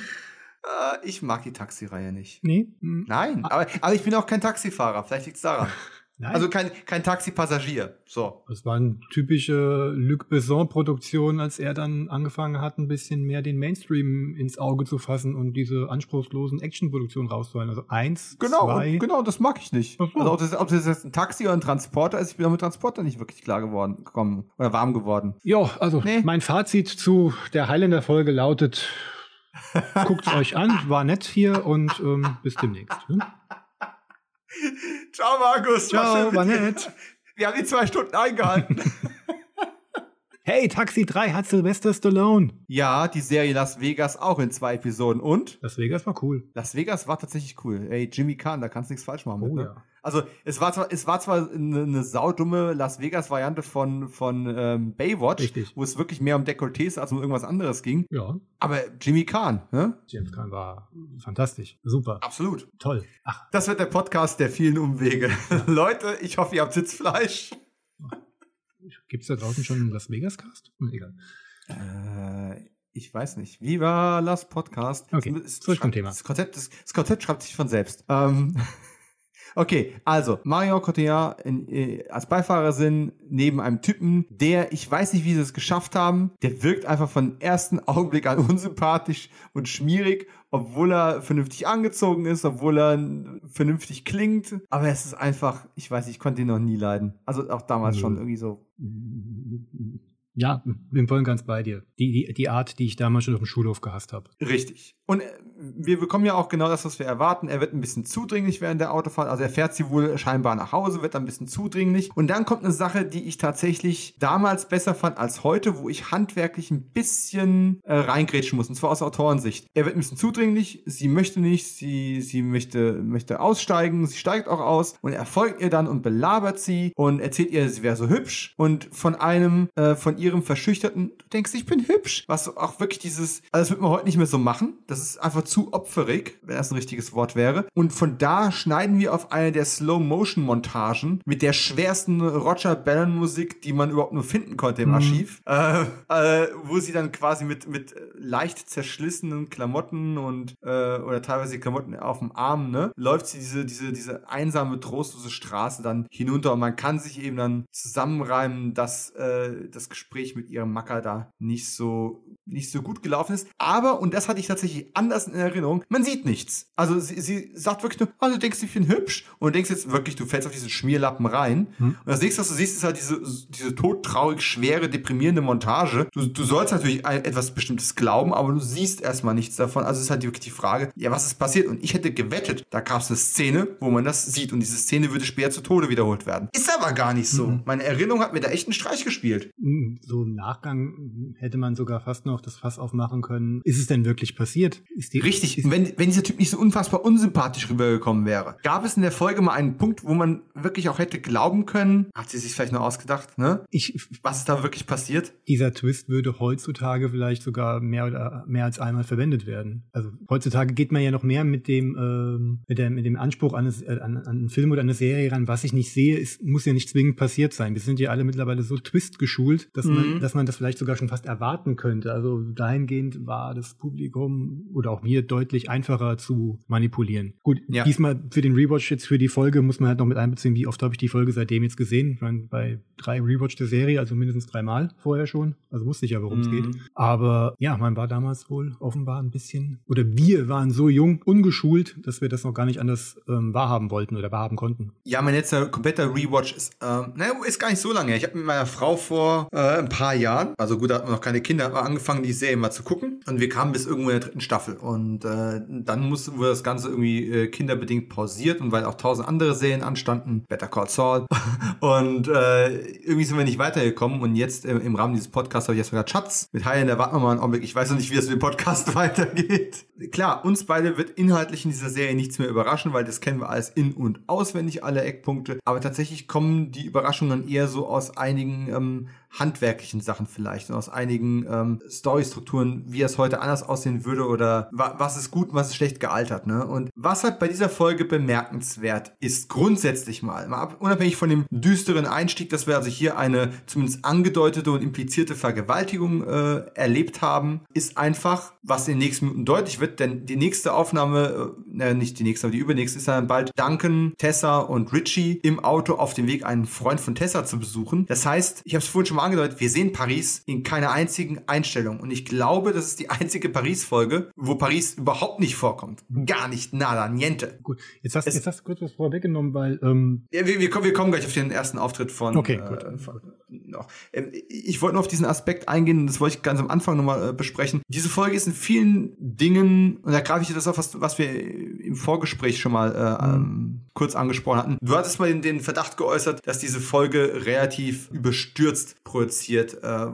Äh, ich mag die Taxi-Reihe nicht. Nee? Hm. Nein, aber, aber ich bin auch kein Taxifahrer. Vielleicht liegt es daran. Nein. Also kein, kein Taxipassagier. So. Das war eine typische Luc Besson-Produktion, als er dann angefangen hat, ein bisschen mehr den Mainstream ins Auge zu fassen und diese anspruchslosen Action-Produktionen rauszuholen. Also eins, Genau, zwei. und genau, das mag ich nicht. So. Also ob das, ob das jetzt ein Taxi oder ein Transporter ist, ich bin auch mit Transporter nicht wirklich klar geworden, gekommen oder warm geworden. Ja, also Nee. mein Fazit zu der Highlander-Folge lautet, guckt's euch an, war nett hier und ähm, bis demnächst. Hm? Ciao, Markus. Ciao, war nett. Wir haben die zwei Stunden eingehalten. Hey, Taxi 3 hat Sylvester Stallone. ja, die Serie Las Vegas auch in zwei Episoden. Und Las Vegas war cool. Las Vegas war tatsächlich cool. Ey, Jimmy Kahn, da kannst du nichts falsch machen. mit, Oh ne? ja. Also es war zwar, es war zwar eine, eine saudumme Las Vegas-Variante von, von ähm, Baywatch, Richtig. wo es wirklich mehr um Dekolletés als um irgendwas anderes ging. Ja, Aber Jimmy Kahn, ne? James Caan war fantastisch. Super. Absolut. Toll. Ach, Das wird der Podcast der vielen Umwege. Leute, ich hoffe, ihr habt Sitzfleisch. Gibt's da draußen schon einen Las Vegas Cast? Hm, egal. Äh, ich weiß nicht. Viva Las Podcast. Okay, Es- zurück zum Thema. Das Konzept, das, das Konzept schreibt sich von selbst. Ähm, okay, also Mario Cotillard in, äh, als Beifahrersinn neben einem Typen, der, ich weiß nicht, wie sie es geschafft haben, der wirkt einfach von ersten Augenblick an unsympathisch und schmierig, obwohl er vernünftig angezogen ist, obwohl er vernünftig klingt. Aber es ist einfach, ich weiß nicht, ich konnte ihn noch nie leiden. Also auch damals Nö. schon irgendwie so. Ja, bin voll und ganz bei dir. Die, die, die Art, die ich damals schon auf dem Schulhof gehasst habe. Richtig. Und äh, wir bekommen ja auch genau das, was wir erwarten. Er wird ein bisschen zudringlich während der Autofahrt. Also er fährt sie wohl scheinbar nach Hause, wird dann ein bisschen zudringlich. Und dann kommt eine Sache, die ich tatsächlich damals besser fand als heute, wo ich handwerklich ein bisschen äh, reingrätschen muss. Und zwar aus Autorensicht. Er wird ein bisschen zudringlich, sie möchte nicht, sie, sie möchte, möchte aussteigen, sie steigt auch aus und er folgt ihr dann und belabert sie und erzählt ihr, sie wäre so hübsch. Und von einem, äh, von ihrem verschüchterten, du denkst, ich bin hübsch. Was auch wirklich dieses, also das wird man heute nicht mehr so machen. Das ist einfach zu opferig, wenn das ein richtiges Wort wäre. Und von da schneiden wir auf eine der Slow-Motion-Montagen mit der schwersten Roger Bannon-Musik, die man überhaupt nur finden konnte im Mhm. Archiv, äh, äh, wo sie dann quasi mit, mit leicht zerschlissenen Klamotten und äh, oder teilweise Klamotten auf dem Arm, ne, läuft sie diese, diese, diese einsame, trostlose Straße dann hinunter und man kann sich eben dann zusammenreimen, dass äh, das Gespräch mit ihrem Macker da nicht so nicht so gut gelaufen ist. Aber, und das hatte ich tatsächlich anders in Erinnerung, man sieht nichts. Also sie, sie sagt wirklich nur, oh, du denkst, ich bin hübsch. Und du denkst jetzt wirklich, du fällst auf diesen Schmierlappen rein. Hm. Und das nächste, was du siehst, ist halt diese, diese todtraurig, schwere, deprimierende Montage. Du, du sollst natürlich etwas Bestimmtes glauben, aber du siehst erstmal nichts davon. Also ist halt wirklich die Frage, ja, was ist passiert? Und ich hätte gewettet, da gab es eine Szene, wo man das sieht. Und diese Szene würde später zu Tode wiederholt werden. Ist aber gar nicht so. Mhm. Meine Erinnerung hat mir da echt einen Streich gespielt. Hm, so im Nachgang hätte man sogar fast noch das Fass aufmachen können. Ist es denn wirklich passiert? Richtig. wenn, wenn dieser Typ nicht so unfassbar unsympathisch rübergekommen wäre. Gab es in der Folge mal einen Punkt, wo man wirklich auch hätte glauben können, hat sie sich vielleicht nur ausgedacht, ne? Ich, was ist da wirklich passiert? Dieser Twist würde heutzutage vielleicht sogar mehr oder mehr als einmal verwendet werden. Also heutzutage geht man ja noch mehr mit dem ähm, mit, der, mit dem Anspruch an, äh, an, an einen Film oder eine Serie ran, was ich nicht sehe, ist, muss ja nicht zwingend passiert sein. Wir sind ja alle mittlerweile so Twist geschult, dass mhm. man, dass man das vielleicht sogar schon fast erwarten könnte. Also dahingehend war das Publikum oder auch wir deutlich einfacher zu manipulieren. Gut, ja. diesmal für den Rewatch jetzt für die Folge muss man halt noch mit einbeziehen, wie oft habe ich die Folge seitdem jetzt gesehen. Ich meine, bei drei Rewatch der Serie, also mindestens dreimal vorher schon. Also wusste ich ja, worum es mhm. geht. Aber ja, man war damals wohl offenbar ein bisschen, oder wir waren so jung, ungeschult, dass wir das noch gar nicht anders ähm, wahrhaben wollten oder wahrhaben konnten. Ja, mein letzter kompletter Rewatch ist, ähm, naja, ist gar nicht so lange her. Ich habe mit meiner Frau vor äh, ein paar Jahren, also gut, da hatten wir noch keine Kinder, aber angefangen, die Serie mal zu gucken. Und wir kamen bis irgendwo in der dritten Staffel. Und äh, dann mussten wir das Ganze irgendwie äh, kinderbedingt pausiert und weil auch tausend andere Serien anstanden, Better Call Saul. und äh, irgendwie sind wir nicht weitergekommen. Und jetzt äh, im Rahmen dieses Podcasts habe ich erstmal gesagt, Schatz, mit High da warten wir mal einen Augenblick. Ich weiß noch nicht, wie es mit dem Podcast weitergeht. Klar, uns beide wird inhaltlich in dieser Serie nichts mehr überraschen, weil das kennen wir alles in- und auswendig, alle Eckpunkte. Aber tatsächlich kommen die Überraschungen eher so aus einigen ähm, handwerklichen Sachen vielleicht und aus einigen ähm, Storystrukturen, wie es heute anders aussehen würde oder wa was ist gut und was ist schlecht gealtert. Ne? Und was halt bei dieser Folge bemerkenswert ist, grundsätzlich mal, mal unabhängig von dem düsteren Einstieg, dass wir also hier eine zumindest angedeutete und implizierte Vergewaltigung äh, erlebt haben, ist einfach, was in den nächsten Minuten deutlich wird, denn die nächste Aufnahme, äh, nicht die nächste, aber die übernächste ist dann bald Duncan, Tessa und Richie im Auto auf dem Weg, einen Freund von Tessa zu besuchen. Das heißt, ich habe es vorhin schon mal angedeutet, wir sehen Paris in keiner einzigen Einstellung. Und ich glaube, das ist die einzige Paris-Folge, wo Paris überhaupt nicht vorkommt. Gar nicht, nada, niente. Gut, jetzt hast, jetzt hast du kurz was vorweggenommen, weil... Ähm ja, wir, wir, kommen, wir kommen gleich auf den ersten Auftritt von... Okay, äh, gut. Von, noch. Ähm, ich wollte nur auf diesen Aspekt eingehen, das wollte ich ganz am Anfang nochmal äh, besprechen. Diese Folge ist in vielen Dingen, und da greife ich das auf, was, was wir im Vorgespräch schon mal äh, mhm. ähm, kurz angesprochen hatten. Du hattest mal den, den, Verdacht geäußert, dass diese Folge relativ überstürzt produziert äh,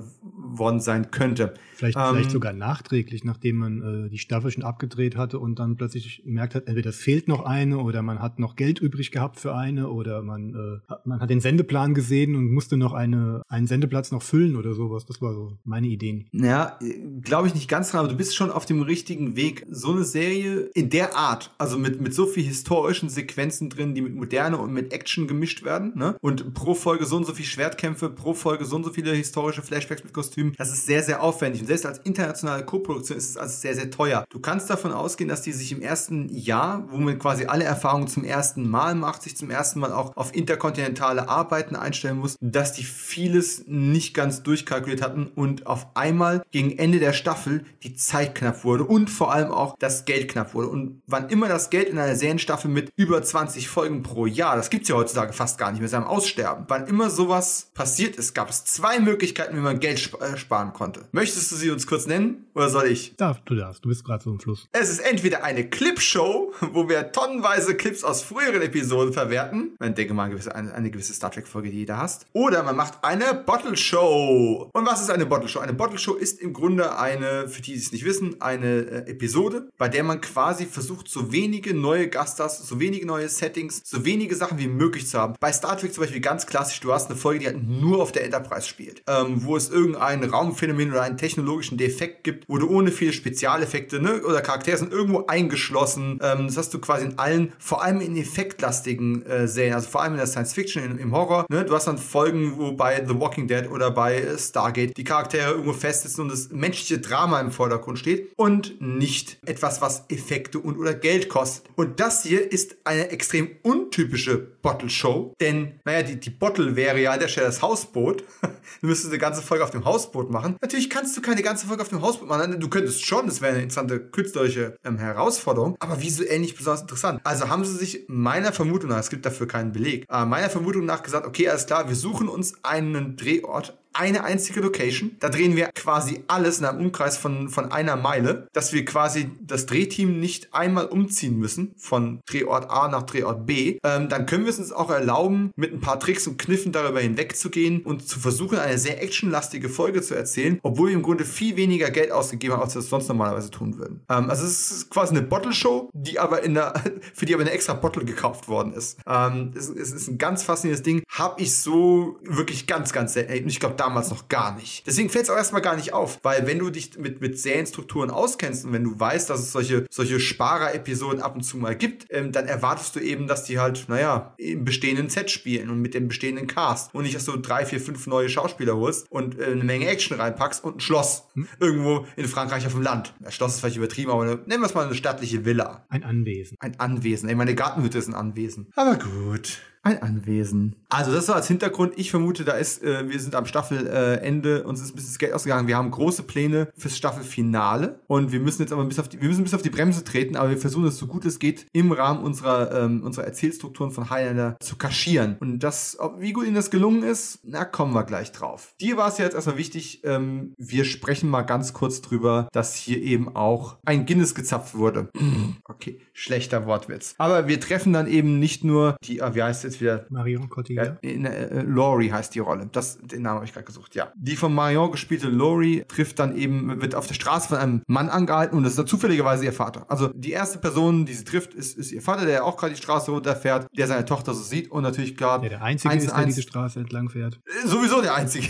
worden sein könnte. Vielleicht, ähm, vielleicht sogar nachträglich, nachdem man äh, die Staffel schon abgedreht hatte und dann plötzlich gemerkt hat, entweder fehlt noch eine oder man hat noch Geld übrig gehabt für eine oder man, äh, man hat den Sendeplan gesehen und musste noch eine, einen Sendeplatz noch füllen oder sowas. Das war so meine Ideen. Ja, glaube ich nicht ganz dran, aber du bist schon auf dem richtigen Weg. So eine Serie in der Art, also mit, mit so viel historischen Sequenzen drin, die mit Moderne und mit Action gemischt werden, ne? Und pro Folge so und so viele Schwertkämpfe, pro Folge so und so viele historische Flashbacks mit Kostümen. Das ist sehr, sehr aufwendig und selbst als internationale Co-Produktion ist es also sehr, sehr teuer. Du kannst davon ausgehen, dass die sich im ersten Jahr, wo man quasi alle Erfahrungen zum ersten Mal macht, sich zum ersten Mal auch auf interkontinentale Arbeiten einstellen muss, dass die vieles nicht ganz durchkalkuliert hatten und auf einmal gegen Ende der Staffel die Zeit knapp wurde und vor allem auch das Geld knapp wurde. Und wann immer das Geld in einer Serienstaffel mit über 20 Folgen pro Jahr, das gibt es ja heutzutage fast gar nicht mehr, seinem Aussterben, wann immer sowas passiert ist, gab es zwei Möglichkeiten, wie man Geld äh, sparen konnte. Möchtest du sie uns kurz nennen oder soll ich? Darf, du darfst, du bist gerade so im Fluss. Es ist entweder eine Clipshow, wo wir tonnenweise Clips aus früheren Episoden verwerten. Man denke mal eine gewisse, eine, eine gewisse Star Trek-Folge, die jeder hasst. Oder man macht eine Bottle Show. Und was ist eine Bottle Show? Eine Bottle Show ist im Grunde eine, für die, die es nicht wissen, eine äh, Episode, bei der man quasi versucht, so wenige neue Gaststars, so wenige neue Settings, so wenige Sachen wie möglich zu haben. Bei Star Trek zum Beispiel ganz klassisch, du hast eine Folge, die halt nur auf der Enterprise spielt, ähm, wo es irgendein Raumphänomen oder einen technologischen Defekt gibt, wo du ohne viele Spezialeffekte ne, oder Charaktere sind irgendwo eingeschlossen. Ähm, das hast du quasi in allen, vor allem in effektlastigen äh, Serien, also vor allem in der Science Fiction, in, im Horror. Ne? Du hast dann Folgen, wo bei The Walking Dead oder bei äh, Stargate die Charaktere irgendwo festsitzen und das menschliche Drama im Vordergrund steht und nicht etwas, was Effekte und oder Geld kostet. Und das hier ist eine extrem untypische Bottle Show, denn, naja, die, die Bottle wäre ja an der Stelle das Hausboot. du müsstest eine ganze Folge auf dem Hausboot Hausboot machen. Natürlich kannst du keine ganze Folge auf dem Hausboot machen. Du könntest schon, das wäre eine interessante künstlerische ähm, Herausforderung, aber visuell nicht besonders interessant. Also haben sie sich meiner Vermutung nach, es gibt dafür keinen Beleg, äh, meiner Vermutung nach gesagt, okay, alles klar, wir suchen uns einen Drehort eine einzige Location. Da drehen wir quasi alles in einem Umkreis von, von einer Meile, dass wir quasi das Drehteam nicht einmal umziehen müssen von Drehort A nach Drehort B. Ähm, dann können wir es uns auch erlauben, mit ein paar Tricks und Kniffen darüber hinwegzugehen und zu versuchen, eine sehr actionlastige Folge zu erzählen, obwohl wir im Grunde viel weniger Geld ausgegeben haben, als wir es sonst normalerweise tun würden. Ähm, also es ist quasi eine Bottle-Show, die aber in der, für die aber eine extra Bottle gekauft worden ist. Ähm, es, es, ist ein ganz faszinierendes Ding. Habe ich so wirklich ganz, ganz selten. Ich glaube, damals noch gar nicht. Deswegen fällt es auch erstmal gar nicht auf, weil wenn du dich mit, mit Serienstrukturen auskennst und wenn du weißt, dass es solche, solche Sparer-Episoden ab und zu mal gibt, ähm, dann erwartest du eben, dass die halt, naja, im bestehenden Set spielen und mit dem bestehenden Cast und nicht, dass du drei, vier, fünf neue Schauspieler holst und äh, eine Menge Action reinpackst und ein Schloss hm? irgendwo in Frankreich auf dem Land. Das Schloss ist vielleicht übertrieben, aber eine, nennen wir es mal eine stattliche Villa. Ein Anwesen. Ein Anwesen. Ey, meine Gartenhütte ist ein Anwesen. Aber gut. Ein Anwesen. Also das war als Hintergrund. Ich vermute, da ist, äh, wir sind am Staffelende, äh, uns ist ein bisschen das Geld ausgegangen. Wir haben große Pläne fürs Staffelfinale und wir müssen jetzt aber bis auf die, wir müssen bis auf die Bremse treten, aber wir versuchen es so gut es geht im Rahmen unserer, ähm, unserer Erzählstrukturen von Highlander zu kaschieren. Und das, ob, wie gut ihnen das gelungen ist, na, kommen wir gleich drauf. Dir war es ja jetzt erstmal wichtig, ähm, wir sprechen mal ganz kurz drüber, dass hier eben auch ein Guinness gezapft wurde. okay, schlechter Wortwitz. Aber wir treffen dann eben nicht nur die, ah, wie heißt es jetzt wieder? Marion Cotillard. Ja, in, äh, Laurie heißt die Rolle. Das, den Namen habe ich gerade gesucht, ja. Die von Marion gespielte Laurie trifft dann eben, wird auf der Straße von einem Mann angehalten und das ist dann zufälligerweise ihr Vater. Also die erste Person, die sie trifft, ist, ist ihr Vater, der auch gerade die Straße runterfährt, der seine Tochter so sieht und natürlich gerade. Ja, der Einzige ist, der diese Straße entlang fährt. Sowieso der Einzige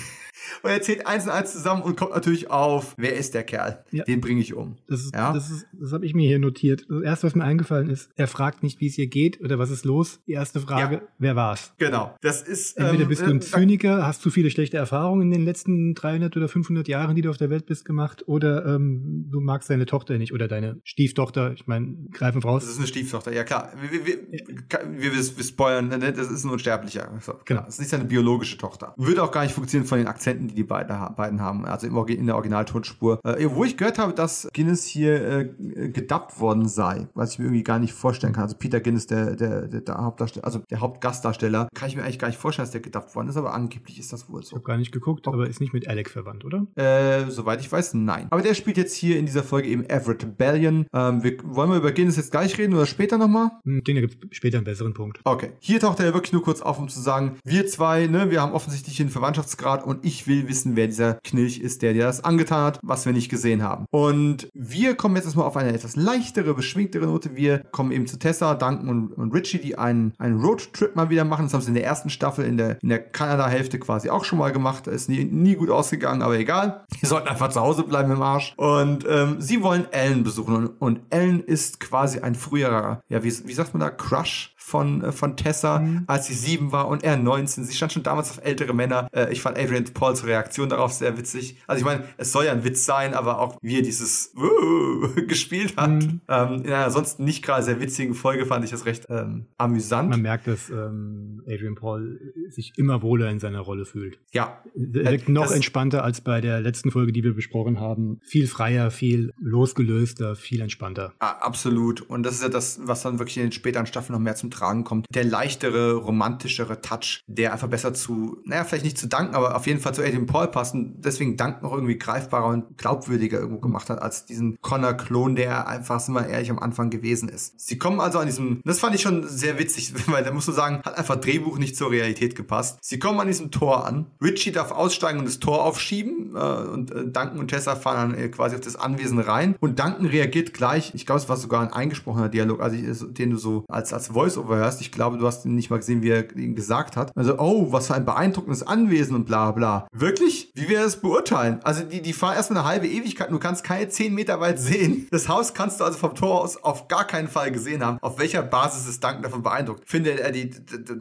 und er zählt eins und eins zusammen und kommt natürlich auf, wer ist der Kerl? Ja. Den bringe ich um. Das, ist, ja? das, ist, das habe ich mir hier notiert. Das erste, was mir eingefallen ist, er fragt nicht, wie es hier geht oder was ist los. Die erste Frage, ja. wer war's? Genau. Das ist. Entweder ähm, bist du ein äh, Zyniker, hast du viele schlechte Erfahrungen in den letzten 300 oder 500 Jahren, die du auf der Welt bist, gemacht oder ähm, du magst deine Tochter nicht oder deine Stieftochter. Ich meine, greifen voraus. Das ist eine Stieftochter, ja klar. Wir, wir, wir, wir, wir spoilern, ne? das ist ein Unsterblicher. So, genau. Das ist nicht seine biologische Tochter. Würde auch gar nicht funktionieren von den Akzenten, die die beiden haben beiden haben, also in der Originaltonspur. Äh, wo ich gehört habe, dass Guinness hier äh, gedubbt worden sei, was ich mir irgendwie gar nicht vorstellen kann. Also Peter Guinness, der, der, der, der Hauptdarsteller, also der Hauptgastdarsteller, kann ich mir eigentlich gar nicht vorstellen, dass der gedubbt worden ist, aber angeblich ist das wohl so. Ich habe gar nicht geguckt, aber ist nicht mit Alec verwandt, oder? Äh, soweit ich weiß, nein. Aber der spielt jetzt hier in dieser Folge eben Everett Bellion. Ähm, wir, wollen wir über Guinness jetzt gleich reden oder später nochmal? Hm, den gibt es später einen besseren Punkt. Okay. Hier taucht er wirklich nur kurz auf, um zu sagen, wir zwei, ne, wir haben offensichtlich einen Verwandtschaftsgrad und ich will wissen, wer dieser Knilch ist, der dir das angetan hat, was wir nicht gesehen haben. Und wir kommen jetzt erstmal auf eine etwas leichtere, beschwingtere Note. Wir kommen eben zu Tessa, Duncan und, und Richie, die einen, einen Roadtrip mal wieder machen. Das haben sie in der ersten Staffel in der, in der Kanada-Hälfte quasi auch schon mal gemacht. Ist nie, nie gut ausgegangen, aber egal. Die sollten einfach zu Hause bleiben im Arsch. Und ähm, sie wollen Ellen besuchen. Und, und Ellen ist quasi ein früherer, ja, wie, wie sagt man da, Crush von, äh, von Tessa, mhm. als sie sieben war und er 19. Sie stand schon damals auf ältere Männer. Äh, ich fand Adrian Pauls Reaktion darauf sehr witzig. Also ich meine, es soll ja ein Witz sein, aber auch wie er dieses gespielt hat. Mhm. Ähm, in einer sonst nicht gerade sehr witzigen Folge fand ich das recht ähm, amüsant. Man merkt, dass ähm, Adrian Paul sich immer wohler in seiner Rolle fühlt. Ja. Er wirkt noch entspannter als bei der letzten Folge, die wir besprochen haben. Viel freier, viel losgelöster, viel entspannter. Ah, absolut. Und das ist ja das, was dann wirklich in den späteren Staffeln noch mehr zum Tragen kommt. Der leichtere, romantischere Touch, der einfach besser zu, naja, vielleicht nicht zu danken, aber auf jeden Fall zu Adrian Paul passen. Deswegen Dank noch irgendwie greifbarer und glaubwürdiger irgendwo gemacht hat, als diesen Connor-Klon, der einfach, sind wir ehrlich, am Anfang gewesen ist. Sie kommen also an diesem, das fand ich schon sehr witzig, weil da musst du sagen, hat einfach Drehbuch nicht zur Realität gepasst. Sie kommen an diesem Tor an. Richie darf aussteigen und das Tor aufschieben äh, und äh, Duncan und Tessa fahren dann äh, quasi auf das Anwesen rein und Duncan reagiert gleich, ich glaube, es war sogar ein eingesprochener Dialog, also den du so als, als Voice hörst. Ich glaube, du hast ihn nicht mal gesehen, wie er ihn gesagt hat. Also, oh, was für ein beeindruckendes Anwesen und bla bla. Wirklich? Wie wir das beurteilen? Also, die, die fahren erstmal eine halbe Ewigkeit und du kannst keine 10 Meter weit sehen. Das Haus kannst du also vom Tor aus auf gar keinen Fall gesehen haben. Auf welcher Basis ist Duncan davon beeindruckt? Findet er die,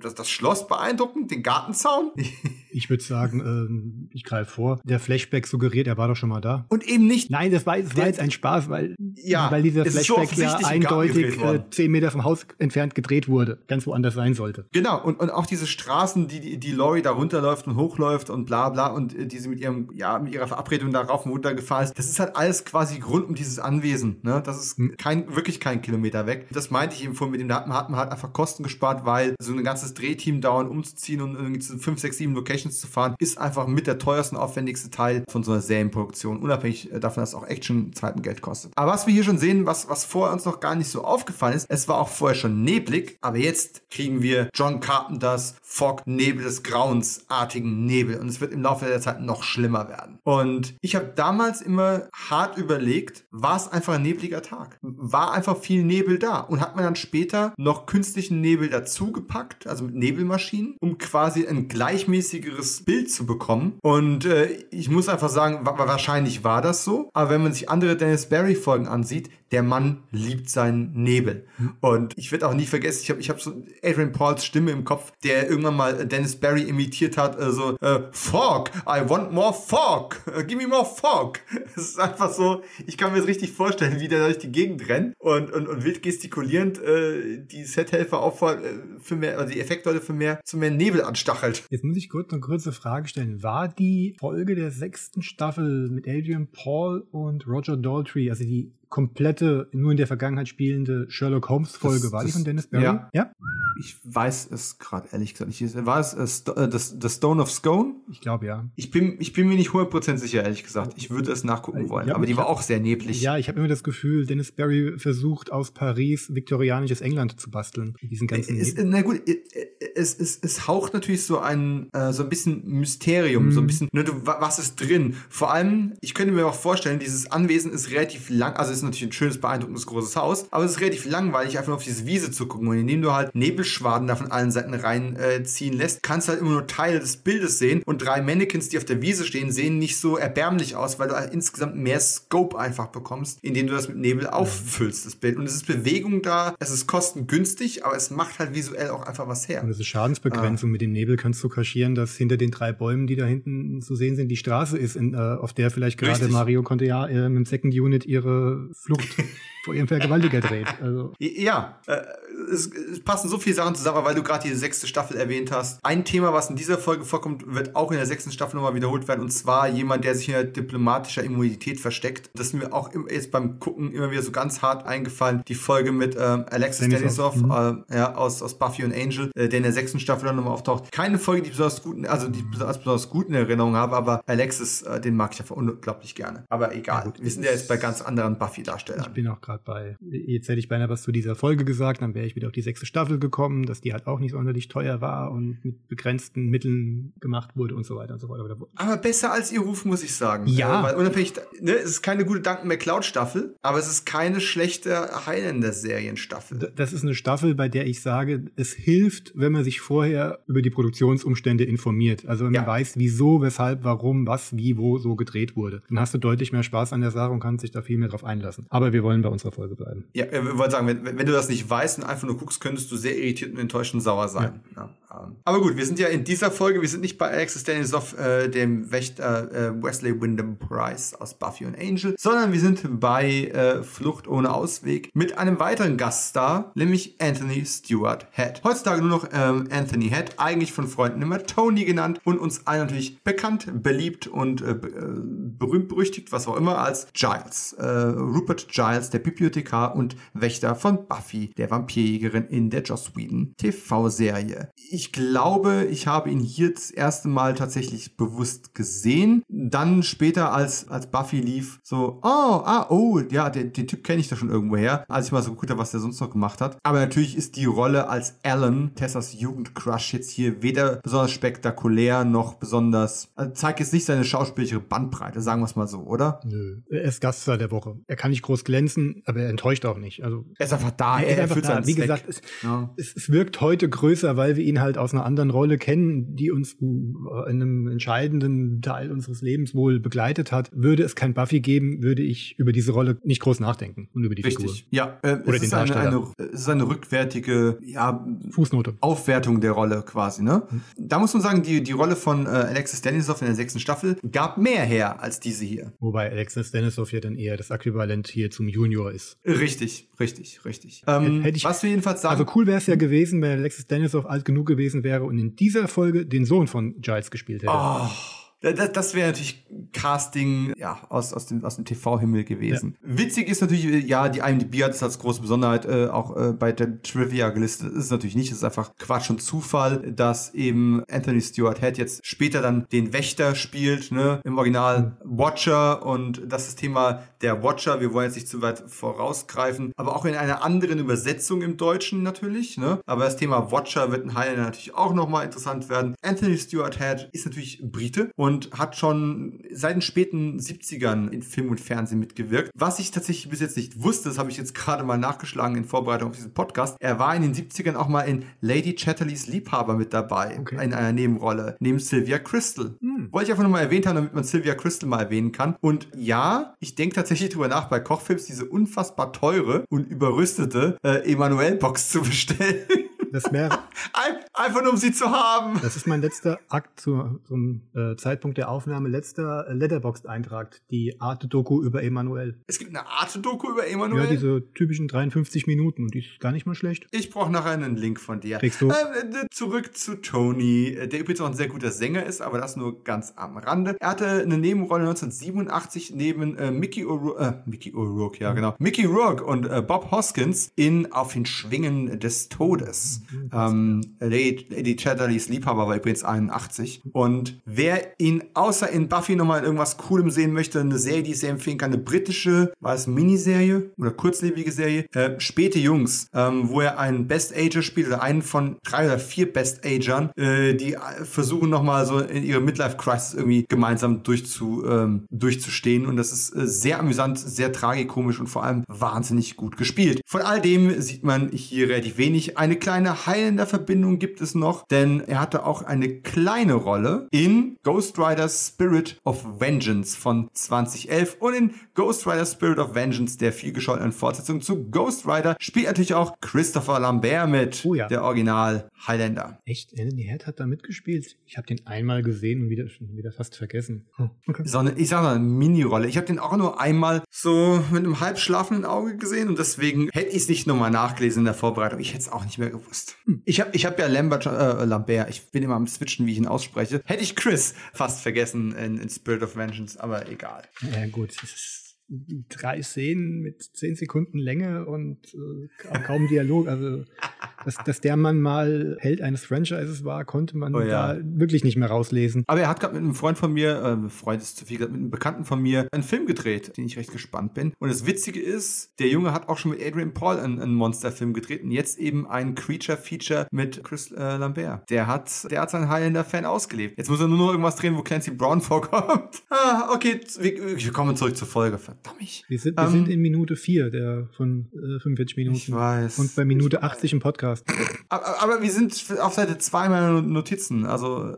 das, das Schloss beeindruckend? Den Gartenzaun? ich würde sagen, ähm, ich greife vor, der Flashback suggeriert, er war doch schon mal da. Und eben nicht. Nein, das war, das war jetzt ein Spaß, weil, ja, weil dieser Flashback so ja eindeutig äh, 10 Meter vom Haus entfernt gedreht wurde wurde, ganz woanders sein sollte. Genau, und, und auch diese Straßen, die, die, die Lori da runterläuft und hochläuft und bla bla und äh, die sie mit ihrem, ja, mit ihrer Verabredung da rauf und runter gefahren ist. Das ist halt alles quasi rund um dieses Anwesen. Ne? Das ist hm. kein, wirklich kein Kilometer weg. Das meinte ich eben vorhin mit dem, da hat man halt einfach Kosten gespart, weil so ein ganzes Drehteam dauern umzuziehen und irgendwie zu 5, 6, 7 Locations zu fahren, ist einfach mit der teuersten, aufwendigste Teil von so einer Serienproduktion, unabhängig äh, davon, dass auch Action Zeit und Geld kostet. Aber was wir hier schon sehen, was, was vorher uns noch gar nicht so aufgefallen ist, es war auch vorher schon neblig, aber jetzt kriegen wir John Carpenters Fog, Nebel des Grauensartigen Nebel und es wird im Laufe der Zeit noch schlimmer werden. Und ich habe damals immer hart überlegt, war es einfach ein nebliger Tag? War einfach viel Nebel da? Und hat man dann später noch künstlichen Nebel dazugepackt, also mit Nebelmaschinen, um quasi ein gleichmäßigeres Bild zu bekommen? Und äh, ich muss einfach sagen, wahrscheinlich war das so, aber wenn man sich andere Dennis Barry Folgen ansieht, der Mann liebt seinen Nebel. Und ich werde auch nie vergessen, ich habe ich hab so Adrian Pauls Stimme im Kopf, der irgendwann mal Dennis Barry imitiert hat, also äh, Fog, I want more fog, give me more fog. Es ist einfach so, ich kann mir das richtig vorstellen, wie der durch die Gegend rennt und, und, und wild gestikulierend äh, die Sethelfer auffordert, äh, für mehr, also die Effektleute für mehr, zu mehr Nebel anstachelt. Jetzt muss ich kurz eine kurze Frage stellen. War die Folge der sechsten Staffel mit Adrian Paul und Roger Daltrey, also die komplette, nur in der Vergangenheit spielende Sherlock Holmes Folge. War das, die von Dennis Barry? Ja. ja? Ich weiß es gerade ehrlich gesagt nicht. War es äh, das, das Stone of Scone? Ich glaube ja. Ich bin, ich bin mir nicht 100% sicher, ehrlich gesagt. Ich würde es nachgucken wollen. Ja, aber die war auch sehr neblig. Ja, ich habe immer das Gefühl, Dennis Barry versucht aus Paris viktorianisches England zu basteln. Diesen ganzen es, na gut, es, es, es haucht natürlich so ein, äh, so ein bisschen Mysterium, mm. so ein mhm. bisschen, ne, du, was ist drin? Vor allem, ich könnte mir auch vorstellen, dieses Anwesen ist relativ lang, also es ist natürlich ein schönes, beeindruckendes, großes Haus, aber es ist relativ langweilig, einfach nur auf diese Wiese zu gucken. Und indem du halt Nebelschwaden da von allen Seiten reinziehen äh, lässt, kannst du halt immer nur Teile des Bildes sehen. Und drei Mannequins, die auf der Wiese stehen, sehen nicht so erbärmlich aus, weil du halt insgesamt mehr Scope einfach bekommst, indem du das mit Nebel auffüllst, das Bild. Und es ist Bewegung da, es ist kostengünstig, aber es macht halt visuell auch einfach was her. Und es ist Schadensbegrenzung. Ah. Mit dem Nebel kannst du kaschieren, dass hinter den drei Bäumen, die da hinten zu sehen sind, die Straße ist, in, äh, auf der vielleicht gerade Mario konnte ja äh, mit dem Second Unit ihre Flucht vor ihrem Vergewaltiger dreht. Also. Ja, äh, es, es, passen so viele Sachen zusammen, weil du gerade die sechste Staffel erwähnt hast. Ein Thema, was in dieser Folge vorkommt, wird auch in der sechsten Staffel nochmal wiederholt werden, und zwar jemand, der sich in diplomatischer Immunität versteckt. Das ist mir auch jetzt beim Gucken immer wieder so ganz hart eingefallen. Die Folge mit ähm, Alexis Denisov mhm. äh, ja, aus, aus Buffy und Angel, äh, der in der sechsten Staffel dann nochmal auftaucht. Keine Folge, die besonders gut, also die besonders, besonders gut in Erinnerung habe, aber Alexis, äh, den mag ich einfach unglaublich gerne. Aber egal, ja, wir sind ja jetzt bei ganz anderen Buffy-Darstellern. Ich bin auch gerade bei. Jetzt hätte ich beinahe was zu dieser Folge gesagt, dann wäre ich wieder auf die sechste Staffel gekommen, dass die halt auch nicht sonderlich teuer war und mit begrenzten Mitteln gemacht wurde und so weiter und so weiter. Aber besser als ihr Ruf, muss ich sagen. Ja. Äh, weil unabhängig, ne, es ist keine gute Duncan McCloud-Staffel, aber es ist keine schlechte Highlander-Serienstaffel. Das ist eine Staffel, bei der ich sage, es hilft, wenn man sich vorher über die Produktionsumstände informiert. Also wenn man ja. weiß, wieso, weshalb, warum, was, wie, wo so gedreht wurde. Dann hast du deutlich mehr Spaß an der Sache und kannst sich da viel mehr drauf einlassen. Aber wir wollen bei unserer Folge bleiben. Ja, wir wollen sagen, wenn, wenn du das nicht weißt und einfach nur guckst, könntest du sehr irritiert und enttäuscht und sauer sein. Ja. Ähm. Aber gut, wir sind ja in dieser Folge, wir sind nicht bei Alexis Denisov, äh, dem Wächter äh, Wesley Wyndham Price aus Buffy und Angel, sondern wir sind bei äh, Flucht ohne Ausweg mit einem weiteren Gaststar, nämlich Anthony Stewart Head. Heutzutage nur noch ähm, Anthony Head, eigentlich von Freunden immer Tony genannt und uns allen natürlich bekannt, beliebt und äh, äh berühmt berüchtigt, was auch immer, als Giles. Äh, Rupert Giles, der Bibliothekar und Wächter von Buffy, der Vampirjägerin in der Joss Whedon TV-Serie. Ich glaube, ich habe ihn hier das erste Mal tatsächlich bewusst gesehen. Dann später, als, als Buffy lief, so, oh, ah, oh, ja, den, den Typ kenne ich da schon irgendwoher, als ich mal so geguckt habe, was der sonst noch gemacht hat. Aber natürlich ist die Rolle als Alan, Tessas Jugendcrush, jetzt hier weder besonders spektakulär noch besonders, also zeigt jetzt nicht seine schauspielerische Bandbreite, sagen wir es mal so, oder? Nö. Er ist Gaststar der Woche. Er kann nicht groß gleinzen, aber er enttäuscht auch nicht. Also, er ist einfach da, er, er ist einfach da. Wie Zweck. gesagt, es, ja. es, es wirkt heute größer, weil wir ihn halt aus einer anderen Rolle kennen, die uns in einem entscheidenden Teil unseres Lebens wohl begleitet hat. Würde es kein Buffy geben, würde ich über diese Rolle nicht groß nachdenken und über die Richtig. Figur. Ja, äh, Oder es, den ist eine, eine, es ist eine rückwärtige ja, Fußnote. Aufwertung der Rolle quasi. Ne? Mhm. Da muss man sagen, die, die Rolle von äh, Alexis Denisov in der sechsten Staffel gab mehr her als diese hier. Wobei Alexis Denisov ja dann eher das Äquivalent hier zum Junior ist. Richtig, richtig, richtig. Ähm, Hätte ich, was wir jedenfalls sagen. Also cool wäre es ja gewesen, wenn Alexis Denisov alt genug gewesen wäre und in dieser Folge den Sohn von Giles gespielt hätte. Oh. Das, das wäre natürlich Casting ja, aus, aus dem, aus dem TV-Himmel gewesen. Ja. Witzig ist natürlich, ja, die IMDb hat es als große Besonderheit äh, auch äh, bei der Trivia gelistet. Das ist natürlich nicht, das ist einfach Quatsch und Zufall, dass eben Anthony Stewart Head jetzt später dann den Wächter spielt, ne, im Original Watcher und das ist Thema der Watcher. Wir wollen jetzt nicht zu weit vorausgreifen, aber auch in einer anderen Übersetzung im Deutschen natürlich, ne. Aber das Thema Watcher wird in Highlander natürlich auch nochmal interessant werden. Anthony Stewart Head ist natürlich Brite und hat schon seit den späten 70ern in Film und Fernsehen mitgewirkt. Was ich tatsächlich bis jetzt nicht wusste, das habe ich jetzt gerade mal nachgeschlagen in Vorbereitung auf diesen Podcast. Er war in den 70ern auch mal in Lady Chatterleys Liebhaber mit dabei, okay. in einer Nebenrolle, neben Sylvia Crystal. Hm. Wollte ich einfach nur mal erwähnt haben, damit man Sylvia Crystal mal erwähnen kann. Und ja, ich denke tatsächlich drüber nach, bei Kochfilms diese unfassbar teure und überrüstete äh, Emanuel-Box zu bestellen. Das wäre. Einfach nur, um sie zu haben. Das ist mein letzter Akt zu, zum äh, Zeitpunkt der Aufnahme, letzter Letterboxd-Eintrag, die Arte-Doku über Emanuel. Es gibt eine Arte-Doku über Emanuel? Ja, diese typischen 53 Minuten und die ist gar nicht mal schlecht. Ich brauche nachher einen Link von dir. Kriegst du? Äh, zurück zu Tony, der übrigens auch ein sehr guter Sänger ist, aber das nur ganz am Rande. Er hatte eine Nebenrolle 1987 neben äh, Mickey O'Rourke, äh, Mickey O'Rourke, ja mhm. genau, Mickey Rourke und äh, Bob Hoskins in Auf den Schwingen des Todes. Ähm, Lady, Lady Chatterleys Liebhaber war übrigens 81. Und wer ihn außer in Buffy nochmal irgendwas Coolem sehen möchte, eine Serie, die ich sehr empfehlen kann, eine britische, war es Miniserie oder kurzlebige Serie, äh, Späte Jungs, ähm, wo er einen Best Ager spielt oder einen von drei oder vier Best Agern, äh, die versuchen nochmal so in ihre Midlife Crisis irgendwie gemeinsam durchzu, ähm, durchzustehen. Und das ist äh, sehr amüsant, sehr tragikomisch und vor allem wahnsinnig gut gespielt. Von all dem sieht man hier relativ wenig. Eine kleine heilende Verbindung gibt es noch, denn er hatte auch eine kleine Rolle in Ghost Rider Spirit of Vengeance von 2011 und in Ghost Rider Spirit of Vengeance, der vielgescholtenen Fortsetzung zu Ghost Rider, spielt natürlich auch Christopher Lambert mit, oh ja. der Original Highlander. Echt? Anthony Head hat da mitgespielt? Ich habe den einmal gesehen und wieder, wieder fast vergessen. Hm. Okay. So eine, ich sag mal, eine Mini-Rolle. Ich habe den auch nur einmal so mit einem halb schlafenden Auge gesehen und deswegen hätte ich es nicht nochmal nachgelesen in der Vorbereitung. Ich hätte es auch nicht mehr gewusst. Hm. Ich habe ich hab ja Lambert, äh, Lambert, ich bin immer am Switchen, wie ich ihn ausspreche. Hätte ich Chris fast vergessen in, in Spirit of Vengeance, aber egal. Ja, gut. Das ist drei Szenen mit zehn Sekunden Länge und äh, kaum Dialog. Also, dass, dass der Mann mal Held eines Franchises war, konnte man oh, ja. da wirklich nicht mehr rauslesen. Aber er hat gerade mit einem Freund von mir, äh, Freund ist zu viel, mit einem Bekannten von mir, einen Film gedreht, den ich recht gespannt bin. Und das Witzige ist, der Junge hat auch schon mit Adrian Paul einen, einen Monsterfilm gedreht und jetzt eben ein Creature-Feature mit Chris äh, Lambert. Der hat, der hat seinen Highlander-Fan ausgelebt. Jetzt muss er nur noch irgendwas drehen, wo Clancy Brown vorkommt. ah, okay, wir, wir kommen zurück zur Folge. Verdammt. Wir sind, wir ähm, sind in Minute 4 der von äh, 45 Minuten. Ich weiß. Und bei Minute 80 im Podcast. Aber, aber, wir sind auf Seite 2 meiner Notizen. Also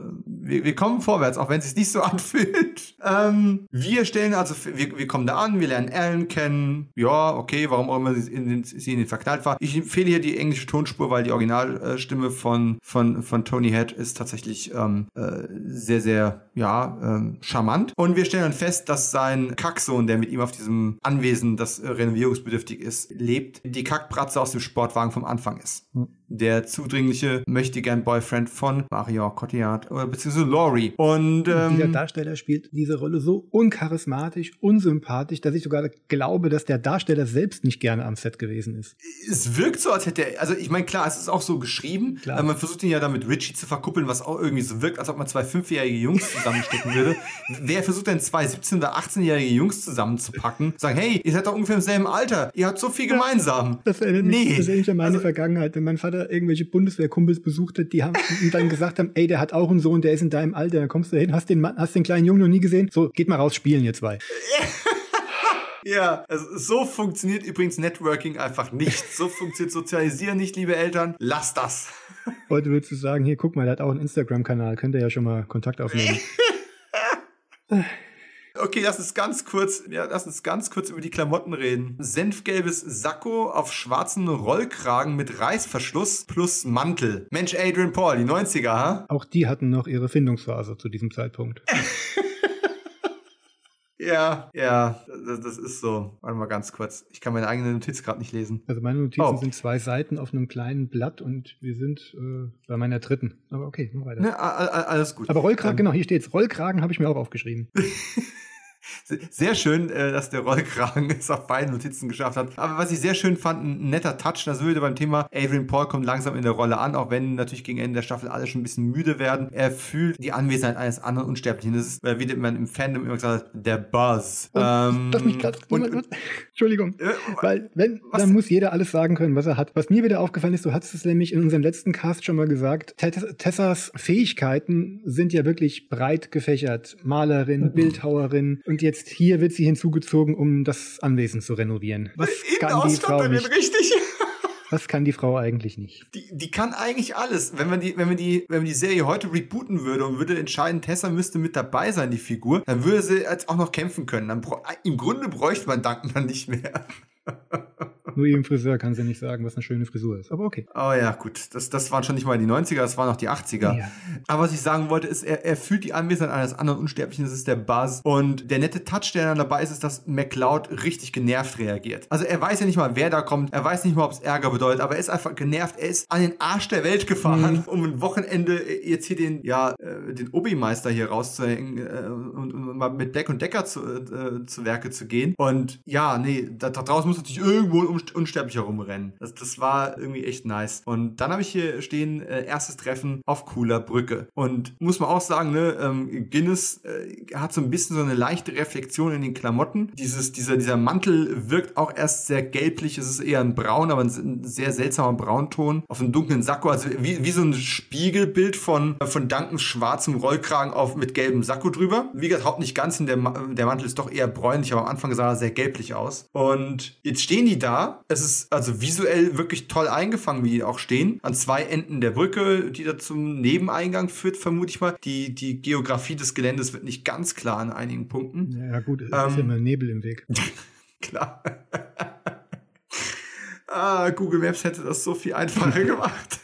wir, wir kommen vorwärts, auch wenn es sich nicht so anfühlt. Ähm, wir stellen also, wir, wir kommen da an, wir lernen Alan kennen. Ja, okay, warum auch immer sie in den, sie in den verknallt war. Ich empfehle hier die englische Tonspur, weil die Originalstimme von, von, von Tony Head ist tatsächlich ähm, äh, sehr, sehr, ja, ähm, charmant. Und wir stellen dann fest, dass sein Kacksohn, der mit ihm auf diesem Anwesen, das renovierungsbedürftig ist, lebt, die Kackbratze aus dem Sportwagen vom Anfang ist. Hm der zudringliche möchte gern Boyfriend von Marion Cotillard oder beziehungsweise Laurie. Und ähm, dieser Darsteller spielt diese Rolle so uncharismatisch, unsympathisch, dass ich sogar glaube, dass der Darsteller selbst nicht gerne am Set gewesen ist. Es wirkt so, als hätte er, also ich meine, klar, es ist auch so geschrieben. Klar. Man versucht ihn ja damit Richie zu verkuppeln, was auch irgendwie so wirkt, als ob man zwei fünfjährige Jungs zusammenstecken würde. Wer versucht denn zwei 17- oder 18-jährige Jungs zusammenzupacken? Sagen, hey, ihr seid doch ungefähr im selben Alter. Ihr habt so viel gemeinsam. Das erinnert mich, nee. mich an meine also, Vergangenheit. Wenn mein Vater Vater irgendwelche Bundeswehrkumpels besucht hat, die haben dann gesagt haben, ey, der hat auch einen Sohn, der ist in deinem Alter, dann kommst du hin, hast den, Mann, hast den kleinen Jungen noch nie gesehen, so, geht mal raus, spielen ihr zwei. Ja, also so funktioniert übrigens Networking einfach nicht. So funktioniert Sozialisieren nicht, liebe Eltern. Lass das. Heute würdest du sagen, hier, guck mal, der hat auch einen Instagram-Kanal, könnt ihr ja schon mal Kontakt aufnehmen. Okay, lass uns ganz kurz, ja, lass uns ganz kurz über die Klamotten reden. Senfgelbes Sakko auf schwarzen Rollkragen mit Reißverschluss plus Mantel. Mensch, Adrian Paul, die 90er, ha? Auch die hatten noch ihre Findungsphase zu diesem Zeitpunkt. Ja, ja, das, das, ist so. Warte mal ganz kurz. Ich kann meine eigene Notiz gerade nicht lesen. Also meine Notizen oh. sind zwei Seiten auf einem kleinen Blatt und wir sind äh, bei meiner dritten. Aber okay, nur weiter. Ne, alles gut. Aber Rollkragen, ähm, genau, hier steht's. Rollkragen habe ich mir auch aufgeschrieben. Sehr schön, äh, dass der Rollkragen es auf beiden Notizen geschafft hat. Aber was ich sehr schön fand, ein netter Touch, das würde beim Thema Adrian Paul kommt langsam in der Rolle an, auch wenn natürlich gegen Ende der Staffel alle schon ein bisschen müde werden. Er fühlt die Anwesenheit eines anderen Unsterblichen. Das ist, wie man im Fandom immer gesagt hat, der Buzz. Und, ähm, das mich grad, und, und, Entschuldigung, äh, weil wenn, was? dann muss jeder alles sagen können, was er hat. Was mir wieder aufgefallen ist, du hattest es nämlich in unserem letzten Cast schon mal gesagt, Tessas Fähigkeiten sind ja wirklich breit gefächert. Malerin, Bildhauerin und jetzt hier wird sie hinzugezogen, um das Anwesen zu renovieren. Was kann die Frau nicht? Richtig. Was kann die Frau eigentlich nicht? Die, die kann eigentlich alles. Wenn man die, wenn man die, wenn man die Serie heute rebooten würde und würde entscheiden, Tessa müsste mit dabei sein, die Figur, dann würde sie jetzt auch noch kämpfen können. Dann, Im Grunde bräuchte man Duncan nicht mehr. Nur ihrem Friseur kann sie nicht sagen, was eine schöne Frisur ist. Aber okay. Oh ja, gut. Das, das waren schon nicht mal die 90er, das waren auch die 80er. Ja. Aber was ich sagen wollte, ist, er, er fühlt die Anwesenheit eines anderen Unsterblichen, das ist der Buzz. Und der nette Touch, der dann dabei ist, ist, dass McCloud richtig genervt reagiert. Also er weiß ja nicht mal, wer da kommt. Er weiß nicht mal, ob es Ärger bedeutet, aber er ist einfach genervt. Er ist an den Arsch der Welt gefahren, mhm. um ein Wochenende jetzt hier den, ja, äh, den Obi-Meister hier rauszuhängen äh, und, und, mal mit Black und Decker zu, äh, zu Werke zu gehen. Und ja, nee, da, da draußen muss natürlich irgendwo ein unsterblich herumrennen. Das, das war irgendwie echt nice. Und dann habe ich hier stehen, äh, erstes Treffen auf cooler Brücke. Und muss man auch sagen, ne, ähm, Guinness äh, hat so ein bisschen so eine leichte Reflexion in den Klamotten. Dieses, dieser, dieser Mantel wirkt auch erst sehr gelblich. Es ist eher ein Braun, aber ein sehr seltsamer Braunton. Auf einem dunklen Sakko, also wie, wie so ein Spiegelbild von, von Dankens schwarzem Rollkragen auf, mit gelbem Sakko drüber. Wie gesagt, nicht ganz, der, der Mantel ist doch eher bräunlich, aber am Anfang sah er sehr gelblich aus. Und jetzt stehen die da. Es ist also visuell wirklich toll eingefangen, wie die auch stehen. An zwei Enden der Brücke, die da zum Nebeneingang führt, vermute ich mal. Die, die Geografie des Geländes wird nicht ganz klar an einigen Punkten. Ja, gut, es ähm, ist immer Nebel im Weg. klar. ah, Google Maps hätte das so viel einfacher gemacht.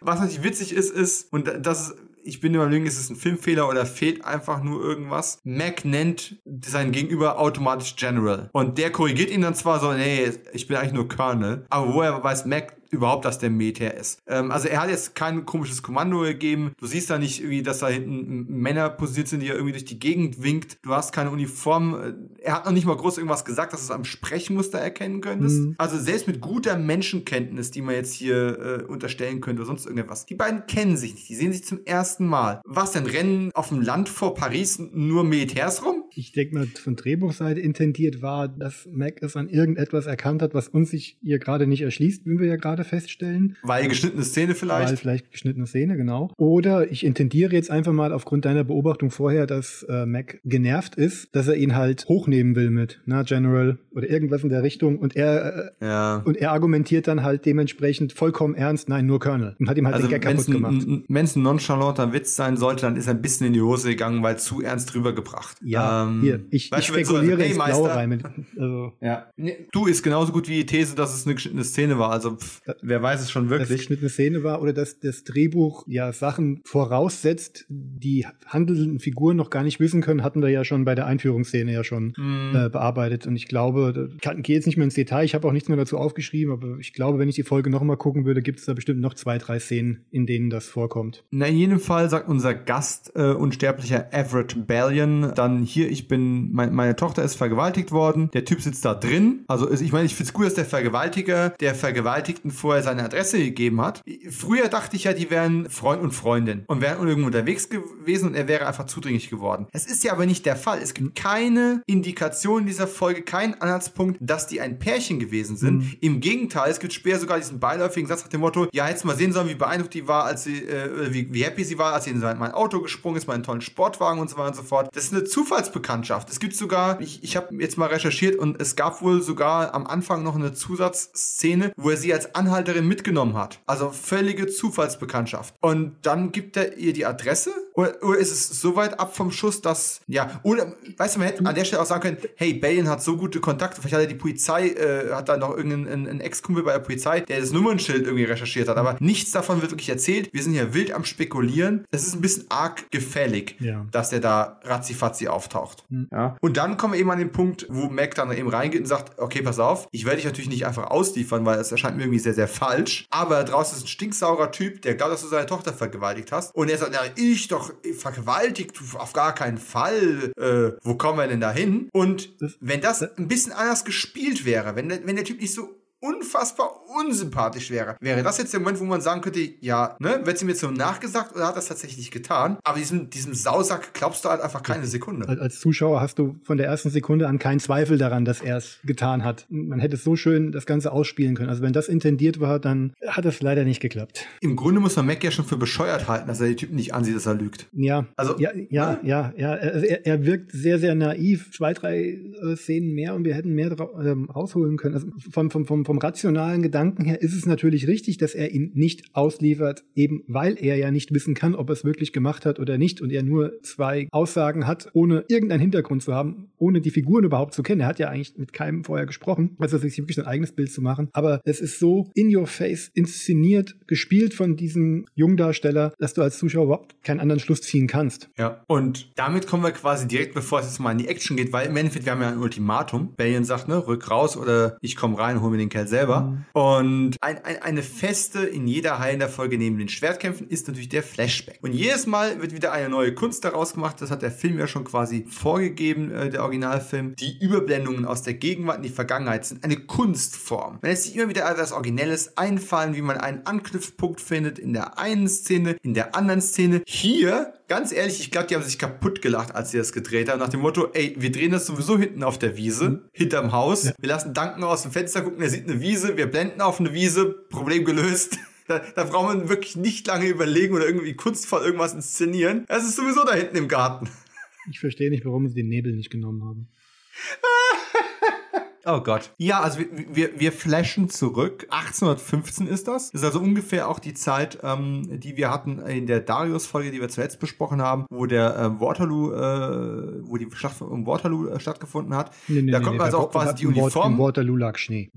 Was natürlich witzig ist, ist, und das ist ich bin überlegen, ist es ein Filmfehler oder fehlt einfach nur irgendwas. Mac nennt sein Gegenüber automatisch General. Und der korrigiert ihn dann zwar so, nee, ich bin eigentlich nur Colonel. Aber woher weiß Mac überhaupt, dass der Meteor ist. Ähm, also er hat jetzt kein komisches Kommando gegeben. Du siehst da nicht irgendwie, dass da hinten Männer posiert sind, die er irgendwie durch die Gegend winkt. Du hast keine Uniform. Er hat noch nicht mal groß irgendwas gesagt, dass du es am Sprechmuster erkennen könntest. Mhm. Also selbst mit guter Menschenkenntnis, die man jetzt hier äh, unterstellen könnte oder sonst irgendwas. Die beiden kennen sich nicht. Die sehen sich zum ersten Mal. Was denn? Rennen auf dem Land vor Paris nur Militärs rum? Ich denke mal, von Drehbuchseite intendiert war, dass Mac es an irgendetwas erkannt hat, was uns sich hier gerade nicht erschließt, wie wir ja gerade gerade feststellen. Weil geschnittene Szene vielleicht? Weil vielleicht geschnittene Szene, genau. Oder ich intendiere jetzt einfach mal aufgrund deiner Beobachtung vorher, dass äh, Mac genervt ist, dass er ihn halt hochnehmen will mit, na, General oder irgendwas in der Richtung und er, äh, ja. und er argumentiert dann halt dementsprechend vollkommen ernst, nein, nur Colonel und hat ihm halt also den Gag kaputt gemacht. Wenn es ein nonchalanter Witz sein sollte, dann ist er ein bisschen in die Hose gegangen, weil zu ernst rübergebracht. Ja, ähm, hier, ich, ich spekuliere so, ins Blaue rein. Mit, also. ja. Du ist genauso gut wie die These, dass es eine geschnittene Szene war. Also pff, wer weiß es schon wirklich. Dass es geschnittene Szene war oder dass das Drehbuch ja Sachen voraussetzt, die handelnden Figuren noch gar nicht wissen können, hatten wir ja schon bei der Einführungsszene ja schon mm. äh, bearbeitet. Und ich glaube, ich gehe jetzt nicht mehr ins Detail, ich habe auch nichts mehr dazu aufgeschrieben, aber ich glaube, wenn ich die Folge noch mal gucken würde, gibt es da bestimmt noch zwei, drei Szenen, in denen das vorkommt. Na, in jedem Fall sagt unser Gast, äh, unsterblicher Everett Ballion, dann hier, ich bin, mein, meine Tochter ist vergewaltigt worden, der Typ sitzt da drin. Also ich meine, ich finde es gut, dass der Vergewaltiger der Vergewaltigten vorher seine Adresse gegeben hat. Früher dachte ich ja, die wären Freund und Freundin und wären irgendwo unterwegs gewesen und er wäre einfach zudringlich geworden. Es ist ja aber nicht der Fall. Es gibt keine Indikation in dieser Folge, keinen Anhaltspunkt, dass die ein Pärchen gewesen sind. Mhm. Im Gegenteil, es gibt später sogar diesen beiläufigen Satz nach dem Motto, ja, jetzt mal sehen sollen, wie beeindruckt die war, als sie, äh, wie, wie happy sie war, als sie in mein Auto gesprungen ist, meinen tollen Sportwagen und so weiter und so fort. Das ist eine Zufallsbekanntschaft. Es gibt sogar, ich, ich habe jetzt mal recherchiert und es gab wohl sogar am Anfang noch eine Zusatzszene, wo er sie als Anhalterin mitgenommen hat. Also völlige Zufallsbekanntschaft. Und dann gibt er ihr die Adresse oder, oder ist es so weit ab vom Schuss, dass, ja, oder, weißt du, man hätte an der Stelle auch sagen können, hey, Balen hat so gute Kontakte, vielleicht hat er die Polizei, äh, hat da noch irgendeinen Ex-Kumpel bei der Polizei, der das Nummernschild irgendwie recherchiert hat, aber nichts davon wird wirklich erzählt. Wir sind hier wild am Spekulieren. Es ist ein bisschen arg gefällig, ja. dass der da ratzifatzi auftaucht. Auftaucht. Mhm. Ja? Und dann kommen wir eben an den Punkt, wo Mac dann eben reingeht und sagt, okay, pass auf, ich werde dich natürlich nicht einfach ausliefern, weil es erscheint mir irgendwie sehr, sehr falsch. Aber draußen ist ein stinksaurer Typ, der glaubt, dass du seine Tochter vergewaltigt hast. Und er sagt, na, ich doch vergewaltigt, auf gar keinen Fall. Äh, wo kommen wir denn da hin? Und wenn das ein bisschen anders gespielt wäre, wenn wenn der Typ nicht so unfassbar unsympathisch wäre. Wäre das jetzt der Moment, wo man sagen könnte, ja, ne, wird sie mir so nachgesagt oder hat das tatsächlich getan? Aber diesem, diesem Sausack glaubst du halt einfach keine Sekunde. Als Zuschauer hast du von der ersten Sekunde an keinen Zweifel daran, dass er es getan hat. Man hätte so schön das Ganze ausspielen können. Also wenn das intendiert war, dann hat es leider nicht geklappt. Im Grunde muss man Mac ja schon für bescheuert halten, dass er die Typen nicht ansieht, dass er lügt. Ja. Also, ja, ja, ne? ja, ja. Er, er, wirkt sehr, sehr naiv. Zwei, drei äh, Szenen mehr und wir hätten mehr ähm, rausholen können. Also vom, vom, vom vom rationalen Gedanken her ist es natürlich richtig, dass er ihn nicht ausliefert, eben weil er ja nicht wissen kann, ob er es wirklich gemacht hat oder nicht und er nur zwei Aussagen hat, ohne irgendeinen Hintergrund zu haben, ohne die Figuren überhaupt zu kennen. Er hat ja eigentlich mit keinem vorher gesprochen, also sich wirklich ein eigenes Bild zu machen. Aber es ist so in your face inszeniert, gespielt von diesem Jungdarsteller, dass du als Zuschauer überhaupt keinen anderen Schluss ziehen kannst. Ja, und damit kommen wir quasi direkt, bevor es jetzt mal in die Action geht, weil im Endeffekt, wir haben ja ein Ultimatum. Balian sagt, ne, rück raus oder ich komme rein, hol mir den Kerl selber. Mhm. Und ein, ein, eine feste in jeder heilender Folge neben den Schwertkämpfen ist natürlich der Flashback. Und jedes Mal wird wieder eine neue Kunst daraus gemacht. Das hat der Film ja schon quasi vorgegeben, äh, der Originalfilm. Die Überblendungen aus der Gegenwart in die Vergangenheit sind eine Kunstform. Man lässt sich immer wieder etwas Originelles einfallen, wie man einen Anknüpfpunkt findet in der einen Szene, in der anderen Szene. Hier ganz ehrlich, ich glaube, die haben sich kaputt gelacht, als sie das gedreht haben, nach dem Motto, ey, wir drehen das sowieso hinten auf der Wiese, mhm. hinterm Haus. Ja. Wir lassen Duncan aus dem Fenster gucken, er sieht eine Wiese, wir blenden auf eine Wiese, Problem gelöst. Da, da braucht man wirklich nicht lange überlegen oder irgendwie kunstvoll irgendwas inszenieren. Es ist sowieso da hinten im Garten. Ich verstehe nicht, warum sie den Nebel nicht genommen haben. Oh Gott. Ja, also wir, wir, wir flashen zurück. 1815 ist das. Das ist also ungefähr auch die Zeit, ähm, die wir hatten in der Darius-Folge, die wir zuletzt besprochen haben, wo der äh, Waterloo, äh, wo die Schlacht um Waterloo äh, stattgefunden hat. Nee, nee, da nee, kommt nee, also auch quasi die Uniform. In Waterloo lag Schnee.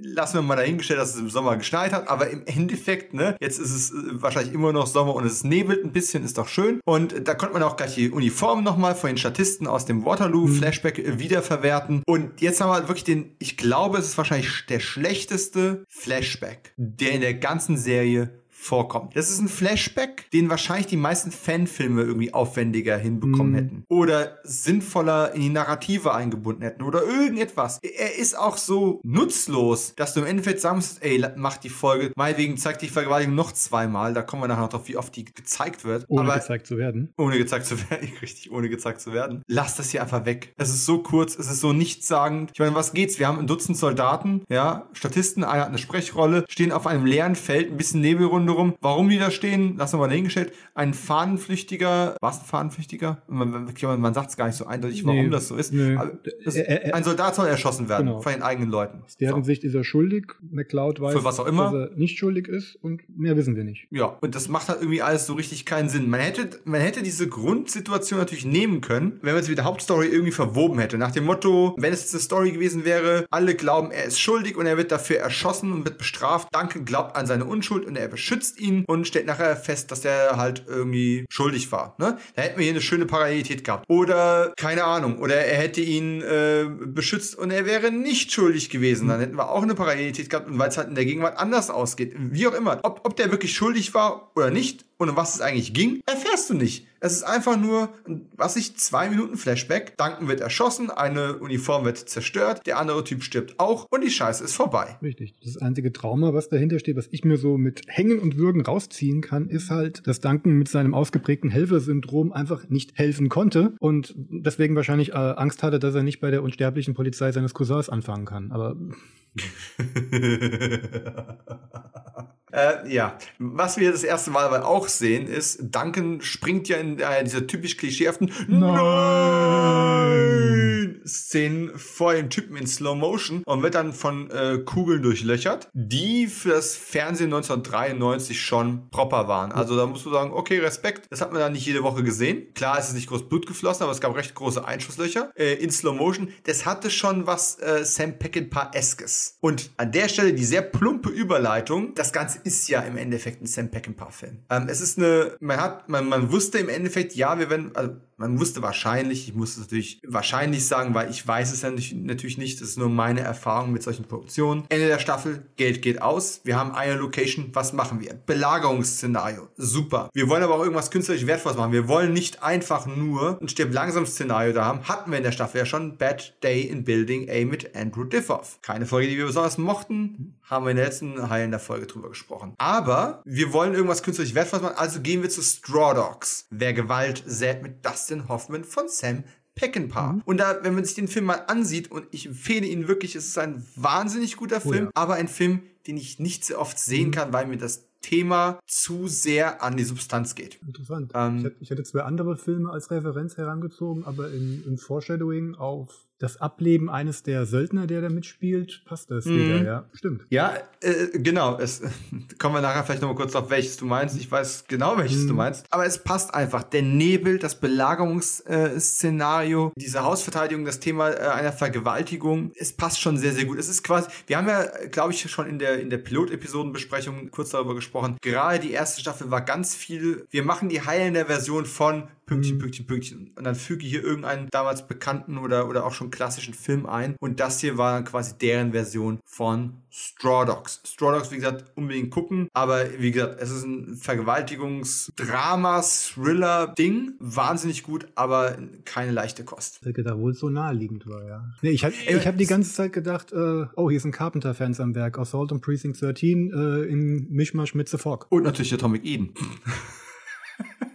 Lassen wir mal dahingestellt, dass es im Sommer geschneit hat, aber im Endeffekt, ne, jetzt ist es äh, wahrscheinlich immer noch Sommer und es nebelt ein bisschen, ist doch schön. Und da konnte man auch gleich die Uniform nochmal von den Statisten aus dem Waterloo-Flashback mhm. wiederverwerten. Und jetzt haben wir wirklich den, ich glaube, es ist wahrscheinlich der schlechteste Flashback, der in der ganzen Serie vorkommt. Das ist ein Flashback, den wahrscheinlich die meisten Fanfilme irgendwie aufwendiger hinbekommen mm. hätten. Oder sinnvoller in die Narrative eingebunden hätten. Oder irgendetwas. Er ist auch so nutzlos, dass du im Endeffekt sagen musst, ey, mach die Folge, meinetwegen zeig die Vergewaltigung noch zweimal. Da kommen wir nachher noch drauf, wie oft die gezeigt wird. Ohne Aber gezeigt zu werden. Ohne gezeigt zu werden. Richtig, ohne gezeigt zu werden. Lass das hier einfach weg. Es ist so kurz, es ist so nichtssagend. Ich meine, was geht's? Wir haben ein Dutzend Soldaten, ja, Statisten, einer hat eine Sprechrolle, stehen auf einem leeren Feld, ein bisschen Nebelrunde rum. Warum die da stehen, lassen wir mal dahingestellt. Ein Fahnenflüchtiger, war es ein Fahnenflüchtiger? Man, man sagt es gar nicht so eindeutig, warum nee, das so ist. Nee. Das, ein Soldat soll erschossen werden genau. von den eigenen Leuten. Aus deren so. Sicht ist er schuldig. McCloud weiß, Für was auch immer. dass er nicht schuldig ist und mehr wissen wir nicht. Ja, und das macht halt irgendwie alles so richtig keinen Sinn. Man hätte, man hätte diese Grundsituation natürlich nehmen können, wenn man es mit der Hauptstory irgendwie verwoben hätte. Nach dem Motto, wenn es eine Story gewesen wäre, alle glauben, er ist schuldig und er wird dafür erschossen und wird bestraft. Danke glaubt an seine Unschuld und er beschützt beschützt ihn und stellt nachher fest, dass der halt irgendwie schuldig war. Ne? Da hätten wir hier eine schöne Parallelität gehabt. Oder, keine Ahnung, oder er hätte ihn äh, beschützt und er wäre nicht schuldig gewesen. Dann hätten wir auch eine Parallelität gehabt und weil es halt in der Gegenwart anders ausgeht. Wie auch immer. Ob, ob der wirklich schuldig war oder nicht, und um was es eigentlich ging, erfährst du nicht. Es ist einfach nur, was ich, zwei Minuten Flashback. Duncan wird erschossen, eine Uniform wird zerstört, der andere Typ stirbt auch und die Scheiße ist vorbei. Richtig. Das einzige Trauma, was dahinter steht, was ich mir so mit Hängen und Würgen rausziehen kann, ist halt, dass Duncan mit seinem ausgeprägten Helfersyndrom einfach nicht helfen konnte und deswegen wahrscheinlich äh, Angst hatte, dass er nicht bei der unsterblichen Polizei seines Cousins anfangen kann. Aber Äh, ja, was wir das erste Mal aber auch sehen, ist, Duncan springt ja in äh, dieser typisch klischeehaften Nein! Szenen vor dem Typen in Slow Motion und wird dann von äh, Kugeln durchlöchert, die für das Fernsehen 1993 schon proper waren. Also da musst du sagen, okay, Respekt, das hat man dann nicht jede Woche gesehen. Klar ist es nicht groß Blut geflossen, aber es gab recht große Einschusslöcher äh, in Slow Motion. Das hatte schon was äh, Sam Peckinpah-eskes. Und an der Stelle die sehr plumpe Überleitung, das Ganze ist ja im Endeffekt ein Sam Peckinpah-Film. Ähm, es ist eine, man hat, man, man wusste im Endeffekt, ja, wir werden, also Man wusste wahrscheinlich, ich muss es natürlich wahrscheinlich sagen, weil ich weiß es ja nicht, natürlich nicht, das ist nur meine Erfahrung mit solchen Produktionen. Ende der Staffel, Geld geht aus, wir haben eine Location, was machen wir? Belagerungsszenario, super. Wir wollen aber auch irgendwas künstlerisch Wertvolles machen. Wir wollen nicht einfach nur ein Stirb langsam Szenario da haben. Hatten wir in der Staffel ja schon Bad Day in Building A mit Andrew Diffoff. Keine Folge, die wir besonders mochten, haben wir in der letzten Heilen der Folge drüber gesprochen. Aber wir wollen irgendwas künstlerisch Wertvolles machen, also gehen wir zu Straw Dogs. Wer Gewalt sät mit Dustin Hoffman von Sam Peckinpah. Mhm. Und da, wenn man sich den Film mal ansieht, und ich empfehle ihn wirklich, es ist ein wahnsinnig guter Film, oh ja. aber ein Film, den ich nicht so oft sehen mhm. kann, weil mir das Thema zu sehr an die Substanz geht. Interessant. Ähm, ich, hätte, ich, hätte, zwei andere Filme als Referenz herangezogen, aber im, im Foreshadowing auf das Ableben eines der Söldner, der da mitspielt, passt das mhm. wieder, ja. Stimmt. Ja, äh, genau. Es, kommen wir nachher vielleicht noch mal kurz auf welches du meinst. Ich weiß genau, welches mhm. du meinst. Aber es passt einfach. Der Nebel, das Belagerungsszenario, diese Hausverteidigung, das Thema äh, einer Vergewaltigung, es passt schon sehr, sehr gut. Es ist quasi, wir haben ja, glaube ich, schon in der, in der Pilotepisodenbesprechung kurz darüber gesprochen. Gerade die erste Staffel war ganz viel, wir machen die heilende Version von Pünktchen, mhm. Pünktchen, Pünktchen. Und dann füge hier irgendeinen damals bekannten oder, oder auch schon klassischen Film ein. Und das hier war dann quasi deren Version von Straw Dogs. Straw Dogs, wie gesagt, unbedingt gucken. Aber wie gesagt, es ist ein Vergewaltigungsdrama, Thriller-Ding. Wahnsinnig gut, aber keine leichte Kost. Weil da wohl so naheliegend war, ja. Nee, ich habe ich hab die ganze Zeit gedacht, äh, oh, hier sind Carpenter-Fans am Werk. Assault on Precinct 13 äh, im Mischmasch mit The Fog. Und natürlich Atomic Eden.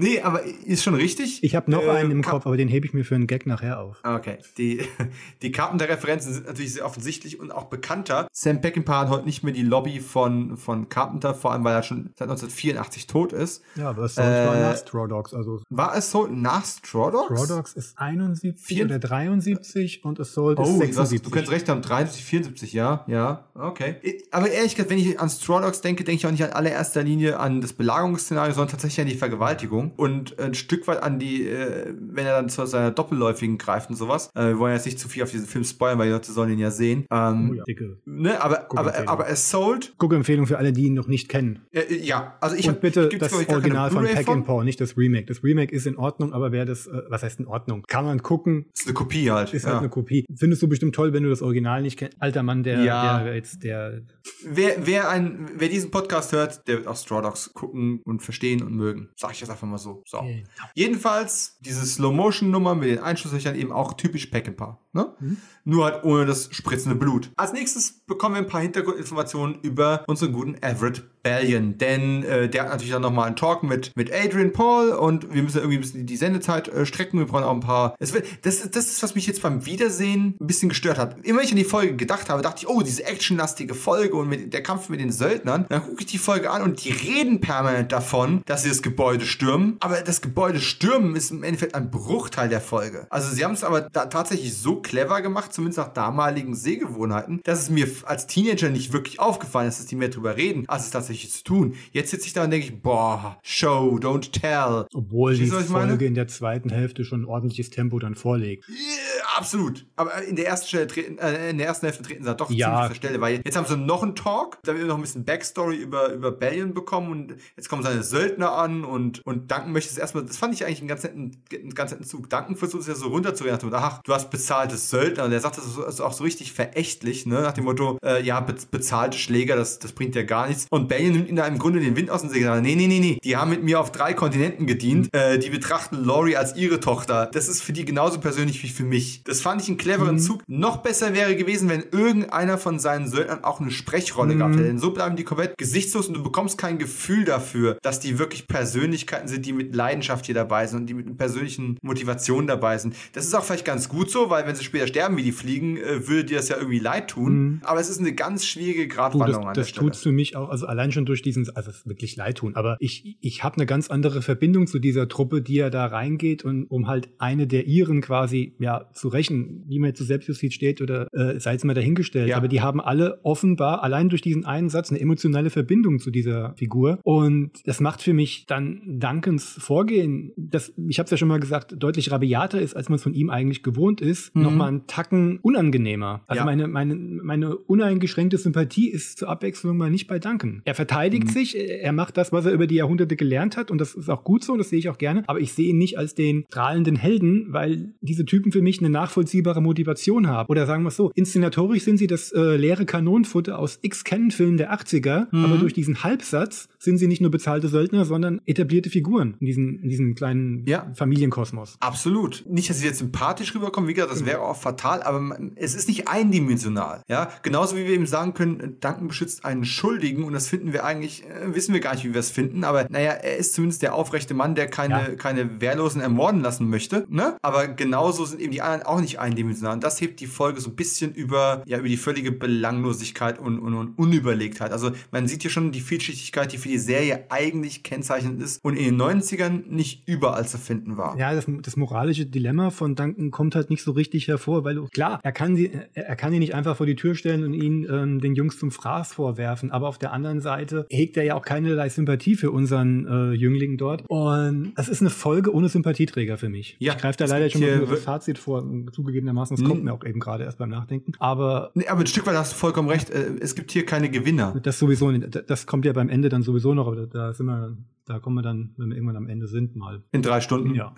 Nee, aber ist schon richtig. Ich habe noch äh, einen im Kopf, aber den hebe ich mir für einen Gag nachher auf. Okay. Die, die Karten der Referenzen sind natürlich sehr offensichtlich und auch bekannter. Sam Peckinpah hat heute nicht mehr die Lobby von, von Carpenter, vor allem weil er schon seit 1984 tot ist. Ja, aber es äh, war nach Straw Dogs. Also war Assault nach Straw Dogs? Straw Dogs ist 71 Vier? oder 73 und Assault oh, ist 76. du könntest recht haben, 73, 74, ja, ja, okay. Aber ehrlich gesagt, wenn ich an Straw Dogs denke, denke ich auch nicht an allererster Linie an das Belagerungsszenario, sondern tatsächlich an die Vergewaltigung und ein Stück weit an die, äh, wenn er dann zu seiner Doppelläufigen greift und sowas. Äh, wir wollen jetzt nicht zu viel auf diesen Film spoilern, weil die Leute sollen ihn ja sehen. Ähm, oh ja. Dicke. Ne, aber, aber, aber Assault. Guck-Empfehlung für alle, die ihn noch nicht kennen. Äh, ja, also ich Und bitte das Original von Pack and Paw, nicht das Remake. Das Remake ist in Ordnung, aber wer das, äh, was heißt in Ordnung? Kann man gucken. Ist eine Kopie halt. Ist halt ja. eine Kopie. Findest du bestimmt toll, wenn du das Original nicht kennst. Alter Mann, der, ja. der jetzt, der. Wer, wer, ein, wer diesen Podcast hört, der wird auch Straw Dogs gucken und verstehen und mögen. Sag ich jetzt einfach mal so. So. Genau. Jedenfalls, diese Slow-Motion-Nummer mit den Einschusslöchern eben auch typisch Peckinpah. Ne? Mhm. Nur halt ohne das spritzende Blut. Als nächstes bekommen wir ein paar Hintergrundinformationen über unseren guten Everett Bellion. Denn äh, der hat natürlich dann nochmal einen Talk mit, mit Adrian Paul und wir müssen irgendwie ein bisschen die Sendezeit äh, strecken. Wir brauchen auch ein paar. Es wird, das, das ist, was mich jetzt beim Wiedersehen ein bisschen gestört hat. Immer wenn ich an die Folge gedacht habe, dachte ich, oh, diese actionlastige Folge und mit, der Kampf mit den Söldnern. Dann gucke ich die Folge an und die reden permanent davon, dass sie das Gebäude stürmen. Aber das Gebäude stürmen ist im Endeffekt ein Bruchteil der Folge. Also sie haben es aber tatsächlich so clever gemacht, zumindest nach damaligen Sehgewohnheiten, dass es mir als Teenager nicht wirklich aufgefallen ist, dass die mehr drüber reden, als es tatsächlich zu tun. Jetzt sitze ich da und denke ich, boah, Show, don't tell. Obwohl die Folge in der zweiten Hälfte schon ein ordentliches Tempo dann vorlegt. Yeah, absolut. Aber in der ersten Stelle treten, äh, in der ersten Hälfte treten sie doch ja. ziemlich zur Stelle, weil jetzt haben sie noch einen Talk, da wir noch ein bisschen Backstory über, über Bellion bekommen und jetzt kommen seine Söldner an und, und Duncan möchte es erstmal, das fand ich eigentlich einen ganz netten, einen ganz netten Zug. Duncan versucht es ja so runterzureden, ach, du hast bezahltes Söldner und er sagt das ist auch so richtig verächtlich, ne? nach dem Motto, äh, ja, be bezahlte Schläger, das, das bringt ja gar nichts. Und Bellion nimmt ihm da im Grunde den Wind aus den Segeln. Nee, nee, nee, nee, die haben mit mir auf drei Kontinenten gedient, äh, die betrachten Laurie als ihre Tochter. Das ist für die genauso persönlich wie für mich. Das fand ich einen cleveren mhm. Zug. Noch besser wäre gewesen, wenn irgendeiner von seinen Söldnern auch eine Sprechrolle mhm. gehabt hätte. Denn so bleiben die komplett gesichtslos und du bekommst kein Gefühl dafür, dass die wirklich Persönlichkeiten sind, die mit Leidenschaft hier dabei sind und die mit persönlichen Motivationen dabei sind. Das ist auch vielleicht ganz gut so, weil wenn sie später sterben wie die Fliegen, äh, würde dir das ja irgendwie leid tun. Mhm. Aber es ist eine ganz schwierige Gratwanderung an der Das tut für mich auch, also allein schon durch diesen, also es ist wirklich leid tun. Aber ich, ich habe eine ganz andere Verbindung zu dieser Truppe, die ja da reingeht und um halt eine der ihren quasi ja zu rächen, wie man zu Selbstjustiz steht oder äh, sei es mal dahingestellt. Ja. Aber die haben alle offenbar allein durch diesen einen Satz eine emotionale Verbindung zu dieser Figur. Und das macht für mich dann Duncans Vorgehen, das, ich habe es ja schon mal gesagt, deutlich rabiater ist, als man es von ihm eigentlich gewohnt ist, mhm. nochmal einen Tacken unangenehmer. Also ja. meine, meine, meine uneingeschränkte Sympathie ist zur Abwechslung mal nicht bei Duncan. Er verteidigt mhm. sich, er macht das, was er über die Jahrhunderte gelernt hat und das ist auch gut so und das sehe ich auch gerne, aber ich sehe ihn nicht als den strahlenden Helden, weil diese Typen für mich eine nachvollziehbare Motivation haben. Oder sagen wir es so, inszenatorisch sind sie das äh, leere Kanonenfutter aus X-Canon-Filmen der 80er, mhm. aber durch diesen Halbsatz sind sie nicht nur bezahlte Söldner, sondern etablierte Figuren in diesem, in diesem kleinen ja. Familienkosmos. Absolut. Nicht, dass sie jetzt sympathisch rüberkommen, wie gesagt, das wäre auch fatal, aber es ist nicht eindimensional. Ja, genauso wie wir eben sagen können, Danken beschützt einen Schuldigen und das finden wir eigentlich, äh, wissen wir gar nicht, wie wir es finden, aber naja, er ist zumindest der aufrechte Mann, der keine, ja. keine Wehrlosen ermorden lassen möchte. Ne? Aber genauso sind eben die anderen auch nicht eindimensional. Und das hebt die Folge so ein bisschen über, ja, über die völlige Belanglosigkeit und, und, und Unüberlegtheit. Also man sieht hier schon die Vielschichtigkeit, die für die Serie eigentlich kennzeichnend ist und in den 90ern nicht überall zu finden war. Ja, das, das moralische Dilemma von Duncan kommt halt nicht so richtig hervor, weil klar, er kann sie, er kann ihn nicht einfach vor die Tür stellen und ihn ähm, den Jungs zum Fraß vorwerfen, aber auf der anderen Seite hegt er ja auch keinerlei Sympathie für unseren äh, Jüngling dort. Und es ist eine Folge ohne Sympathieträger für mich. Ja, ich greife da leider schon mal das Fazit vor, zugegebenermaßen, es kommt mir auch eben gerade erst beim Nachdenken. Aber, nee, aber ein Stück weit hast du vollkommen recht, äh, es gibt hier keine Gewinner. Das sowieso das kommt ja beim Ende dann sowieso noch, aber da sind wir da kommen wir dann, wenn wir irgendwann am Ende sind, mal. In drei Stunden? Ja.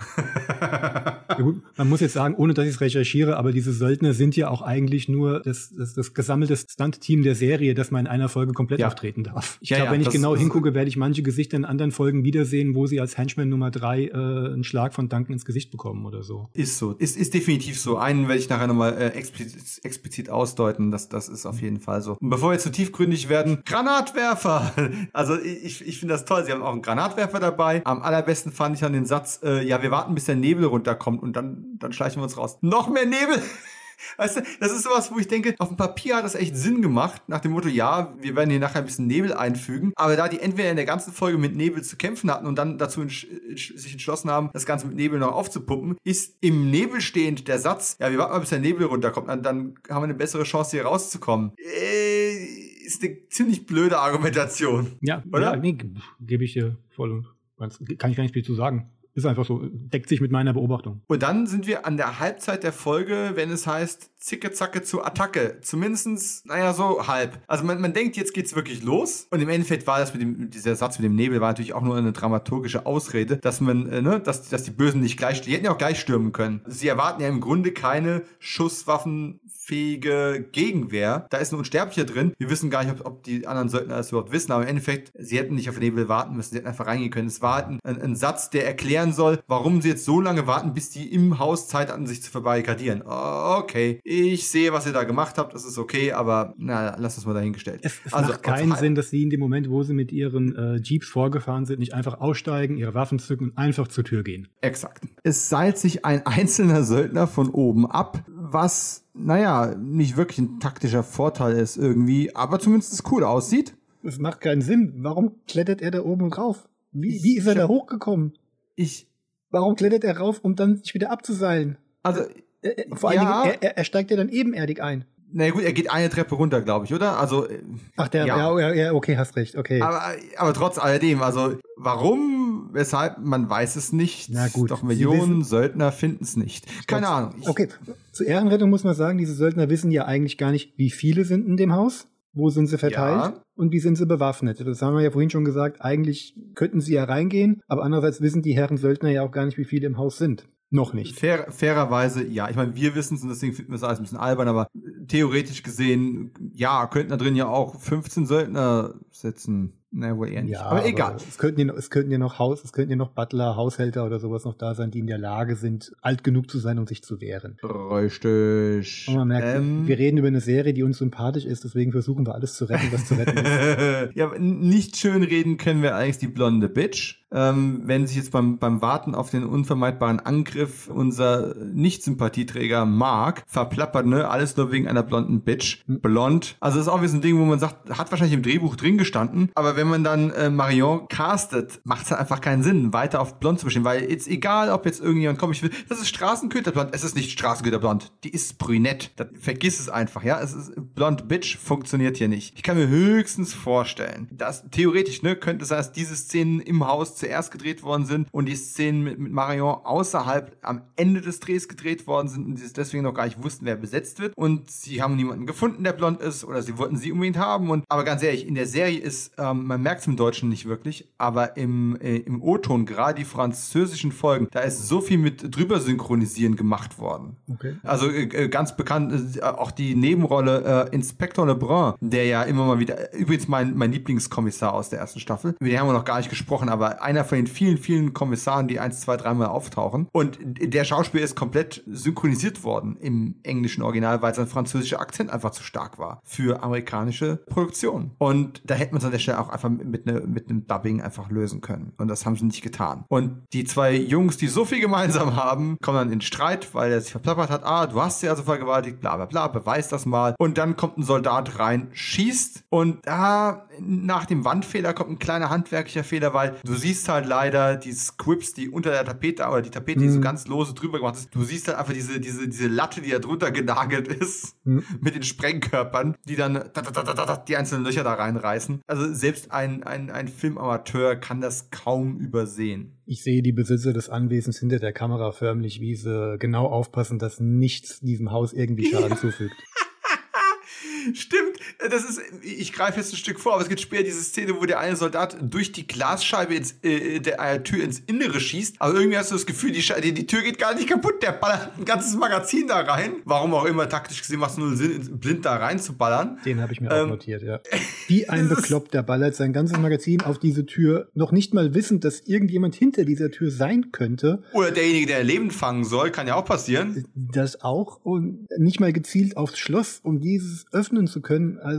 ja gut, man muss jetzt sagen, ohne dass ich es recherchiere, aber diese Söldner sind ja auch eigentlich nur das, das, das gesammelte Stunt-Team der Serie, das man in einer Folge komplett ja. auftreten darf. Ich ja, glaube, wenn ich genau hingucke, werde ich manche Gesichter in anderen Folgen wiedersehen, wo sie als Henchman Nummer drei äh, einen Schlag von Duncan ins Gesicht bekommen oder so. Ist so. Ist, ist definitiv so. Einen werde ich nachher nochmal äh, explizit, explizit ausdeuten. Das, das ist auf jeden Fall so. Und bevor wir zu tiefgründig werden, Granatwerfer! Also ich, ich finde das toll. Sie haben auch einen Granatwerfer Granatwerfer dabei. Am allerbesten fand ich dann den Satz, äh, ja, wir warten, bis der Nebel runterkommt und dann, dann schleichen wir uns raus. Noch mehr Nebel! Weißt du, das ist sowas, wo ich denke, auf dem Papier hat das echt Sinn gemacht, nach dem Motto, ja, wir werden hier nachher ein bisschen Nebel einfügen. Aber da die entweder in der ganzen Folge mit Nebel zu kämpfen hatten und dann dazu entsch sich entschlossen haben, das Ganze mit Nebel noch aufzupumpen, ist im Nebel stehend der Satz, ja, wir warten mal, bis der Nebel runterkommt, dann, dann haben wir eine bessere Chance, hier rauszukommen. Äh, ist eine ziemlich blöde Argumentation. Ja, oder? Ja, nee, gebe ich dir voll und ganz, kann ich gar nicht viel zu sagen. Ist einfach so, deckt sich mit meiner Beobachtung. Und dann sind wir an der Halbzeit der Folge, wenn es heißt, zicke zacke zur Attacke. Zumindestens, naja, so halb. Also man, man denkt, jetzt geht's wirklich los. Und im Endeffekt war das mit dem, dieser Satz mit dem Nebel war natürlich auch nur eine dramaturgische Ausrede, dass man, äh, ne, dass, dass die Bösen nicht gleich, die hätten ja auch gleich stürmen können. Sie erwarten ja im Grunde keine Schusswaffen fähige Gegenwehr. Da ist ein Unsterblicher drin. Wir wissen gar nicht, ob, ob die anderen Söldner das überhaupt wissen, aber im Endeffekt, sie hätten nicht auf den Nebel warten müssen. Sie hätten einfach reingehen können. Es war halt ein, ein, ein, Satz, der erklären soll, warum sie jetzt so lange warten, bis die im Haus Zeit hatten, sich zu verbarrikadieren. Okay, ich sehe, was ihr da gemacht habt. Das ist okay, aber na, lass das mal dahingestellt. Es, es also, macht keinen Sinn, dass sie in dem Moment, wo sie mit ihren äh, Jeeps vorgefahren sind, nicht einfach aussteigen, ihre Waffen zücken und einfach zur Tür gehen. Exakt. Es seilt sich ein einzelner Söldner von oben ab, was naja, nicht wirklich ein taktischer Vorteil ist irgendwie, aber zumindest cool aussieht. Es macht keinen Sinn. Warum klettert er da oben drauf? Wie, wie ist er da hochgekommen? Ich. Warum klettert er rauf, um dann sich wieder abzuseilen? Also, äh, äh vor ja. allen Dingen, er, er steigt ja dann ebenerdig ein. Na gut, er geht eine Treppe runter, glaube ich, oder? Also. Äh, Ach, der, ja. ja, ja, okay, hast recht, okay. Aber, aber trotz alledem, also, warum, weshalb, man weiß es nicht. Na gut. Doch Millionen Söldner finden es nicht. Keine glaub, Ahnung. Ich, okay, zur Ehrenrettung muss man sagen, diese Söldner wissen ja eigentlich gar nicht, wie viele sind in dem Haus. Wo sind sie verteilt? Ja. Und wie sind sie bewaffnet? Das haben wir ja vorhin schon gesagt. Eigentlich könnten sie ja reingehen, aber andererseits wissen die Herren Söldner ja auch gar nicht, wie viele im Haus sind. Noch nicht. Fair, fairerweise, ja. Ich meine, wir wissen es und deswegen finden wir es alles ein bisschen albern, aber theoretisch gesehen, ja, könnten da drin ja auch 15 Söldner sitzen. Na, wohl eher nicht. Ja, aber egal. es könnten ja noch, es könnten ja noch Haus, es könnten ja noch Butler, Haushälter oder sowas noch da sein, die in der Lage sind, alt genug zu sein, um sich zu wehren. Richtig. Und man merkt, ähm, wir reden über eine Serie, die uns sympathisch ist, deswegen versuchen wir alles zu retten, was zu retten ist. ja, nicht schön reden können wir eigentlich die blonde Bitch ähm, wenn sich jetzt beim, beim Warten auf den unvermeidbaren Angriff unser Nicht-Sympathieträger Mark verplappert, ne? Alles nur wegen einer blonden Bitch. Blond. Also das ist auch wieder so ein Ding, wo man sagt, hat wahrscheinlich im Drehbuch drin gestanden, aber wenn man dann äh, Marion castet, macht es halt einfach keinen Sinn, weiter auf blond zu bestehen, weil jetzt egal, ob jetzt irgendjemand kommt, ich will, das ist Straßenköterblond, es ist nicht Straßenköterblond, die ist brünett. Das, vergiss es einfach, ja? Es ist blond Bitch funktioniert hier nicht. Ich kann mir höchstens vorstellen, dass theoretisch, ne, könnte es sein, dass diese Szenen im Haus zuerst gedreht worden sind und die Szenen mit, mit Marion außerhalb am Ende des Drehs gedreht worden sind und sie deswegen noch gar nicht wussten, wer besetzt wird. Und sie haben niemanden gefunden, der blond ist oder sie wollten sie unbedingt haben. Und aber ganz ehrlich, in der Serie ist, ähm, man merkt es im Deutschen nicht wirklich, aber im, äh, im O-Ton, gerade die französischen Folgen, da ist so viel mit drüber synchronisieren gemacht worden. Okay. Also äh, äh ganz bekannt, äh, auch die Nebenrolle äh, Inspektor Lebrun, der ja immer mal wieder, übrigens mein, mein Lieblingskommissar aus der ersten Staffel, über den haben wir noch gar nicht gesprochen, aber einer von den vielen, vielen Kommissaren, die eins, zwei, dreimal auftauchen. Und der Schauspieler ist komplett synchronisiert worden im englischen Original, weil sein französischer Akzent einfach zu stark war für amerikanische Produktion. Und da hätte man es an der Stelle auch einfach mit, ne, mit einem Dubbing einfach lösen können. Und das haben sie nicht getan. Und die zwei Jungs, die so viel gemeinsam haben, kommen dann in Streit, weil er sich verplappert hat. Ah, du hast sie also vergewaltigt, bla bla bla, beweis das mal. Und dann kommt ein Soldat rein, schießt und da nach dem Wandfehler kommt ein kleiner handwerklicher Fehler, weil du siehst halt leider die Scripts, die unter der Tapete, oder die Tapete, die so mhm. ganz lose drüber gemacht ist. Du siehst halt einfach diese, diese, diese Latte, die da drunter genagelt ist, mhm. mit den Sprengkörpern, die dann die einzelnen Löcher da reinreißen. Also selbst ein, ein, ein Filmamateur kann das kaum übersehen. Ich sehe die Besitzer des Anwesens hinter der Kamera förmlich, wie sie genau aufpassen, dass nichts diesem Haus irgendwie Schaden ja. zufügt. Stimmt, das ist, ich greife jetzt ein Stück vor, aber es gibt später diese Szene, wo der eine Soldat durch die Glasscheibe ins, äh, der äh, Tür ins Innere schießt. Aber irgendwie hast du das Gefühl, die, die, die, Tür geht gar nicht kaputt. Der ballert ein ganzes Magazin da rein. Warum auch immer, taktisch gesehen macht es null Sinn, blind da rein zu ballern. Den habe ich mir ähm, auch notiert, ja. Wie ein Bekloppter ballert sein ganzes Magazin auf diese Tür, noch nicht mal wissend, dass irgendjemand hinter dieser Tür sein könnte. Oder derjenige, der Leben fangen soll, kann ja auch passieren. Das auch. Und nicht mal gezielt aufs Schloss, um dieses öffnen zu können. Also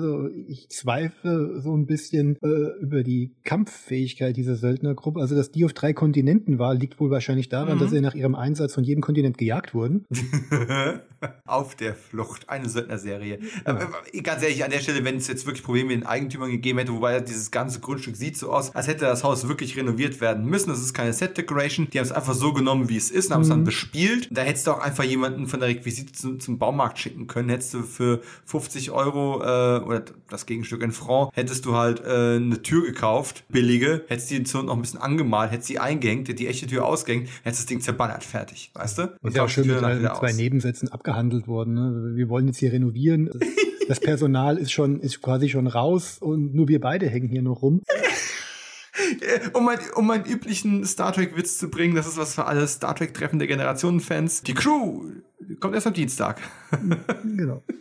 ich zweifle so ein bisschen äh, über die Kampffähigkeit dieser Söldnergruppe. Also, dass die auf drei Kontinenten war, liegt wohl wahrscheinlich daran, mhm. dass sie nach ihrem Einsatz von jedem Kontinent gejagt wurden. auf der Flucht, eine Söldnerserie. Ja. Äh, ganz ehrlich, an der Stelle, wenn es jetzt wirklich Probleme mit den Eigentümern gegeben hätte, wobei dieses ganze Grundstück sieht so aus, als hätte das Haus wirklich renoviert werden müssen. Das ist keine Set-Decoration. Die haben es einfach so genommen, wie es ist, und haben es dann mhm. bespielt. Da hättest du auch einfach jemanden von der Requisite zum, zum Baumarkt schicken können. Hättest du für 50 Euro äh, oder das Gegenstück in Franc, hättest du halt äh, eine Tür gekauft, billige, hättest die noch ein bisschen angemalt, hättest sie eingehängt, die echte Tür ausgehängt, hättest das Ding zerballert, fertig, weißt du? Und ist ja auch schön mit zwei aus. Nebensätzen abgehandelt worden. Ne? Wir wollen jetzt hier renovieren. Das Personal ist schon, ist quasi schon raus und nur wir beide hängen hier noch rum. um, mein, um meinen üblichen Star Trek-Witz zu bringen, das ist was für alle Star Trek-Treffen der Generationen-Fans. Die Crew kommt erst am Dienstag. genau.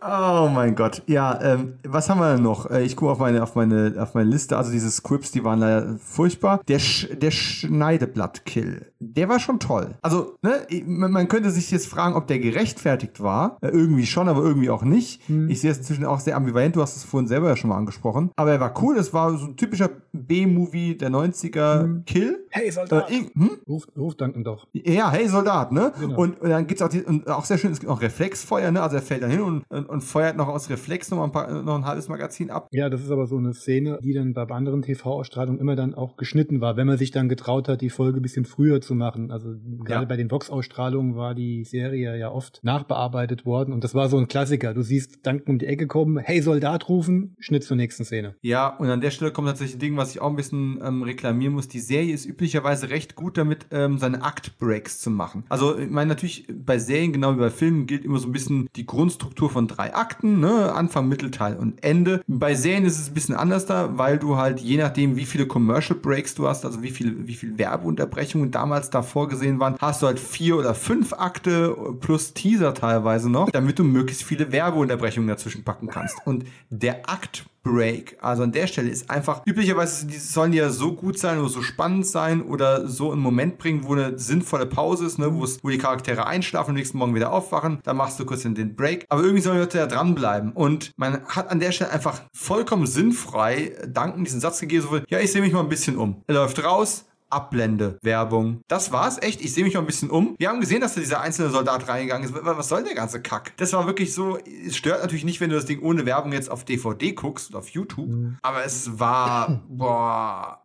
Oh mein Gott. Ja, ähm, was haben wir denn noch? Äh, ich gucke auf meine, auf, meine, auf meine Liste. Also diese Scripts, die waren leider furchtbar. Der, Sch der Schneideblatt-Kill, der war schon toll. Also, ne, man könnte sich jetzt fragen, ob der gerechtfertigt war. Äh, irgendwie schon, aber irgendwie auch nicht. Hm. Ich sehe es inzwischen auch sehr ambivalent. Du hast es vorhin selber ja schon mal angesprochen. Aber er war cool. Es war so ein typischer B-Movie der 90er hm. Kill. Hey Soldat. Äh, hm? Ruf, ruf danken doch. Ja, hey Soldat, ne? Genau. Und, und, dann gibt's auch, die, und auch sehr schön, es gibt auch Reflexfeuer, ne? Also er fällt dann hin und, und und feuert noch aus Reflex noch ein, paar, noch ein halbes Magazin ab. Ja, das ist aber so eine Szene, die dann bei anderen TV-Ausstrahlungen immer dann auch geschnitten war, wenn man sich dann getraut hat, die Folge ein bisschen früher zu machen. Also gerade ja. bei den Vox-Ausstrahlungen war die Serie ja oft nachbearbeitet worden und das war so ein Klassiker. Du siehst Danken um die Ecke kommen, hey Soldat rufen, Schnitt zur nächsten Szene. Ja, und an der Stelle kommt tatsächlich ein Ding, was ich auch ein bisschen ähm, reklamieren muss. Die Serie ist üblicherweise recht gut damit, ähm, seine Act-Breaks zu machen. Also, ich meine, natürlich bei Serien, genau wie bei Filmen, gilt immer so ein bisschen die Grundstruktur von drei Akten, ne? Anfang, Mittelteil und Ende. Bei Serien ist es ein bisschen anders da, weil du halt je nachdem, wie viele Commercial Breaks du hast, also wie viel, wie viel Werbeunterbrechungen damals da vorgesehen waren, hast du halt vier oder fünf Akte plus Teaser teilweise noch, damit du möglichst viele Werbeunterbrechungen dazwischen packen kannst. Und der Akt Break. Also an der Stelle ist einfach, üblicherweise sollen die ja so gut sein oder so spannend sein oder so einen Moment bringen, wo eine sinnvolle Pause ist, ne, wo die Charaktere einschlafen und am nächsten Morgen wieder aufwachen. Da machst du kurz den Break. Aber irgendwie sollen die Leute ja dranbleiben. Und man hat an der Stelle einfach vollkommen sinnfrei danken diesen Satz gegeben, so, ja, ich sehe mich mal ein bisschen um. Er läuft raus, Ablende, Werbung. Das war's, echt. Ich sehe mich mal ein bisschen um. Wir haben gesehen, dass da dieser einzelne Soldat reingegangen ist. Was soll der ganze Kack? Das war wirklich so, es stört natürlich nicht, wenn du das Ding ohne Werbung jetzt auf DVD guckst oder auf YouTube. Mhm. Aber es war, boah,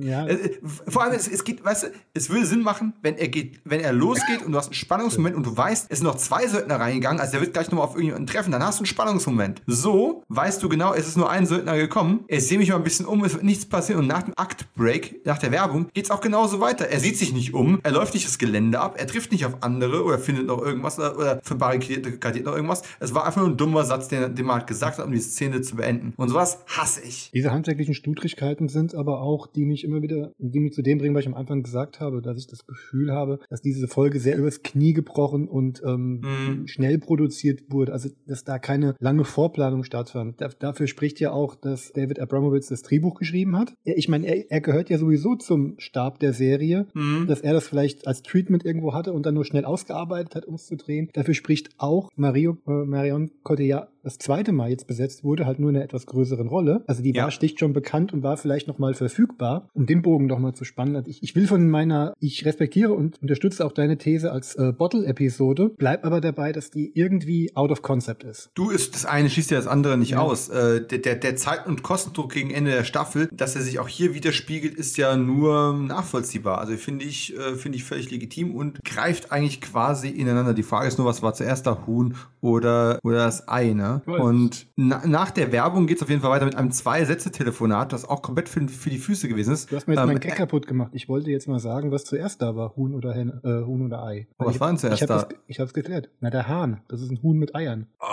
ja. Äh, vor allem, es, es geht, weißt du, es würde Sinn machen, wenn er geht, wenn er losgeht und du hast einen Spannungsmoment und du weißt, es sind noch zwei Söldner reingegangen, also der wird gleich nochmal auf irgendjemanden treffen, dann hast du einen Spannungsmoment. So weißt du genau, es ist nur ein Söldner gekommen. Ich sehe mich mal ein bisschen um, es wird nichts passieren und nach dem Aktbreak, nach der Werbung, geht es auch genauso weiter. Er sieht sich nicht um, er läuft nicht das Gelände ab, er trifft nicht auf andere oder findet noch irgendwas oder, oder verbarrikadiert noch irgendwas. Es war einfach nur ein dummer Satz, den, den man halt gesagt hat, um die Szene zu beenden. Und sowas hasse ich. Diese handwerklichen Studrigkeiten sind aber auch die mich immer wieder, die mich zu dem bringen, was ich am Anfang gesagt habe, dass ich das Gefühl habe, dass diese Folge sehr übers Knie gebrochen und ähm, mhm. schnell produziert wurde. Also, dass da keine lange Vorplanung stattfand. Da, dafür spricht ja auch, dass David Abramowitz das Drehbuch geschrieben hat. Ich meine, er, er gehört ja sowieso zum Stab der Serie, mhm. dass er das vielleicht als Treatment irgendwo hatte und dann nur schnell ausgearbeitet hat, um es zu drehen. Dafür spricht auch Mario, äh, Marion Cotillard das zweite Mal jetzt besetzt wurde, halt nur in einer etwas größeren Rolle. Also die ja. war sticht schon bekannt und war vielleicht noch mal verfügbar, um den Bogen noch mal zu spannen. Also ich, ich will von meiner, ich respektiere und unterstütze auch deine These als äh, Bottle-Episode, bleib aber dabei, dass die irgendwie out of concept ist. Du ist das eine schießt ja das andere nicht ja. aus. Äh, der, der, der Zeit- und Kostendruck gegen Ende der Staffel, dass er sich auch hier widerspiegelt, ist ja nur nachvollziehbar. Also finde ich, äh, finde ich völlig legitim und greift eigentlich quasi ineinander. Die Frage ist nur, was war zuerst da Huhn oder, oder das Ei, ne? Und na, nach der Werbung geht es auf jeden Fall weiter mit einem Zwei-Sätze-Telefonat, das auch komplett für, für, die Füße gewesen ist. Du hast mir jetzt ähm, meinen Gag kaputt gemacht. Ich wollte jetzt mal sagen, was zuerst da war, Huhn oder, Hen, äh, Huhn oder Ei. Was war denn zuerst ich da? Das, ich habe es geklärt. Na, der Hahn. Das ist ein Huhn mit Eiern. Oh.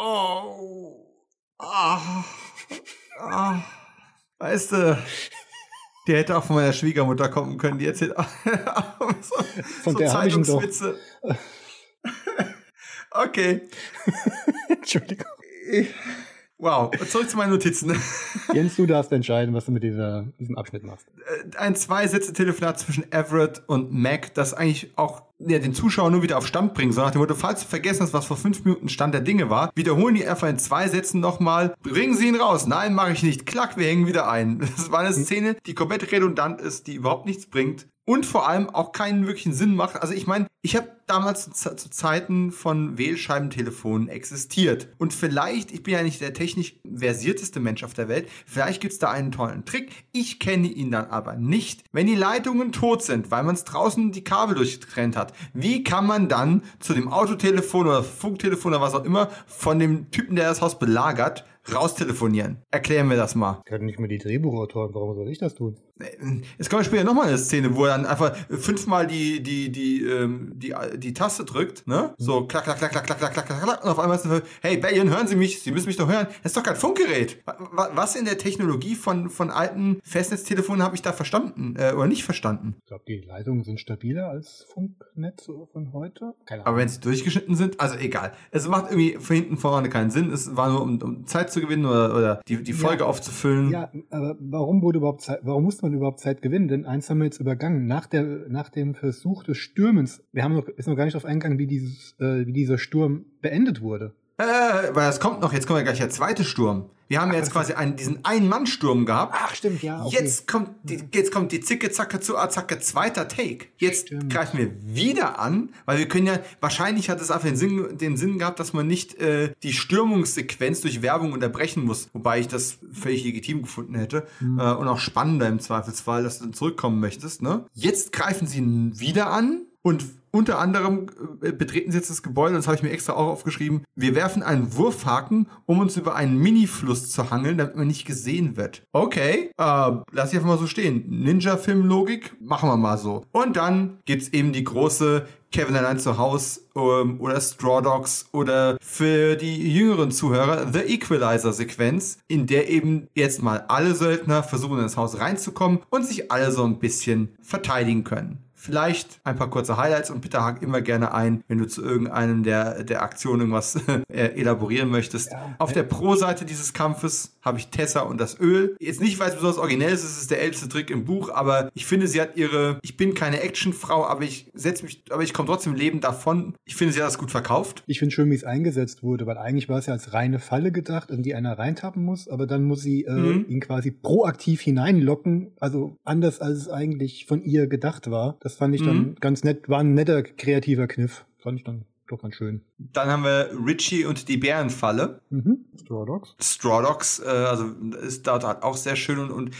Oh. Oh. oh. Weißt du, der hätte auch von meiner Schwiegermutter kommen können, die erzählt so, von so der habe ich ihn doch. Okay. Entschuldigung. Wow, zurück zu meinen Notizen. Jens, du darfst entscheiden, was du mit dieser, diesem Abschnitt machst. Ein Zwei-Sätze-Telefonat zwischen Everett und Mac, das eigentlich auch ja, den Zuschauer nur wieder auf Stand bringen dem Motto, falls du vergessen hast, was vor fünf Minuten Stand der Dinge war, wiederholen die einfach in zwei Sätzen nochmal. Bringen Sie ihn raus. Nein, mache ich nicht. Klack, wir hängen wieder ein. Das war eine Szene, die komplett redundant ist, die überhaupt nichts bringt und vor allem auch keinen wirklichen Sinn macht. Also ich meine, ich habe damals zu, zu, Zeiten von Wählscheibentelefonen existiert. Und vielleicht, ich bin ja nicht der technisch versierteste Mensch auf der Welt, vielleicht gibt's da einen tollen Trick. Ich kenne ihn dann aber nicht. Wenn die Leitungen tot sind, weil man es draußen die Kabel durchtrennt hat, wie kann man dann zu dem Autotelefon oder Funktelefon oder was auch immer von dem Typen, der das Haus belagert, raustelefonieren. Erklären wir das mal. Ich hatte nicht mehr die Drehbuchautoren, warum soll ich das tun? Äh, es kommt später nochmal eine Szene, wo er dann einfach fünfmal die, die, die, ähm, die, die Taste drückt, ne? So mhm. klack, klack, klack, klack, klack, klack, klack, klack. Und auf einmal ist es, so, hey, Bayern, hören Sie mich, Sie müssen mich doch hören. Das ist doch kein Funkgerät. Was in der Technologie von, von alten Festnetztelefonen habe ich da verstanden äh, oder nicht verstanden? Ich glaube, die Leitungen sind stabiler als Funknetze von heute. Keine Ahnung. Aber wenn sie durchgeschnitten sind, also egal. Es macht irgendwie von hinten vorne keinen Sinn. Es war nur, um, um Zeit zu gewinnen oder, oder die, die Folge ja, aufzufüllen. Ja, aber warum wurde überhaupt Zeit, warum musste man überhaupt Zeit gewinnen? Denn eins haben wir jetzt übergangen. Nach, der, nach dem Versuch des Stürmens, wir haben noch, ist noch gar nicht auf eingegangen, wie, dieses, äh, wie dieser Sturm beendet wurde. Äh, weil es kommt noch, jetzt kommt ja gleich der zweite Sturm. Wir haben Ach, ja jetzt quasi einen, diesen Ein-Mann-Sturm gehabt. Ach, stimmt, ja. Okay. Jetzt kommt die, jetzt kommt die Zicke, Zacke zu Zacke, zweiter Take. Jetzt stimmt. greifen wir wieder an, weil wir können ja, wahrscheinlich hat es einfach den Sinn, den Sinn gehabt, dass man nicht äh, die Stürmungssequenz durch Werbung unterbrechen muss. Wobei ich das völlig legitim gefunden hätte. Mhm. Äh, und auch spannender im Zweifelsfall, dass du dann zurückkommen möchtest. Ne? Jetzt greifen sie wieder an und unter anderem äh, betreten sie jetzt das Gebäude, das habe ich mir extra auch aufgeschrieben. Wir werfen einen Wurfhaken, um uns über einen Mini-Fluss zu hangeln, damit man nicht gesehen wird. Okay, äh, lass ich einfach mal so stehen. Ninja-Film-Logik, machen wir mal so. Und dann gibt's eben die große Kevin allein zu Haus ähm, oder Straw Dogs oder für die jüngeren Zuhörer The Equalizer-Sequenz, in der eben jetzt mal alle Söldner versuchen, in das Haus reinzukommen und sich alle so ein bisschen verteidigen können. Vielleicht ein paar kurze Highlights und bitte hak immer gerne ein, wenn du zu irgendeinem der, der Aktionen irgendwas äh, elaborieren möchtest. Ja. Auf der Pro-Seite dieses Kampfes habe ich Tessa und das Öl. Jetzt nicht, weil es besonders originell ist, es ist der älteste Trick im Buch, aber ich finde, sie hat ihre, ich bin keine Actionfrau, aber ich setze mich, aber ich komme trotzdem lebend davon. Ich finde, sie hat das gut verkauft. Ich finde schön, wie es eingesetzt wurde, weil eigentlich war es ja als reine Falle gedacht, in die einer reintappen muss, aber dann muss sie äh, mhm. ihn quasi proaktiv hineinlocken, also anders als es eigentlich von ihr gedacht war. Das fand ich dann mhm. ganz nett, war ein netter kreativer Kniff. Fand ich dann doch ganz schön. Dann haben wir Richie und die Bärenfalle. Mhm. Straw Dogs. Straw Dogs, äh, also ist dort halt auch sehr schön. Und, und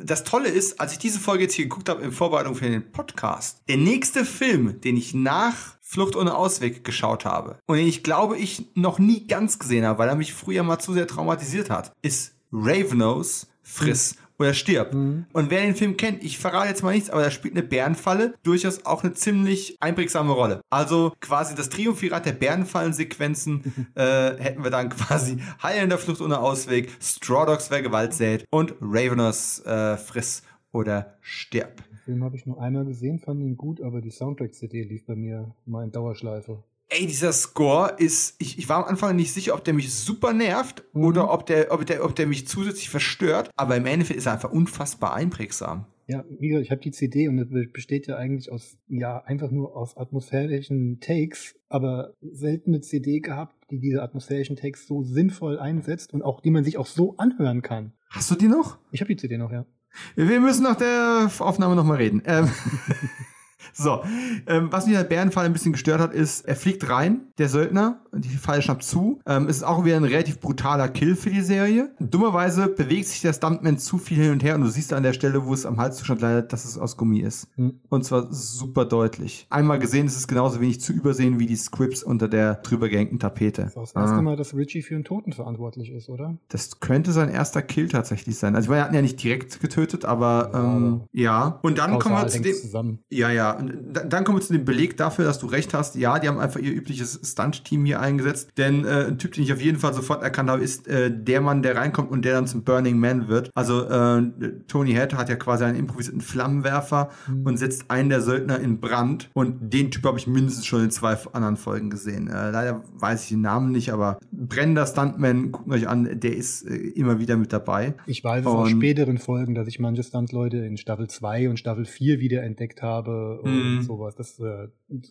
das Tolle ist, als ich diese Folge jetzt hier geguckt habe in Vorbereitung für den Podcast, der nächste Film, den ich nach Flucht ohne Ausweg geschaut habe und den ich glaube ich noch nie ganz gesehen habe, weil er mich früher mal zu sehr traumatisiert hat, ist Ravenous Friss. Mhm oder stirbt. Mhm. Und wer den Film kennt, ich verrate jetzt mal nichts, aber da spielt eine Bärenfalle durchaus auch eine ziemlich einprägsame Rolle. Also quasi das Triumphirat der Bärenfallensequenzen äh, hätten wir dann quasi heilender Flucht ohne Ausweg, Straw Dogs wer Gewalt sät und Ravenous äh, friss oder stirb. Den Film habe ich nur einmal gesehen, fand ihn gut, aber die Soundtrack-CD lief bei mir mal in Dauerschleife. Ey, dieser Score ist, ich, ich war am Anfang nicht sicher, ob der mich super nervt mhm. oder ob der, ob, der, ob der mich zusätzlich verstört, aber im Endeffekt ist er einfach unfassbar einprägsam. Ja, wie gesagt, ich habe die CD und das besteht ja eigentlich aus, ja, einfach nur aus atmosphärischen Takes, aber selten eine CD gehabt, die diese atmosphärischen Takes so sinnvoll einsetzt und auch die man sich auch so anhören kann. Hast du die noch? Ich habe die CD noch, ja. Wir müssen nach der Aufnahme nochmal reden. Ähm So, ähm, was mich an Bärenfall ein bisschen gestört hat, ist, er fliegt rein, der Söldner, die Falle schnappt zu. Ähm, es ist auch wieder ein relativ brutaler Kill für die Serie. Dummerweise bewegt sich der Stuntman zu viel hin und her und du siehst an der Stelle, wo es am Halszustand leidet, dass es aus Gummi ist. Mhm. Und zwar super deutlich. Einmal gesehen ist es genauso wenig zu übersehen wie die Scripts unter der drüber gehängten Tapete. Das war das erste ah. Mal, dass Richie für einen Toten verantwortlich ist, oder? Das könnte sein erster Kill tatsächlich sein. Also, wir hatten ja nicht direkt getötet, aber ähm, ja. Und dann kommen wir zu dem. Zusammen. Ja, ja dann kommen wir zu dem Beleg dafür, dass du recht hast. Ja, die haben einfach ihr übliches Stunt-Team hier eingesetzt. Denn äh, ein Typ, den ich auf jeden Fall sofort erkannt habe, ist äh, der Mann, der reinkommt und der dann zum Burning Man wird. Also äh, Tony Head hat ja quasi einen improvisierten Flammenwerfer mhm. und setzt einen der Söldner in Brand. Und den Typ habe ich mindestens schon in zwei anderen Folgen gesehen. Äh, leider weiß ich den Namen nicht, aber brennender Stuntman, guckt euch an, der ist äh, immer wieder mit dabei. Ich weiß es aus späteren Folgen, dass ich manche Stunt-Leute in Staffel 2 und Staffel 4 wieder entdeckt habe. Mhm. So sowas. Das, äh,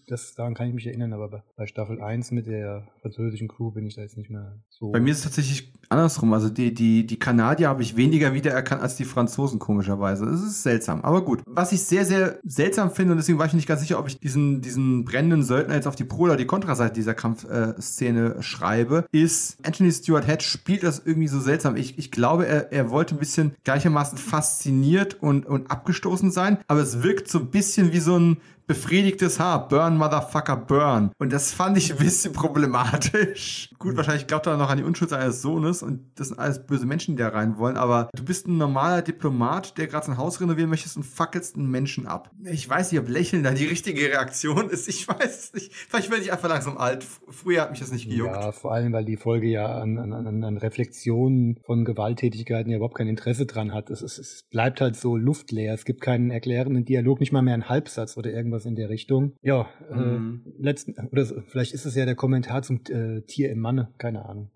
das, daran kann ich mich erinnern, aber bei Staffel 1 mit der französischen Crew bin ich da jetzt nicht mehr so. Bei mir ist es tatsächlich andersrum. Also die, die, die Kanadier habe ich weniger wiedererkannt als die Franzosen, komischerweise. Das ist seltsam. Aber gut. Was ich sehr, sehr seltsam finde, und deswegen war ich nicht ganz sicher, ob ich diesen, diesen brennenden Söldner jetzt auf die Pro- oder die Kontraseite dieser Kampfszene äh, schreibe, ist Anthony Stewart Head spielt das irgendwie so seltsam. Ich, ich glaube, er, er wollte ein bisschen gleichermaßen fasziniert und, und abgestoßen sein, aber es wirkt so ein bisschen wie so ein befriedigtes Haar. Burn, Motherfucker, burn. Und das fand ich ein bisschen problematisch. Gut, mhm. wahrscheinlich glaubt er noch an die Unschuld seines Sohnes und das sind alles böse Menschen, die da rein wollen, aber du bist ein normaler Diplomat, der gerade sein Haus renovieren möchtest und fackelst einen Menschen ab. Ich weiß nicht, ob Lächeln da die richtige Reaktion ist. Ich weiß es nicht. Vielleicht werde ich einfach langsam alt. Früher hat mich das nicht gejuckt. Ja, vor allem, weil die Folge ja an, an, an Reflexionen von Gewalttätigkeiten ja überhaupt kein Interesse dran hat. Es, es, es bleibt halt so luftleer. Es gibt keinen erklärenden Dialog, nicht mal mehr einen Halbsatz oder irgendwas irgendwas in der Richtung. Ja, äh, mhm. äh, letzten, oder vielleicht ist es ja der Kommentar zum äh, Tier im Manne, keine Ahnung.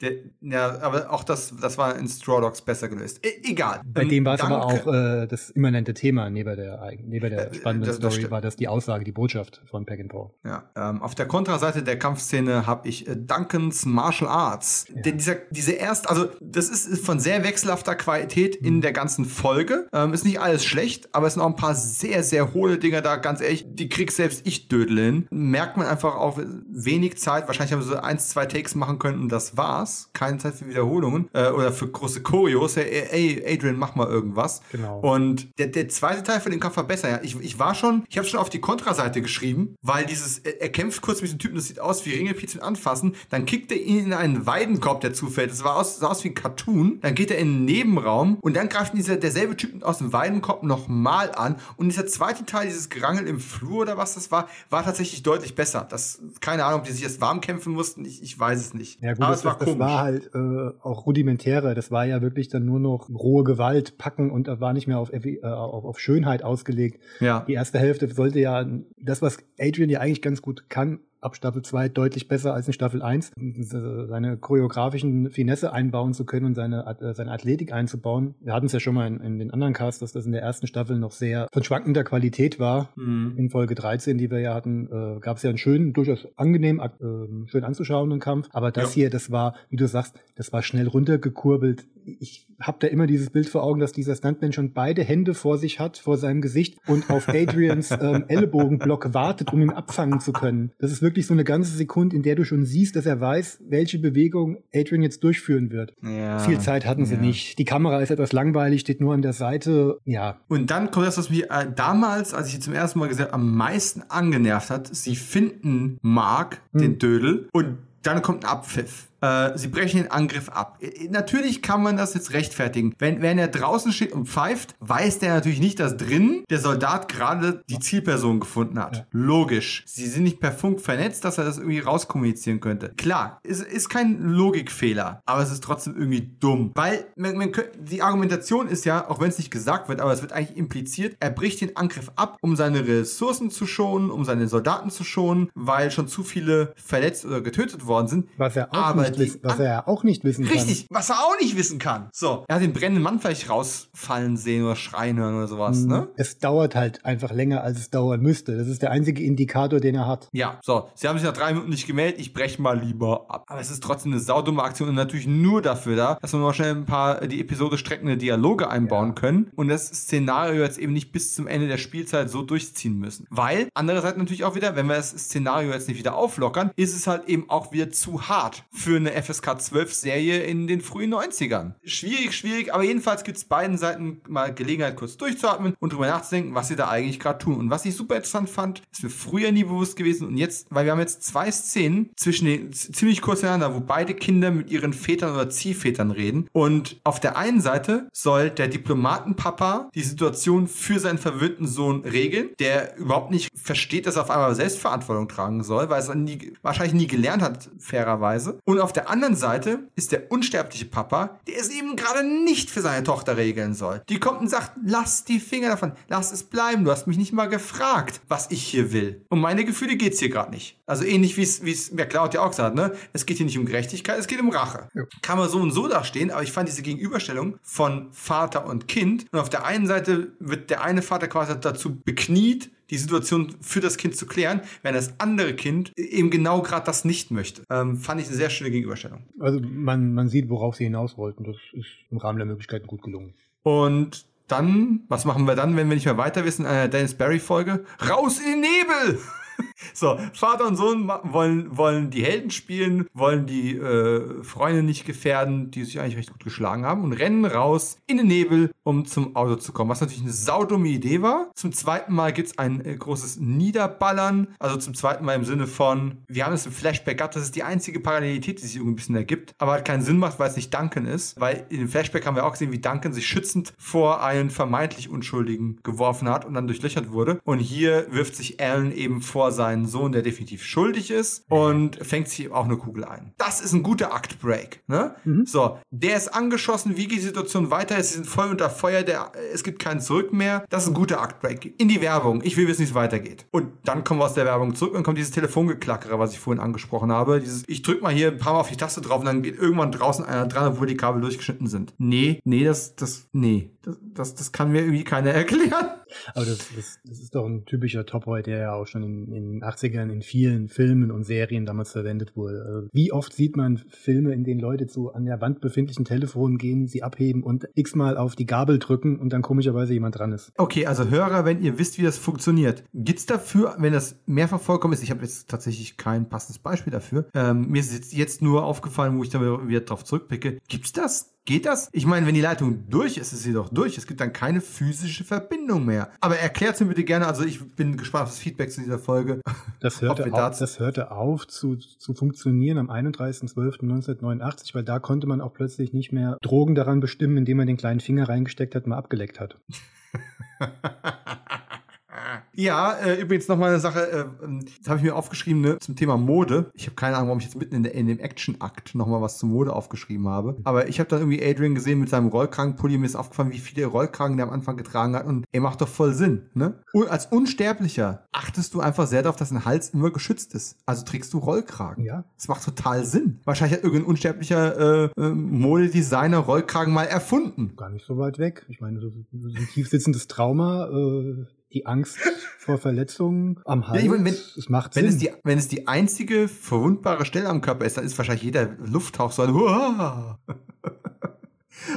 Der, ja, aber auch das, das war in Straw Dogs besser gelöst. E egal. Bei ähm, dem war es aber auch äh, das immanente Thema neben der, neben der äh, spannenden das, das Story, war das die Aussage, die Botschaft von Pack and Paul. Ja, ähm, auf der Kontraseite der Kampfszene habe ich äh, Duncans Martial Arts. Ja. Der, dieser, diese erste, also das ist von sehr wechselhafter Qualität mhm. in der ganzen Folge. Ähm, ist nicht alles schlecht, aber es sind auch ein paar sehr, sehr hohle Dinger da. Ganz ehrlich, die krieg selbst ich dödeln. Merkt man einfach auch wenig Zeit. Wahrscheinlich haben wir so eins, zwei Takes machen können und das war's. Spaß, keine Zeit für Wiederholungen äh, oder für große Choreos. Ey, Adrian, mach mal irgendwas. Genau. Und der, der zweite Teil von dem Kampf war besser. Ja. Ich, ich war schon, ich habe schon auf die Kontraseite geschrieben, weil dieses, er, er kämpft kurz mit diesem Typen, das sieht aus wie Ringelpizzen anfassen, dann kickt er ihn in einen Weidenkorb, der zufällt. Das war aus, sah aus wie ein Cartoon. Dann geht er in einen Nebenraum und dann greift dieser derselbe Typ aus dem Weidenkorb nochmal an und dieser zweite Teil dieses Gerangels Mangel im Flur oder was das war, war tatsächlich deutlich besser. Das, keine Ahnung, ob die sich jetzt warm kämpfen mussten, ich, ich weiß es nicht. Ja gut, Aber das, war, das war halt äh, auch rudimentärer. Das war ja wirklich dann nur noch rohe Gewalt packen und war nicht mehr auf, äh, auf, auf Schönheit ausgelegt. Ja. Die erste Hälfte sollte ja das, was Adrian ja eigentlich ganz gut kann, ab Staffel 2 deutlich besser als in Staffel 1. Seine choreografischen Finesse einbauen zu können und seine, äh, seine Athletik einzubauen. Wir hatten es ja schon mal in, in, den anderen Casts, dass das in der ersten Staffel noch sehr von schwankender Qualität war. Mhm. In Folge 13, die wir ja hatten, äh, gab es ja einen schönen, durchaus angenehm, äh, schön anzuschauenden Kampf. Aber das ja. hier, das war, wie du sagst, das war schnell runtergekurbelt. Ich habe da immer dieses Bild vor Augen, dass dieser Stuntman schon beide Hände vor sich hat, vor seinem Gesicht und auf Adrians ähm, Ellenbogenblock wartet, um ihn abfangen zu können. Das ist wirklich so eine ganze Sekunde, in der du schon siehst, dass er weiß, welche Bewegung Adrian jetzt durchführen wird. Ja, Viel Zeit hatten sie ja. nicht. Die Kamera ist etwas langweilig, steht nur an der Seite. Ja. Und dann kommt das, was mich äh, damals, als ich zum ersten Mal gesehen am meisten angenervt hat. Sie finden Mark, hm. den Dödel, und dann kommt ein Abpfiff. Äh, sie brechen den Angriff ab. Äh, natürlich kann man das jetzt rechtfertigen. Wenn, wenn er draußen steht und pfeift, weiß der natürlich nicht, dass drin der Soldat gerade die Zielperson gefunden hat. Ja. Logisch. Sie sind nicht per Funk vernetzt, dass er das irgendwie rauskommunizieren könnte. Klar, es ist kein Logikfehler, aber es ist trotzdem irgendwie dumm. Weil man, man könnte, die Argumentation ist ja, auch wenn es nicht gesagt wird, aber es wird eigentlich impliziert, er bricht den Angriff ab, um seine Ressourcen zu schonen, um seine Soldaten zu schonen, weil schon zu viele verletzt oder getötet worden sind. Was er auch aber nicht wissen, was er ja auch nicht wissen richtig, kann. Richtig, was er auch nicht wissen kann. So, er hat den brennenden Mann vielleicht rausfallen sehen oder schreien hören oder sowas, hm, ne? Es dauert halt einfach länger, als es dauern müsste. Das ist der einzige Indikator, den er hat. Ja, so, sie haben sich nach drei Minuten nicht gemeldet, ich breche mal lieber ab. Aber es ist trotzdem eine saudumme Aktion und natürlich nur dafür da, dass wir noch schnell ein paar die Episode streckende Dialoge einbauen ja. können und das Szenario jetzt eben nicht bis zum Ende der Spielzeit so durchziehen müssen. Weil, andererseits natürlich auch wieder, wenn wir das Szenario jetzt nicht wieder auflockern, ist es halt eben auch wieder zu hart für eine FSK 12 Serie in den frühen 90ern. Schwierig, schwierig, aber jedenfalls gibt es beiden Seiten mal Gelegenheit, kurz durchzuatmen und drüber nachzudenken, was sie da eigentlich gerade tun. Und was ich super interessant fand, ist mir früher nie bewusst gewesen und jetzt, weil wir haben jetzt zwei Szenen zwischen den, ziemlich kurz hintereinander, wo beide Kinder mit ihren Vätern oder Ziehvätern reden. Und auf der einen Seite soll der Diplomatenpapa die Situation für seinen verwöhnten Sohn regeln, der überhaupt nicht versteht, dass er auf einmal Selbstverantwortung tragen soll, weil es nie, wahrscheinlich nie gelernt hat, fairerweise. Und auf der anderen Seite ist der unsterbliche Papa, der es eben gerade nicht für seine Tochter regeln soll. Die kommt und sagt, lass die Finger davon, lass es bleiben, du hast mich nicht mal gefragt, was ich hier will. Um meine Gefühle geht es hier gerade nicht. Also ähnlich wie es, wie es ja, Claudia auch gesagt hat, ne? Es geht hier nicht um Gerechtigkeit, es geht um Rache. Ja. Kann man so und so dastehen, aber ich fand diese Gegenüberstellung von Vater und Kind und auf der einen Seite wird der eine Vater quasi dazu bekniet, die Situation für das Kind zu klären, wenn das andere Kind eben genau gerade das nicht möchte. Ähm, fand ich eine sehr schöne Gegenüberstellung. Also man, man sieht, worauf sie hinaus wollten. Das ist im Rahmen der Möglichkeiten gut gelungen. Und dann, was machen wir dann, wenn wir nicht mehr weiter wissen, eine Dennis Barry-Folge? Raus in den Nebel! So, Vater und Sohn wollen, wollen die Helden spielen, wollen die äh, Freunde nicht gefährden, die sich eigentlich recht gut geschlagen haben und rennen raus in den Nebel, um zum Auto zu kommen. Was natürlich eine saudumme Idee war. Zum zweiten Mal gibt es ein äh, großes Niederballern. Also zum zweiten Mal im Sinne von, wir haben es im Flashback gehabt, das ist die einzige Parallelität, die sich irgendwie ein bisschen ergibt, aber halt keinen Sinn macht, weil es nicht Duncan ist. Weil dem Flashback haben wir auch gesehen, wie Duncan sich schützend vor einen vermeintlich Unschuldigen geworfen hat und dann durchlöchert wurde. Und hier wirft sich Alan eben vor seinen Sohn, der definitiv schuldig ist und fängt sich auch eine Kugel ein. Das ist ein guter Aktbreak. Ne? Mhm. So, der ist angeschossen, wie geht die Situation weiter? Sie sind voll unter Feuer, der, es gibt keinen Zurück mehr. Das ist ein guter Aktbreak. In die Werbung. Ich will wissen, wie es weitergeht. Und dann kommen wir aus der Werbung zurück und kommt dieses Telefongeklackere, was ich vorhin angesprochen habe. Dieses, ich drück mal hier ein paar Mal auf die Taste drauf und dann geht irgendwann draußen einer dran, obwohl die Kabel durchgeschnitten sind. Nee, nee, das, das, nee. Das, das, das kann mir irgendwie keiner erklären. Aber das, das, das ist doch ein typischer Topboy, der ja auch schon in, in 80ern in vielen Filmen und Serien damals verwendet wurde. Also wie oft sieht man Filme, in denen Leute zu an der Wand befindlichen Telefonen gehen, sie abheben und x-mal auf die Gabel drücken und dann komischerweise jemand dran ist. Okay, also Hörer, wenn ihr wisst, wie das funktioniert, gibt's dafür, wenn das mehrfach vollkommen ist, ich habe jetzt tatsächlich kein passendes Beispiel dafür, ähm, mir ist jetzt nur aufgefallen, wo ich dann wieder drauf zurückblicke, gibt's das? Geht das? Ich meine, wenn die Leitung durch ist, ist sie doch durch. Es gibt dann keine physische Verbindung mehr. Aber erklärt mir bitte gerne, also ich bin gespannt auf das Feedback zu dieser Folge. Das hörte, auf, das hörte auf zu, zu funktionieren am 31.12.1989, weil da konnte man auch plötzlich nicht mehr Drogen daran bestimmen, indem man den kleinen Finger reingesteckt hat und mal abgeleckt hat. Ja, äh, übrigens noch mal eine Sache, äh, das habe ich mir aufgeschrieben ne, zum Thema Mode. Ich habe keine Ahnung, warum ich jetzt mitten in, der, in dem Action-Akt noch mal was zur Mode aufgeschrieben habe. Aber ich habe dann irgendwie Adrian gesehen mit seinem Rollkragenpulli. Mir ist aufgefallen, wie viele Rollkragen der am Anfang getragen hat. Und er macht doch voll Sinn. Ne? Und als Unsterblicher achtest du einfach sehr darauf, dass dein Hals immer geschützt ist. Also trägst du Rollkragen. Ja. Das macht total Sinn. Wahrscheinlich hat irgendein unsterblicher äh, äh, Modedesigner Rollkragen mal erfunden. Gar nicht so weit weg. Ich meine, so, so ein tiefsitzendes Trauma, äh, die Angst vor Verletzungen am Hals, Ja, ich meine, wenn- es macht Wenn Sinn. es, die, wenn es die einzige verwundbare Stelle am Körper ist, dann ist wahrscheinlich jeder Lufthauch so ein Huah.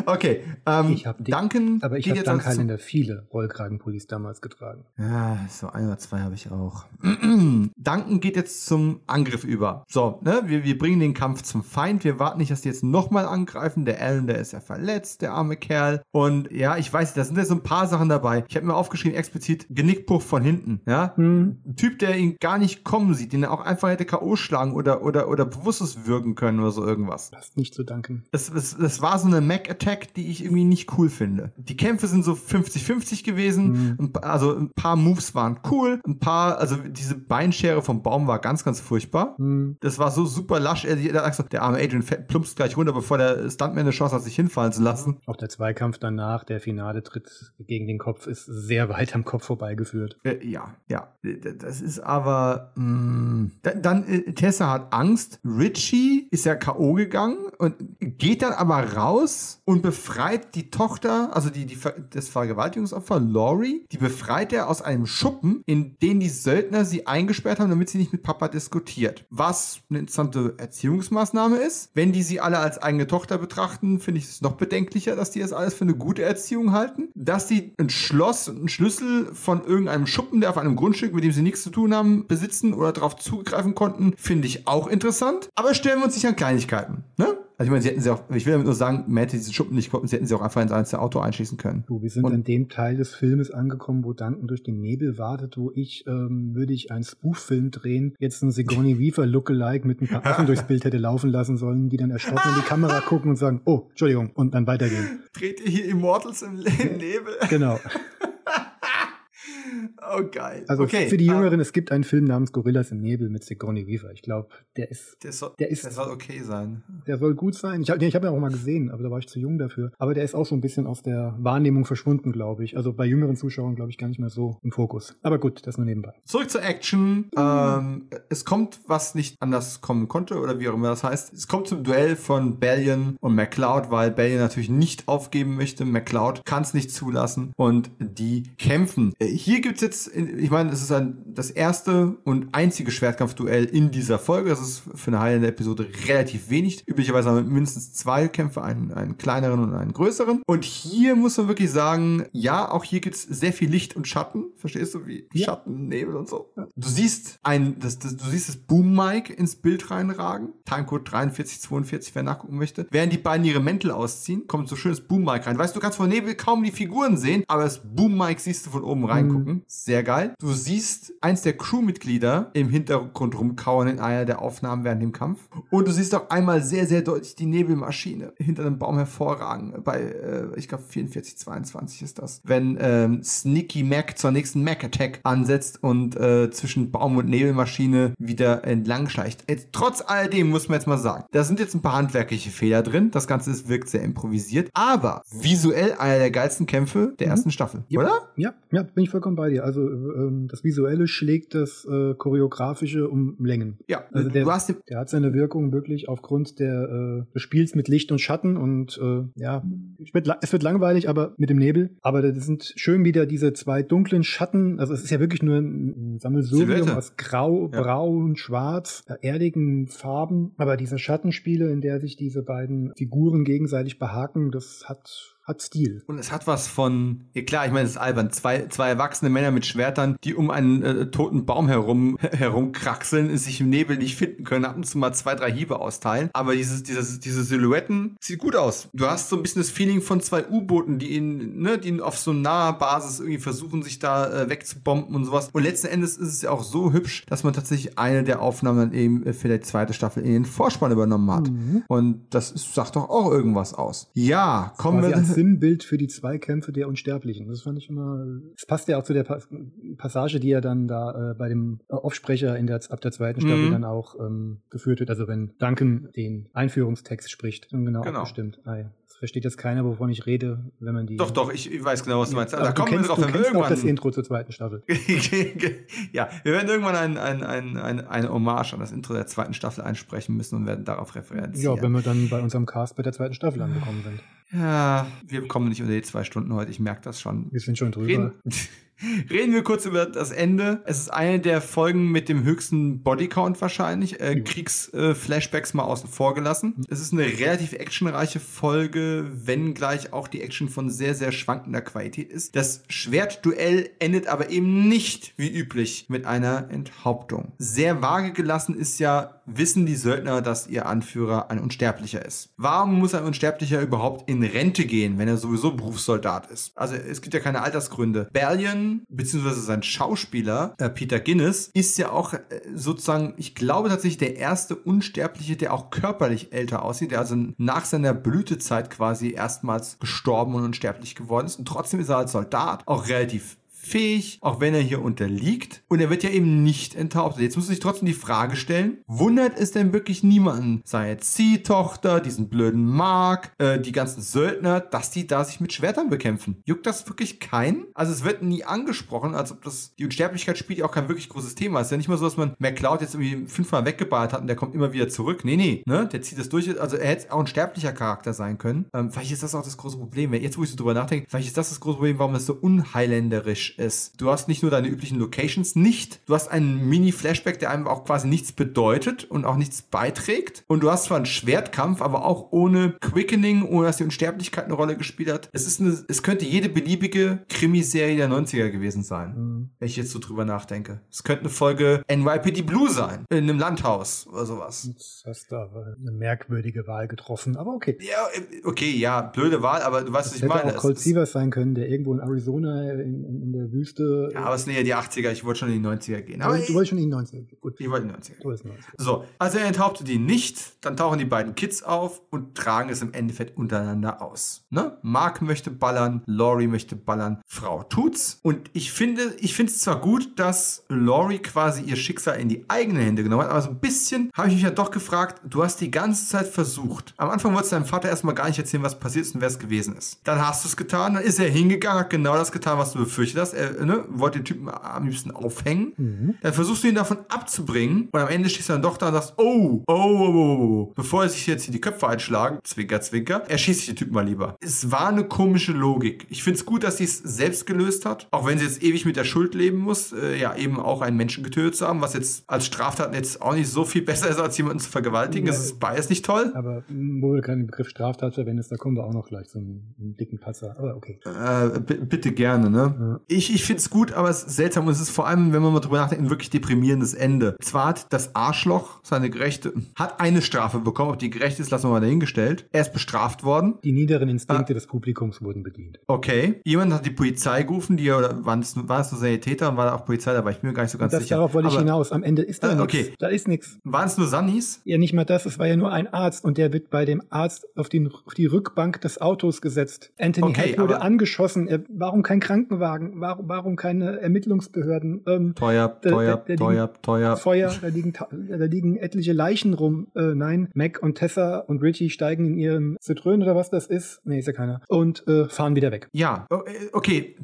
Okay, ähm, Ich hab die- Duncan aber ich habe Highlander viele Rollkragenpullis damals getragen. Ja, so ein oder zwei habe ich auch. Duncan geht jetzt zum Angriff über. So, ne, wir, wir bringen den Kampf zum Feind. Wir warten nicht, dass die jetzt nochmal angreifen. Der Alan, der ist ja verletzt, der arme Kerl. Und ja, ich weiß, da sind ja so ein paar Sachen dabei. Ich habe mir aufgeschrieben, explizit Genickbruch von hinten. Ja, Hm. ein Typ, der ihn gar nicht kommen sieht, den er auch einfach hätte K.O. schlagen oder, oder, oder bewusstlos würgen können oder so irgendwas. Passt nicht zu danken. Es, es, es war so eine Mac-Attack, die ich irgendwie nicht cool finde. Die Kämpfe sind so 50-50 gewesen. Pa- also ein paar Moves waren cool. Ein paar, also diese Beinschere vom Baum war ganz, ganz furchtbar. Hm. Das war so super lasch. Er, der, arme Adrian plumpst gleich runter, bevor der Stuntman eine Chance hat, sich hinfallen zu lassen. Auch der Zweikampf danach, der finale Tritt gegen den Kopf, ist sehr weit am Kopf vorbeigeführt. Äh, ja, ja. Das ist aber. Mh. Da- Dann, äh, Tessa hat Angst. Richie ist ja K.O. gegangen und geht dann aber raus und befreit die Tochter, also die, die, das Vergewaltigungsopfer, Laurie, die befreit er aus einem Schuppen, in den die Söldner sie eingesperrt haben, damit sie nicht mit Papa diskutiert. Was eine interessante Erziehungsmaßnahme ist. Wenn die sie alle als eigene Tochter betrachten, finde ich es noch bedenklicher, dass die das alles für eine gute Erziehung halten. Dass sie ein Schloss und einen Schlüssel von irgendeinem Schuppen, der auf einem Grundstück, mit dem sie nichts zu tun haben, besitzen oder darauf zugreifen konnten, finde ich auch interessant. Aber stellen wir uns nicht an Kleinigkeiten. Ne? Also ich meine, sie hätten sie auch, ich will damit nur sagen, man hätte diesen Schuppen nicht gekommen, sie hätten sie auch einfach ins einzelne Auto einschießen können. Du, wir sind Und- an dem Teil des Filmes angekommen, wo Duncan durch den Nebel wartet, wo ich, ähm, würde ich einen Spoof-Film drehen, jetzt einen Sigourney Weaver Lookalike mit ein paar Affen durchs Bild hätte laufen lassen sollen, die dann erschrocken in die Kamera gucken und sagen, oh, Entschuldigung, und dann weitergehen. Dreht ihr hier Immortals im, im Nebel? Genau. Oh, geil. Also okay. für die ah, Jüngeren, es gibt einen Film namens Gorillas im Nebel mit Sigourney Weaver. Ich glaube, der ist, Der soll, der ist- der soll okay sein. der soll gut sein. Ich habe ich hab ihn auch mal gesehen, aber da war ich zu jung dafür. Aber der ist auch so ein bisschen aus der Wahrnehmung verschwunden, glaube ich. Also bei jüngeren Zuschauern, glaube ich, gar nicht mehr so im Fokus. Aber gut, das nur nebenbei. Zurück zur Action. Ähm, es kommt, was nicht anders kommen konnte, oder wie auch immer das heißt. Es kommt zum Duell von Bellion und McCloud, weil Bellion natürlich nicht aufgeben möchte. McCloud kann es nicht zulassen und die kämpfen. Äh, Hier gibt's jetzt, ich meine, es ist ein, das erste und einzige Schwertkampfduell in dieser Folge. Das ist für eine Highlight-Episode relativ wenig. Üblicherweise haben wir mindestens zwei Kämpfe, einen, einen kleineren und einen größeren. Und hier muss man wirklich sagen, ja, auch hier gibt's sehr viel Licht und Schatten. Verstehst du, wie Ja. Schatten, Nebel und so. Du siehst ein, das, das, du siehst das Boom-Mic ins Bild reinragen. Timecode 4342, wer nachgucken möchte. Während die beiden ihre Mäntel ausziehen, kommt so schönes Boom-Mic rein. Weißt du, du kannst von Nebel kaum die Figuren sehen, aber das Boom-Mic siehst du von oben reingucken. Sehr geil. Du siehst eins der Crewmitglieder im Hintergrund rumkauern in einer der Aufnahmen während dem Kampf. Und du siehst auch einmal sehr, sehr deutlich die Nebelmaschine hinter einem Baum hervorragen. Bei, äh, ich glaube, 4422 ist das. Wenn ähm, Sneaky Mac zur nächsten Mac-Attack ansetzt und äh, zwischen Baum und Nebelmaschine wieder entlang schleicht. Jetzt, trotz alledem muss man jetzt mal sagen, da sind jetzt ein paar handwerkliche Fehler drin. Das Ganze ist, wirkt sehr improvisiert. Aber visuell einer der geilsten Kämpfe der Mhm. ersten Staffel. Ja. Oder? Ja, ja, bin ich vollkommen bei dir. Also ähm, das Visuelle schlägt das äh, Choreografische um Längen. Ja. Also der- Der hat seine Wirkung wirklich aufgrund der, äh, des Spiels mit Licht und Schatten und äh, ja, es wird, es wird langweilig, aber mit dem Nebel. Aber das sind schön wieder diese zwei dunklen Schatten. Also es ist ja wirklich nur ein, Sammelsurium aus Grau, Ja. Braun, Schwarz, äh, erdigen Farben. Aber diese Schattenspiele, in der sich diese beiden Figuren gegenseitig behaken, das hat hat Stil. Und es hat was von, ja klar, ich meine, es ist albern, zwei, zwei erwachsene Männer mit Schwertern, die um einen äh, toten Baum herum herumkraxeln, sich im Nebel nicht finden können, ab und zu mal zwei, drei Hiebe austeilen. Aber dieses, dieses, diese Silhouetten sieht gut aus. Du hast so ein bisschen das Feeling von zwei U-Booten, die in, ne, die auf so naher Basis irgendwie versuchen, sich da äh, wegzubomben und sowas. Und letzten Endes ist es ja auch so hübsch, dass man tatsächlich eine der Aufnahmen dann eben äh, für die zweite Staffel in den Vorspann übernommen hat. Mhm. Und das ist, sagt doch auch irgendwas aus. Ja, kommen wir Sinnbild für die Zweikämpfe der Unsterblichen. Das fand ich immer, das passt ja auch zu der Passage, die er dann da äh, bei dem Aufsprecher in der, ab der zweiten Staffel mhm. dann auch ähm, geführt wird. Also wenn Duncan den Einführungstext spricht, dann genau, genau. abgestimmt. Ah, ja versteht jetzt keiner, wovon ich rede, wenn man die. Doch, doch, ich, weiß genau, was du meinst. Also, da kommen kennst, wir drauf, wenn wir irgendwann. das Intro zur zweiten Staffel. ja, wir werden irgendwann ein, ein, ein, ein, eine Hommage an das Intro der zweiten Staffel einsprechen müssen und werden darauf referenzieren. Ja, wenn wir dann bei unserem Cast bei der zweiten Staffel angekommen sind. Ja, wir kommen nicht unter die zwei Stunden heute, ich merke das schon. Wir sind schon drüber. Reden, Reden wir kurz über das Ende. Es ist eine der Folgen mit dem höchsten Bodycount wahrscheinlich. Äh, Kriegsflashbacks äh, mal außen vor gelassen. Es ist eine relativ actionreiche Folge, wenngleich auch die Action von sehr, sehr schwankender Qualität ist. Das Schwertduell endet aber eben nicht wie üblich mit einer Enthauptung. Sehr vage gelassen ist ja, wissen die Söldner, dass ihr Anführer ein Unsterblicher ist. Warum muss ein Unsterblicher überhaupt in Rente gehen, wenn er sowieso Berufssoldat ist? Also es gibt ja keine Altersgründe. Berlion beziehungsweise sein Schauspieler, äh, Peter Guinness, ist ja auch äh, sozusagen, ich glaube tatsächlich der erste Unsterbliche, der auch körperlich älter aussieht, der also nach seiner Blütezeit quasi erstmals gestorben und unsterblich geworden ist. Und trotzdem ist er als Soldat auch relativ fähig, auch wenn er hier unterliegt. Und er wird ja eben nicht enthauptet. Jetzt muss sich trotzdem die Frage stellen, wundert es denn wirklich niemanden, seine Ziehtochter, diesen blöden Mark, äh, die ganzen Söldner, dass die da sich mit Schwertern bekämpfen? Juckt das wirklich keinen? Also es wird nie angesprochen, als ob das, die Unsterblichkeit spielt ja auch kein wirklich großes Thema. Es ist ja nicht mal so, dass man McCloud jetzt irgendwie fünfmal weggeballert hat und der kommt immer wieder zurück. Nee, nee, ne? Der zieht das durch. Also er hätte auch ein sterblicher Charakter sein können. Ähm, vielleicht ist das auch das große Problem. Jetzt, wo ich so drüber nachdenke, vielleicht ist das das große Problem, warum es so unheiländerisch ist. Du hast nicht nur deine üblichen Locations nicht, du hast einen Mini-Flashback, der einem auch quasi nichts bedeutet und auch nichts beiträgt. Und du hast zwar einen Schwertkampf, aber auch ohne Quickening, ohne dass die Unsterblichkeit eine Rolle gespielt hat. Es ist eine, es könnte jede beliebige Krimiserie der 90er gewesen sein, mhm. wenn ich jetzt so drüber nachdenke. Es könnte eine Folge NYPD Blue sein, in einem Landhaus oder sowas. Jetzt hast du aber eine merkwürdige Wahl getroffen, aber okay. Ja, okay, ja, blöde Wahl, aber du weißt, was ich meine. Hätte auch Colt Sievers sein können, der irgendwo in Arizona in, in, in der Wüste müsste. Ja, aber es sind ja die 80er, ich wollte schon in die 90er gehen. Aber du wolltest schon in die 90er gehen. Gut. Ich wollte in die 90er. Du 90er. So, also er enthauptet ihn nicht, dann tauchen die beiden Kids auf und tragen es im Endeffekt untereinander aus. Ne? Mark möchte ballern, Laurie möchte ballern, Frau tut's. Und ich finde, ich finde es zwar gut, dass Laurie quasi ihr Schicksal in die eigenen Hände genommen hat, aber so ein bisschen habe ich mich ja doch gefragt, du hast die ganze Zeit versucht. Am Anfang wolltest du deinem Vater erstmal gar nicht erzählen, was passiert ist und wer es gewesen ist. Dann hast du es getan, dann ist er hingegangen, hat genau das getan, was du befürchtet hast. Er, ne, wollte den Typen am liebsten aufhängen. Mhm. Dann versuchst du ihn davon abzubringen und am Ende stehst du dann doch da und sagst, oh, oh, oh, oh, oh. bevor er sich jetzt hier die Köpfe einschlagen, zwinker, zwinker, erschießt sich den Typen mal lieber. Es war eine komische Logik. Ich finde es gut, dass sie es selbst gelöst hat, auch wenn sie jetzt ewig mit der Schuld leben muss, äh, ja, eben auch einen Menschen getötet zu haben, was jetzt als Straftat jetzt auch nicht so viel besser ist, als jemanden zu vergewaltigen. Ja, das ist beides nicht toll. Aber wo du keinen Begriff Straftat verwendest, da kommen wir auch noch gleich so einen, einen dicken Patzer. Aber okay. Äh, bitte gerne, ne? Ja. Ich, ich finde es gut, aber es ist seltsam und es ist vor allem, wenn man mal drüber nachdenkt, ein wirklich deprimierendes Ende. Zwar hat das Arschloch, seine Gerechte, hat eine Strafe bekommen, ob die gerecht ist, lassen wir mal dahingestellt. Er ist bestraft worden. Die niederen Instinkte ah. des Publikums wurden bedient. Okay. Jemand hat die Polizei gerufen, die, oder waren es, war es nur Sanitäter und war da auch Polizei dabei? Ich bin mir gar nicht so ganz das, sicher. Darauf wollte ich hinaus. Am Ende ist da äh, nichts. Okay. Da ist nichts. Waren es nur Sannis? Ja, nicht mal das. Es war ja nur ein Arzt und der wird bei dem Arzt auf, den, auf die Rückbank des Autos gesetzt. Anthony okay, Head wurde angeschossen. Warum kein Krankenwagen? Warum, warum keine Ermittlungsbehörden. Ähm, teuer, da, teuer, da, da teuer, teuer. Feuer, da liegen, da liegen etliche Leichen rum. Äh, nein, Mac und Tessa und Richie steigen in ihren Citroën oder was das ist. Nee, ist ja keiner. Und äh, fahren wieder weg. Ja, äh, okay.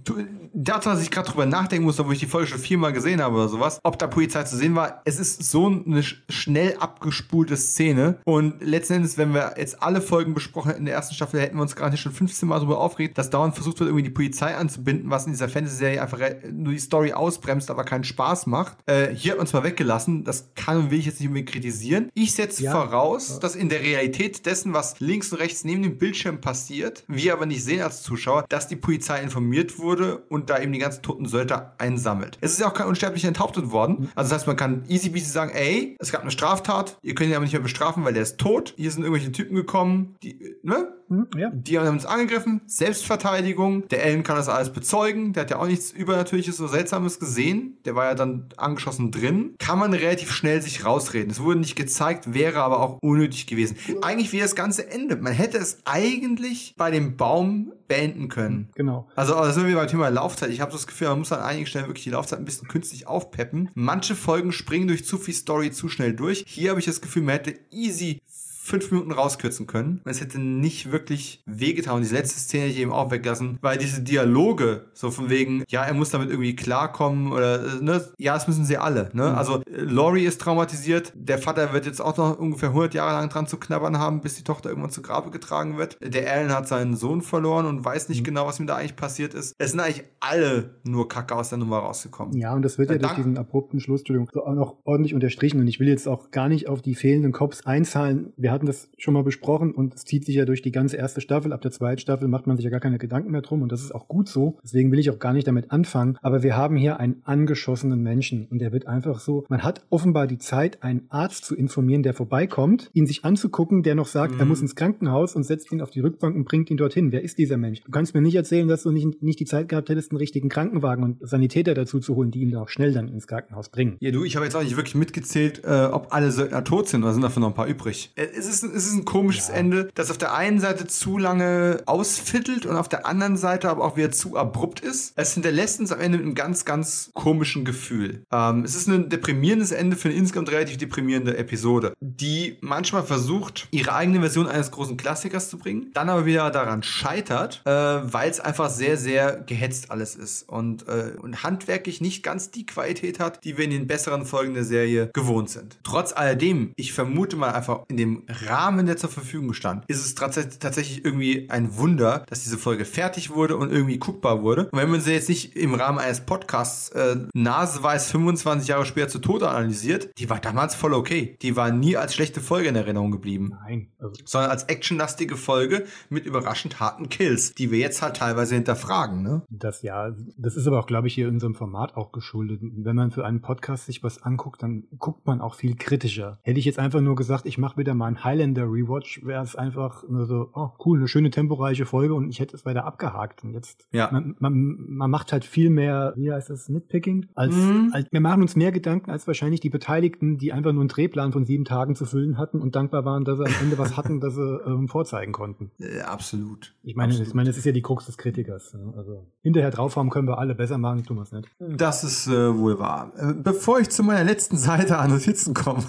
Dazu, dass ich gerade drüber nachdenken muss, wo ich die Folge schon viermal gesehen habe oder sowas, ob da Polizei zu sehen war, es ist so eine schnell abgespulte Szene. Und letzten Endes, wenn wir jetzt alle Folgen besprochen hätten in der ersten Staffel, hätten wir uns gerade schon 15 Mal darüber aufgeregt, dass dauernd versucht wird, irgendwie die Polizei anzubinden, was in dieser Fantasy-Serie einfach nur die Story ausbremst, aber keinen Spaß macht. Äh, hier hat man es mal weggelassen. Das kann und will ich jetzt nicht unbedingt kritisieren. Ich setze ja. voraus, dass in der Realität dessen, was links und rechts neben dem Bildschirm passiert, wir aber nicht sehen als Zuschauer, dass die Polizei informiert wurde und da eben die ganzen toten Söldner einsammelt. Es ist ja auch kein Unsterblicher enthauptet worden. Mhm. Also das heißt, man kann easy peasy sagen, ey, es gab eine Straftat, ihr könnt ihn aber nicht mehr bestrafen, weil der ist tot. Hier sind irgendwelche Typen gekommen, die, ne? hm, ja. Die haben uns angegriffen, Selbstverteidigung. Der Ellen kann das alles bezeugen. Der hat ja auch nichts Übernatürliches oder Seltsames gesehen. Der war ja dann angeschossen drin. Kann man relativ schnell sich rausreden. Es wurde nicht gezeigt, wäre aber auch unnötig gewesen. Eigentlich wie das ganze Ende. Man hätte es eigentlich bei dem Baum beenden können. Genau. Also, da sind wir beim Thema Laufzeit. Ich habe das Gefühl, man muss an einigen Stellen wirklich die Laufzeit ein bisschen künstlich aufpeppen. Manche Folgen springen durch zu viel Story zu schnell durch. Hier habe ich das Gefühl, man hätte easy fünf Minuten rauskürzen können. Es hätte nicht wirklich wehgetan. Und diese letzte Szene hätte ich eben auch weglassen, weil diese Dialoge, so von wegen, ja, er muss damit irgendwie klarkommen oder, äh, ne, ja, das müssen sie alle, ne. Mhm. Also, äh, Laurie ist traumatisiert. Der Vater wird jetzt auch noch ungefähr 100 Jahre lang dran zu knabbern haben, bis die Tochter irgendwann zu Grabe getragen wird. Der Alan hat seinen Sohn verloren und weiß nicht mhm. genau, was ihm da eigentlich passiert ist. Es sind eigentlich alle nur Kacke aus der Nummer rausgekommen. Ja, und das wird ja, ja durch diesen abrupten Schluss, Entschuldigung, so auch noch ordentlich unterstrichen. Und ich will jetzt auch gar nicht auf die fehlenden Cops einzahlen. Wir hatten das schon mal besprochen und es zieht sich ja durch die ganze erste Staffel. Ab der zweiten Staffel macht man sich ja gar keine Gedanken mehr drum und das ist auch gut so. Deswegen will ich auch gar nicht damit anfangen. Aber wir haben hier einen angeschossenen Menschen und der wird einfach so, man hat offenbar die Zeit, einen Arzt zu informieren, der vorbeikommt, ihn sich anzugucken, der noch sagt, mhm. er muss ins Krankenhaus und setzt ihn auf die Rückbank und bringt ihn dorthin. Wer ist dieser Mensch? Du kannst mir nicht erzählen, dass du nicht, nicht die Zeit gehabt hättest, einen richtigen Krankenwagen und Sanitäter dazu zu holen, die ihn auch schnell dann ins Krankenhaus bringen. Ja, du, ich habe jetzt auch nicht wirklich mitgezählt, äh, ob alle Söldner tot sind oder sind davon noch ein paar übrig. Äh, es ist, es ist ein komisches ja. Ende, das auf der einen Seite zu lange ausfittelt und auf der anderen Seite aber auch wieder zu abrupt ist. Es hinterlässt uns am Ende mit einem ganz, ganz komischen Gefühl. Ähm, es ist ein deprimierendes Ende für eine insgesamt relativ deprimierende Episode, die manchmal versucht, ihre eigene Version eines großen Klassikers zu bringen, dann aber wieder daran scheitert, äh, weil es einfach sehr, sehr gehetzt alles ist und, äh, und handwerklich nicht ganz die Qualität hat, die wir in den besseren Folgen der Serie gewohnt sind. Trotz alledem, ich vermute mal einfach in dem Rahmen, der zur Verfügung stand, ist es tatsächlich irgendwie ein Wunder, dass diese Folge fertig wurde und irgendwie guckbar wurde. Und wenn man sie jetzt nicht im Rahmen eines Podcasts äh, naseweiß 25 Jahre später zu Tode analysiert, die war damals voll okay. Die war nie als schlechte Folge in Erinnerung geblieben. Nein. Also sondern als actionlastige Folge mit überraschend harten Kills, die wir jetzt halt teilweise hinterfragen. Ne? Das ja, das ist aber auch, glaube ich, hier in unserem Format auch geschuldet. Wenn man für einen Podcast sich was anguckt, dann guckt man auch viel kritischer. Hätte ich jetzt einfach nur gesagt, ich mache wieder mal Highlander Rewatch, wäre es einfach nur so, oh cool, eine schöne temporeiche Folge und ich hätte es weiter abgehakt. Und jetzt, ja. man, man, man macht halt viel mehr, wie heißt das, Nitpicking? Als, mhm. als, wir machen uns mehr Gedanken als wahrscheinlich die Beteiligten, die einfach nur einen Drehplan von sieben Tagen zu füllen hatten und dankbar waren, dass sie am Ende was hatten, das sie ähm, vorzeigen konnten. Äh, absolut. Ich meine, absolut. ich meine, das ist ja die Krux des Kritikers. Ne? Also hinterher draufhauen können wir alle besser machen, tun wir es nicht. Das ist äh, wohl wahr. Äh, bevor ich zu meiner letzten Seite an Notizen komme.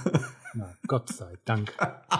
Na, Gott sei Dank.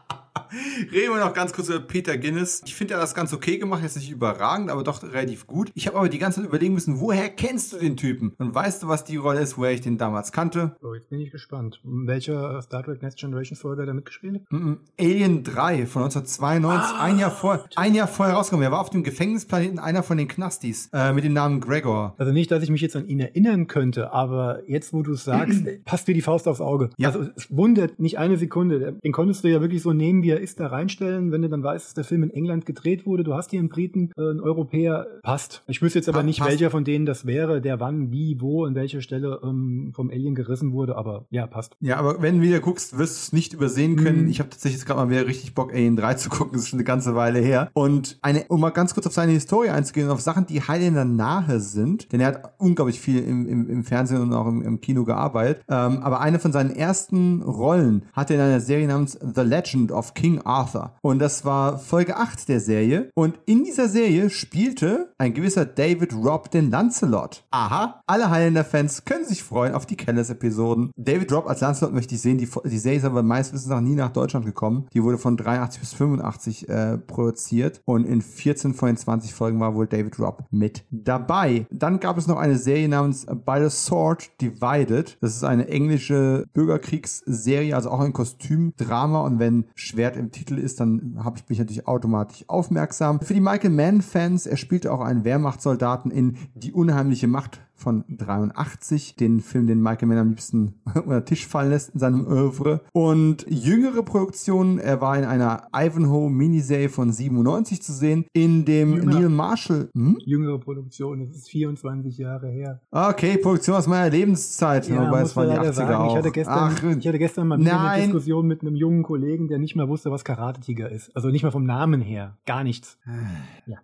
Reden wir noch ganz kurz über Peter Guinness. Ich finde, er hat das ganz okay gemacht, jetzt nicht überragend, aber doch relativ gut. Ich habe aber die ganze Zeit überlegen müssen, woher kennst du den Typen? Und weißt du, was die Rolle ist, woher ich den damals kannte? Oh, jetzt bin ich gespannt. Welcher Star Trek Next Generation Folge hat er mitgespielt? Mm -mm. Alien 3 von 1992, ah, ein, Jahr vor, ein Jahr vorher rausgekommen. Er war auf dem Gefängnisplaneten einer von den Knastis äh, mit dem Namen Gregor. Also nicht, dass ich mich jetzt an ihn erinnern könnte, aber jetzt, wo du es sagst, passt wie die Faust aufs Auge. Ja. Also es wundert nicht eine Sekunde. Den konntest du ja wirklich so nehmen, wie er ist, da reinstellen, wenn du dann weißt, dass der Film in England gedreht wurde. Du hast hier einen Briten, äh, einen Europäer, passt. Ich wüsste jetzt aber nicht, passt. welcher von denen das wäre, der wann, wie, wo, an welcher Stelle ähm, vom Alien gerissen wurde, aber ja, passt. Ja, aber wenn du wieder guckst, wirst du es nicht übersehen können. Mhm. Ich habe tatsächlich jetzt gerade mal wieder richtig Bock, Alien 3 zu gucken. Das ist schon eine ganze Weile her. Und eine, um mal ganz kurz auf seine Historie einzugehen, auf Sachen, die Highlander nahe sind, denn er hat unglaublich viel im, im, im Fernsehen und auch im, im Kino gearbeitet. Ähm, aber eine von seinen ersten Rollen hatte er in einer Serie namens The Legend of King Arthur Arthur. Und das war Folge 8 der Serie. Und in dieser Serie spielte ein gewisser David Robb den Lancelot. Aha, alle Highlander-Fans können sich freuen auf die Kellis-Episoden. David Robb als Lancelot möchte ich sehen. Die, die Serie ist aber meines Wissens nach nie nach Deutschland gekommen. Die wurde von 83 bis 85 äh, produziert. Und in 14 von den 20 Folgen war wohl David Robb mit dabei. Dann gab es noch eine Serie namens By the Sword Divided. Das ist eine englische Bürgerkriegsserie, also auch ein Kostümdrama. Und wenn Schwert im Titel ist, dann habe ich mich natürlich automatisch aufmerksam. Für die Michael Mann-Fans, er spielte auch einen Wehrmachtssoldaten in Die unheimliche Macht von 83, den Film, den Michael Mann am liebsten unter Tisch fallen lässt in seinem Oeuvre. Und jüngere Produktionen, er war in einer Ivanhoe Miniserie von 97 zu sehen, in dem Jünger. Neil Marshall. Hm? Jüngere Produktion, das ist 24 Jahre her. Okay, Produktion aus meiner Lebenszeit, wobei es waren die leider 80er sagen. auch. Ich hatte, gestern, Ach, ich hatte gestern mal eine. Diskussion mit einem jungen Kollegen, der nicht mal wusste, was Karate Tiger ist. Also nicht mal vom Namen her. Gar nichts.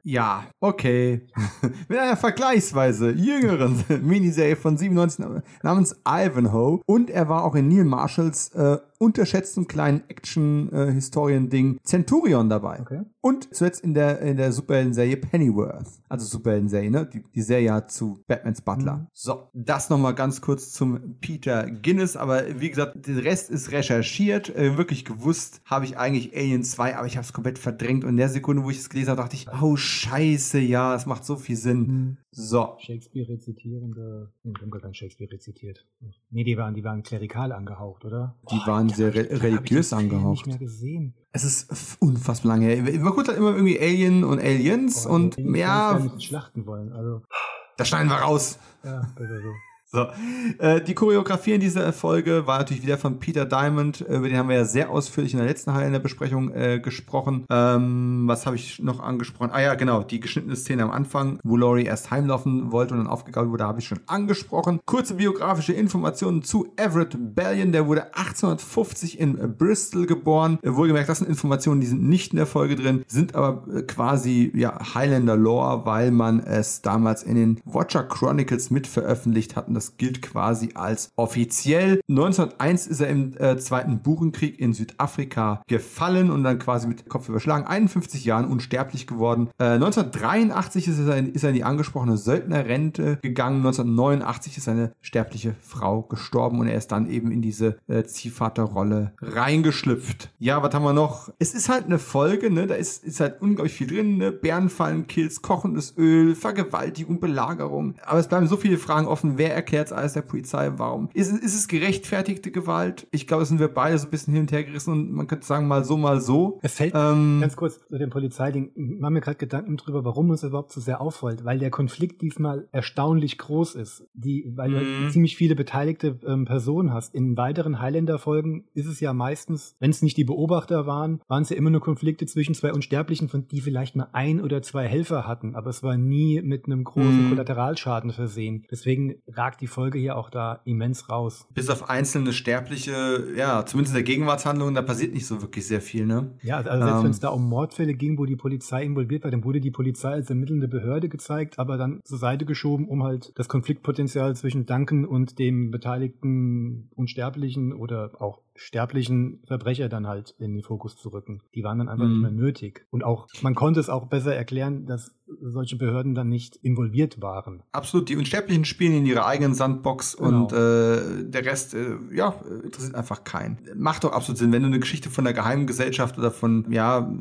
Ja, okay. Mit einer vergleichsweise jüngeren Miniserie von 97 namens Ivanhoe. Und er war auch in Neil Marshalls äh, unterschätzten kleinen Action-Historien-Ding Centurion dabei. Okay. Und zuletzt in der, in der Superhelden-Serie Pennyworth. Also Superhelden-Serie, ne? Die, die Serie hat zu Batmans Butler. Mhm. So, das nochmal ganz kurz zum Peter Guinness. Aber wie gesagt, der Rest ist recherchiert. Äh, wirklich gewusst habe ich eigentlich Alien 2, aber ich habe es komplett verdrängt. Und in der Sekunde, wo ich es gelesen habe, dachte ich, oh scheiße, ja, das macht so viel Sinn. Hm. So, Shakespeare rezitierende. Nee, die haben gar kein Shakespeare rezitiert. Nee, die waren, die waren klerikal angehaucht, oder? Die waren sehr re- ich religiös angehaucht. nicht mehr gesehen. es ist unfassbar lange her. Man guckt halt immer irgendwie Alien und Aliens Boah, und ja, nicht schlachten wollen. Also, da schneiden wir raus. ja, besser so. So. Äh, die Choreografie in dieser Folge war natürlich wieder von Peter Diamond. Äh, Über den haben wir ja sehr ausführlich in der letzten Halle in der Besprechung äh, gesprochen. Ähm, was habe ich noch angesprochen? Ah ja, genau, die geschnittene Szene am Anfang, wo Laurie erst heimlaufen wollte und dann aufgegabelt wurde, habe ich schon angesprochen. Kurze biografische Informationen zu Everett Bellion. Der wurde 1850 in Bristol geboren. Äh, wohlgemerkt, das sind Informationen, die sind nicht in der Folge drin, sind aber äh, quasi ja, Highlander Lore, weil man es damals in den Watcher Chronicles mit veröffentlicht hat. Das gilt quasi als offiziell. 1901 ist er im äh, Zweiten Burenkrieg in Südafrika gefallen und dann quasi mit Kopf überschlagen. 51 Jahren unsterblich geworden. Äh, 1983 ist er, in, ist er in die angesprochene Söldnerrente gegangen. 1989 ist seine sterbliche Frau gestorben und er ist dann eben in diese äh, Ziehvaterrolle reingeschlüpft. Ja, was haben wir noch? Es ist halt eine Folge, ne? Da ist, ist halt unglaublich viel drin, ne? Bärenfallen, Kills, kochendes Öl, Vergewaltigung, Belagerung. Aber es bleiben so viele Fragen offen. Wer erklärt alles der Polizei? Warum? Ist, es- ist es gerechtfertigte Gewalt? Ich glaube, sind wir beide so ein bisschen hin und her gerissen und man könnte sagen, mal so, mal so. Es fällt Ähm, ganz kurz zu dem Polizeiding. Ich mache mir gerade Gedanken drüber, warum uns das überhaupt so sehr auffällt, weil der Konflikt diesmal erstaunlich groß ist. Die, weil du Mhm. ziemlich viele beteiligte ähm, Personen hast. In weiteren Highlander-Folgen ist es ja meistens, wenn es nicht die Beobachter waren, waren es ja immer nur Konflikte zwischen zwei Unsterblichen, von die vielleicht mal ein oder zwei Helfer hatten, aber es war nie mit einem großen Mhm. Kollateralschaden versehen. Deswegen ragt die Folge hier auch da immens raus. bis auf einzelne Sterbliche, ja, zumindest in der Gegenwartshandlung, da passiert nicht so wirklich sehr viel, ne? Ja, also selbst Ähm. wenn es da um Mordfälle ging, wo die Polizei involviert war, dann wurde die Polizei als ermittelnde Behörde gezeigt, aber dann zur Seite geschoben, um halt das Konfliktpotenzial zwischen Duncan und dem beteiligten Unsterblichen oder auch sterblichen Verbrecher dann halt in den Fokus zu rücken. Die waren dann einfach Mhm. nicht mehr nötig. Und auch, man konnte es auch besser erklären, dass solche Behörden dann nicht involviert waren. Absolut, die Unsterblichen spielen in ihrer eigenen Sandbox Genau. und äh, der Rest, äh, ja, interessiert einfach keinen. Macht doch absolut Sinn, wenn du eine Geschichte von einer geheimen Gesellschaft oder von, ja,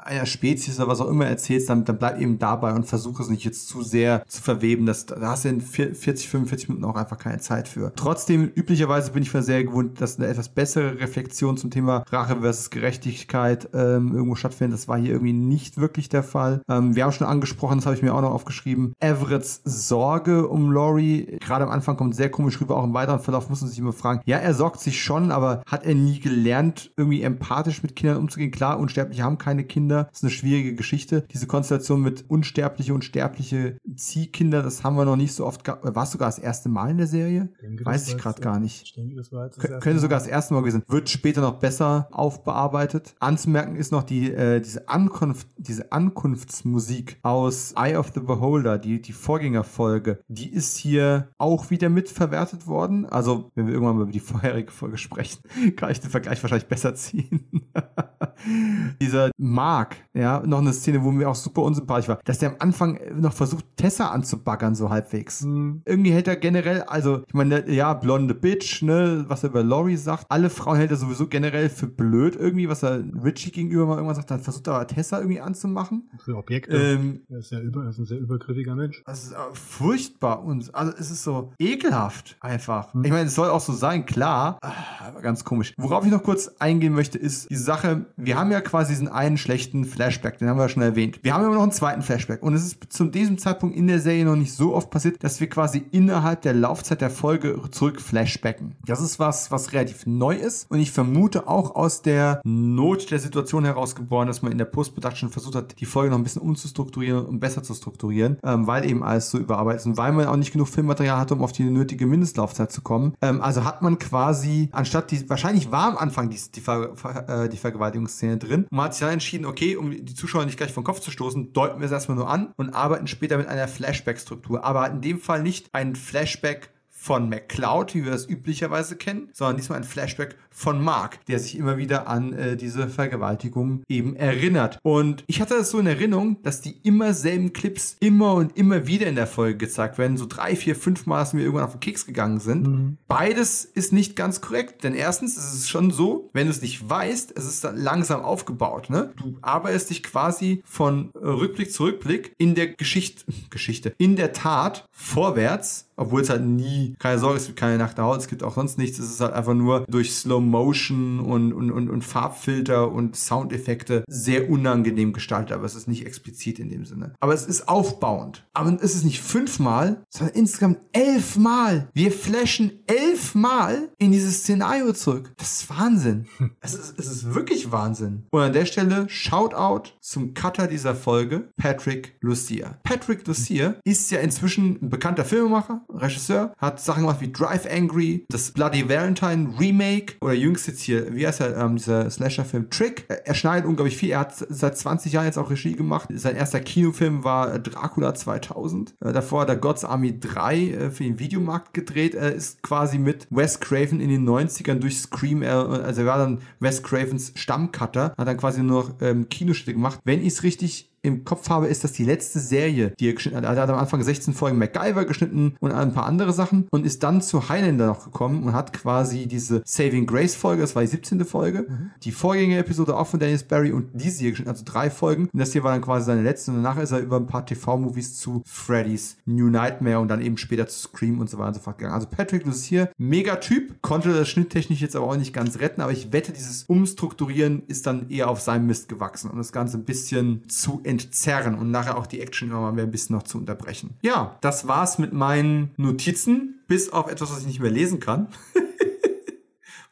einer Spezies oder was auch immer erzählst, dann, dann bleib eben dabei und versuche es nicht jetzt zu sehr zu verweben. Das, da hast du in vier- 40, 45 Minuten auch einfach keine Zeit für. Trotzdem, üblicherweise bin ich mir sehr gewohnt, dass eine etwas bessere Reflexion zum Thema Rache versus Gerechtigkeit ähm, irgendwo stattfindet. Das war hier irgendwie nicht wirklich der Fall. Ähm, wir haben schon angesprochen, das habe ich mir auch noch aufgeschrieben, Everetts Sorge um Laurie. Gerade am Anfang kommt sehr komisch rüber, auch im weiteren Verlauf muss man sich immer fragen, ja, er sorgt sich schon, aber hat er nie gelernt, irgendwie empathisch mit Kindern umzugehen? Klar, Unsterbliche haben keine Kinder. Das ist eine schwierige Geschichte. Diese Konstellation mit Unsterbliche und sterbliche Ziehkinder, das haben wir noch nicht so oft gehabt. War es sogar das erste Mal in der Serie? Denke, Weiß ich gerade gar nicht. Ich denke, das war jetzt Könnte sogar das erste Mal gewesen. sein. Wird später noch besser aufbearbeitet. Anzumerken ist noch die, äh, diese Ankunft, diese Ankunftsmusik aus Eye of the Beholder, die, die Vorgängerfolge, die ist hier auch wieder mitverwertet worden. Also, wenn wir irgendwann mal über die vorherige Folge sprechen, kann ich den Vergleich wahrscheinlich besser ziehen. Dieser Mark, ja, noch eine Szene, wo mir auch super unsympathisch war, dass der am Anfang noch versucht, Tessa anzubaggern, so halbwegs Hm, irgendwie hält er generell, also ich meine, ja, blonde Bitch, ne, was er über Laurie sagt. Alle Frauen hält er sowieso generell für blöd irgendwie, was er Richie gegenüber mal irgendwann sagt. Dann versucht er aber Tessa irgendwie anzumachen. Für Objekte. Ähm, er, ist ja über, er ist ein sehr übergriffiger Mensch. das ist furchtbar und also es ist so ekelhaft einfach. Hm. Ich meine, es soll auch so sein, klar, Ah, aber ganz komisch. Worauf ich noch kurz eingehen möchte, ist die Sache wir haben ja quasi diesen einen schlechten Flashback, den haben wir ja schon erwähnt. Wir haben aber noch einen zweiten Flashback und es ist zu diesem Zeitpunkt in der Serie noch nicht so oft passiert, dass wir quasi innerhalb der Laufzeit der Folge zurück flashbacken. Das ist was, was relativ neu ist und ich vermute auch aus der Not der Situation heraus geboren, dass man in der Post-Production versucht hat, die Folge noch ein bisschen umzustrukturieren und besser zu strukturieren, ähm, weil eben alles so überarbeitet ist und weil man auch nicht genug Filmmaterial hatte, um auf die nötige Mindestlaufzeit zu kommen. Ähm, also hat man quasi, anstatt die, wahrscheinlich war am Anfang die, die, Ver, äh, die Vergewaltigungsszene drin, man hat sich dann entschieden, okay, um die Zuschauer nicht gleich vom Kopf zu stoßen, deuten wir es erstmal nur an und arbeiten später mit einer Flashback-Struktur. Aber in dem Fall nicht ein Flashback von McCloud, wie wir das üblicherweise kennen, sondern diesmal ein Flashback von Mark, der sich immer wieder an äh, diese Vergewaltigung eben erinnert. Und ich hatte das so in Erinnerung, dass die immer selben Clips immer und immer wieder in der Folge gezeigt werden. So drei, vier, fünf Mal, dass wir irgendwann auf den Keks gegangen sind. Mhm. Beides ist nicht ganz korrekt, denn erstens ist es schon so, wenn du es nicht weißt, es ist dann langsam aufgebaut. Ne? Du arbeitest dich quasi von Rückblick zu Rückblick in der Geschichte, Geschichte, in der Tat vorwärts obwohl es halt nie, keine Sorge, es gibt keine nackte Haut, es gibt auch sonst nichts. Es ist halt einfach nur durch Slow Motion und, und, und, und Farbfilter und Soundeffekte sehr unangenehm gestaltet, aber es ist nicht explizit in dem Sinne. Aber es ist aufbauend. Aber es ist nicht fünfmal, sondern insgesamt elfmal. Wir flashen elfmal in dieses Szenario zurück. Das ist Wahnsinn. es, ist, es ist wirklich Wahnsinn. Und an der Stelle Shoutout zum Cutter dieser Folge, Patrick Lucia. Patrick Lucia ist ja inzwischen ein bekannter Filmemacher, Regisseur, hat Sachen gemacht wie Drive Angry, das Bloody Valentine Remake oder jüngst jetzt hier, wie heißt er, ähm, dieser Slasher-Film Trick. Er schneidet unglaublich viel. Er hat seit 20 Jahren jetzt auch Regie gemacht. Sein erster Kinofilm war Dracula 2000. Äh, davor hat er God's Army 3 äh, für den Videomarkt gedreht. Er ist quasi mit Wes Craven in den 90ern durch Scream, er, also er war dann Wes Cravens Stammcutter, hat dann quasi nur noch ähm, Kinoschnitte gemacht. Wenn ich es richtig im Kopf habe, ist das die letzte Serie, die er geschnitten hat. Er hat am Anfang 16 Folgen MacGyver geschnitten und ein paar andere Sachen und ist dann zu Highlander noch gekommen und hat quasi diese Saving Grace Folge, das war die 17. Folge, mhm. die Vorgänger-Episode auch von Dennis Barry und diese hier geschnitten, also drei Folgen. Und das hier war dann quasi seine letzte und danach ist er über ein paar TV-Movies zu Freddy's New Nightmare und dann eben später zu Scream und so weiter und so fort gegangen. Also Patrick Lucier, mega Typ, konnte das schnitttechnisch jetzt aber auch nicht ganz retten, aber ich wette, dieses Umstrukturieren ist dann eher auf seinem Mist gewachsen und das Ganze ein bisschen zu entzerren und nachher auch die Action immer mal ein bisschen noch zu unterbrechen. Ja, das war's mit meinen Notizen, bis auf etwas, was ich nicht mehr lesen kann.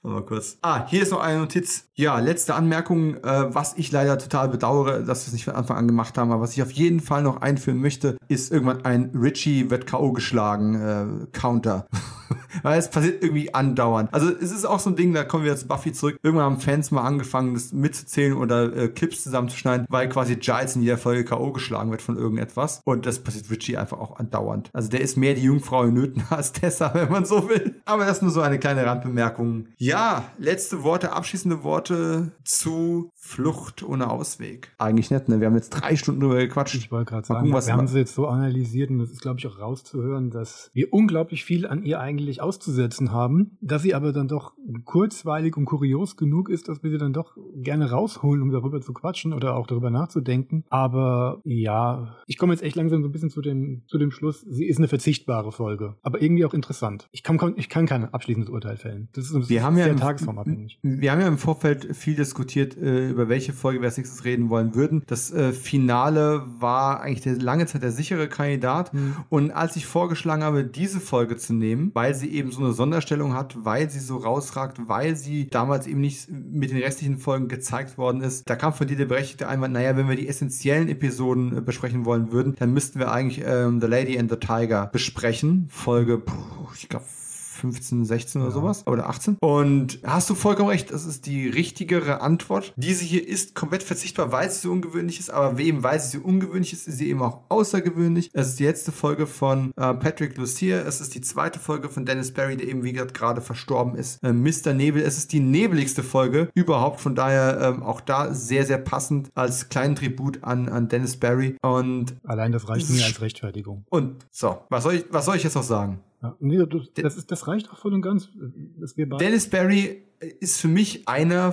Mal kurz. Ah, hier ist noch eine Notiz. Ja, letzte Anmerkung, äh, was ich leider total bedauere, dass wir es nicht von Anfang an gemacht haben, aber was ich auf jeden Fall noch einführen möchte, ist irgendwann ein Richie wird K.O. geschlagen äh, Counter. Weil es passiert irgendwie andauernd. Also es ist auch so ein Ding, da kommen wir jetzt Buffy zurück. Irgendwann haben Fans mal angefangen, das mitzuzählen oder äh, Clips zusammenzuschneiden, weil quasi Giles in jeder Folge K.O. geschlagen wird von irgendetwas. Und das passiert Richie einfach auch andauernd. Also der ist mehr die Jungfrau in Nöten als Tessa, wenn man so will. Aber das ist nur so eine kleine Randbemerkung. Ja, letzte Worte, abschließende Worte zu Flucht ohne Ausweg. Eigentlich nicht, ne? Wir haben jetzt drei Stunden drüber gequatscht. Ich wollte gerade sagen, gucken, wir haben sie jetzt so analysiert und das ist, glaube ich, auch rauszuhören, dass wir unglaublich viel an ihr eigentlich auszusetzen haben, dass sie aber dann doch kurzweilig und kurios genug ist, dass wir sie dann doch gerne rausholen, um darüber zu quatschen oder auch darüber nachzudenken. Aber ja, ich komme jetzt echt langsam so ein bisschen zu dem, zu dem Schluss, sie ist eine verzichtbare Folge, aber irgendwie auch interessant. Ich kann, ich kann kein abschließendes Urteil fällen. Das ist, das wir ist haben sehr ja tagesformabhängig. Wir haben ja im Vorfeld viel diskutiert, äh, über welche Folge wir als nächstes reden wollen würden. Das äh, Finale war eigentlich der, lange Zeit der sichere Kandidat. Mhm. Und als ich vorgeschlagen habe, diese Folge zu nehmen, weil sie eben so eine Sonderstellung hat, weil sie so rausragt, weil sie damals eben nicht mit den restlichen Folgen gezeigt worden ist, da kam von dir der berechtigte Einwand, naja, wenn wir die essentiellen Episoden äh, besprechen wollen würden, dann müssten wir eigentlich ähm, The Lady and the Tiger besprechen. Folge, puh, ich glaube, 15, 16 ja. oder sowas. Oder 18. Und hast du vollkommen recht, das ist die richtigere Antwort. Diese hier ist komplett verzichtbar, weil sie so ungewöhnlich ist, aber wem, weil sie so ungewöhnlich ist, ist sie eben auch außergewöhnlich. Es ist die letzte Folge von äh, Patrick Lucier. Es ist die zweite Folge von Dennis Barry, der eben, wie gesagt, gerade verstorben ist. Äh, Mr. Nebel. Es ist die nebeligste Folge überhaupt. Von daher ähm, auch da sehr, sehr passend als kleinen Tribut an, an Dennis Barry. Und allein das reicht mir als Rechtfertigung. Und so, was soll ich, was soll ich jetzt noch sagen? Ja, nee, das, ist, das reicht auch voll und ganz. Dennis Barry ist für mich einer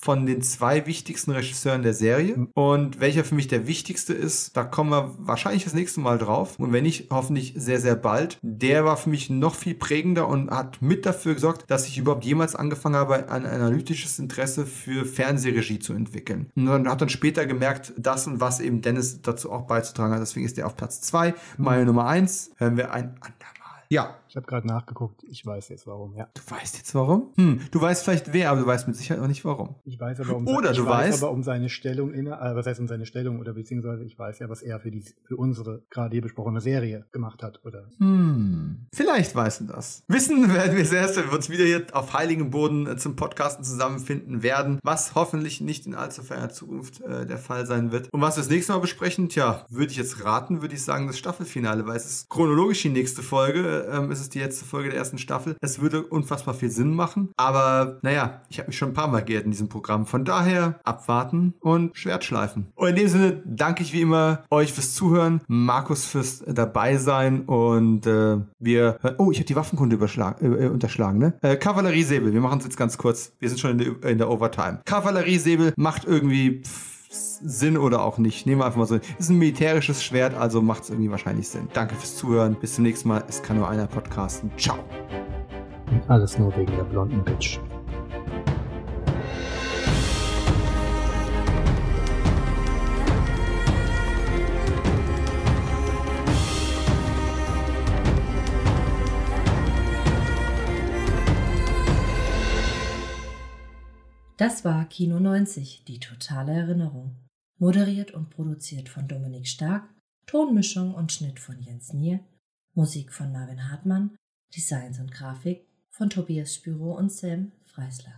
von den zwei wichtigsten Regisseuren der Serie. Mhm. Und welcher für mich der wichtigste ist, da kommen wir wahrscheinlich das nächste Mal drauf. Und wenn nicht, hoffentlich sehr, sehr bald. Der war für mich noch viel prägender und hat mit dafür gesorgt, dass ich überhaupt jemals angefangen habe, ein analytisches Interesse für Fernsehregie zu entwickeln. Und dann hat dann später gemerkt, das und was eben Dennis dazu auch beizutragen hat. Deswegen ist der auf Platz zwei. Meine Nummer eins hören wir ein andermal. Ja, ich habe gerade nachgeguckt. Ich weiß jetzt warum, ja. Du weißt jetzt warum? Hm, du weißt vielleicht wer, aber du weißt mit Sicherheit auch nicht warum. Ich weiß aber um, oder du weiß, weißt, aber um seine Stellung in, äh, was heißt um seine Stellung oder beziehungsweise ich weiß ja, was er für die für unsere gerade hier besprochene Serie gemacht hat, oder? Hm, vielleicht weißt du das. Wissen werden wir sehr, wenn wir uns wieder hier auf heiligem Boden äh, zum Podcasten zusammenfinden werden, was hoffentlich nicht in allzu ferner Zukunft äh, der Fall sein wird. Und was wir das nächste Mal besprechen, tja, würde ich jetzt raten, würde ich sagen, das Staffelfinale, weil es ist chronologisch die nächste Folge. Ähm, es ist die letzte Folge der ersten Staffel. Es würde unfassbar viel Sinn machen. Aber naja, ich habe mich schon ein paar Mal geehrt in diesem Programm. Von daher abwarten und Schwert schleifen. Und in dem Sinne danke ich wie immer euch fürs Zuhören, Markus fürs dabei sein und äh, wir. Oh, ich habe die Waffenkunde äh, äh, unterschlagen, ne? Äh, Kavalleriesäbel, wir machen es jetzt ganz kurz. Wir sind schon in der, in der Overtime. Kavalleriesäbel macht irgendwie. Pff, Sinn oder auch nicht. Nehmen wir einfach mal so. Ist ein militärisches Schwert, also macht es irgendwie wahrscheinlich Sinn. Danke fürs Zuhören. Bis zum nächsten Mal. Es kann nur einer podcasten. Ciao. Und alles nur wegen der blonden Bitch. Das war Kino 90, die totale Erinnerung. Moderiert und produziert von Dominik Stark, Tonmischung und Schnitt von Jens Nier, Musik von Marvin Hartmann, Designs und Grafik von Tobias Spüro und Sam Freisler.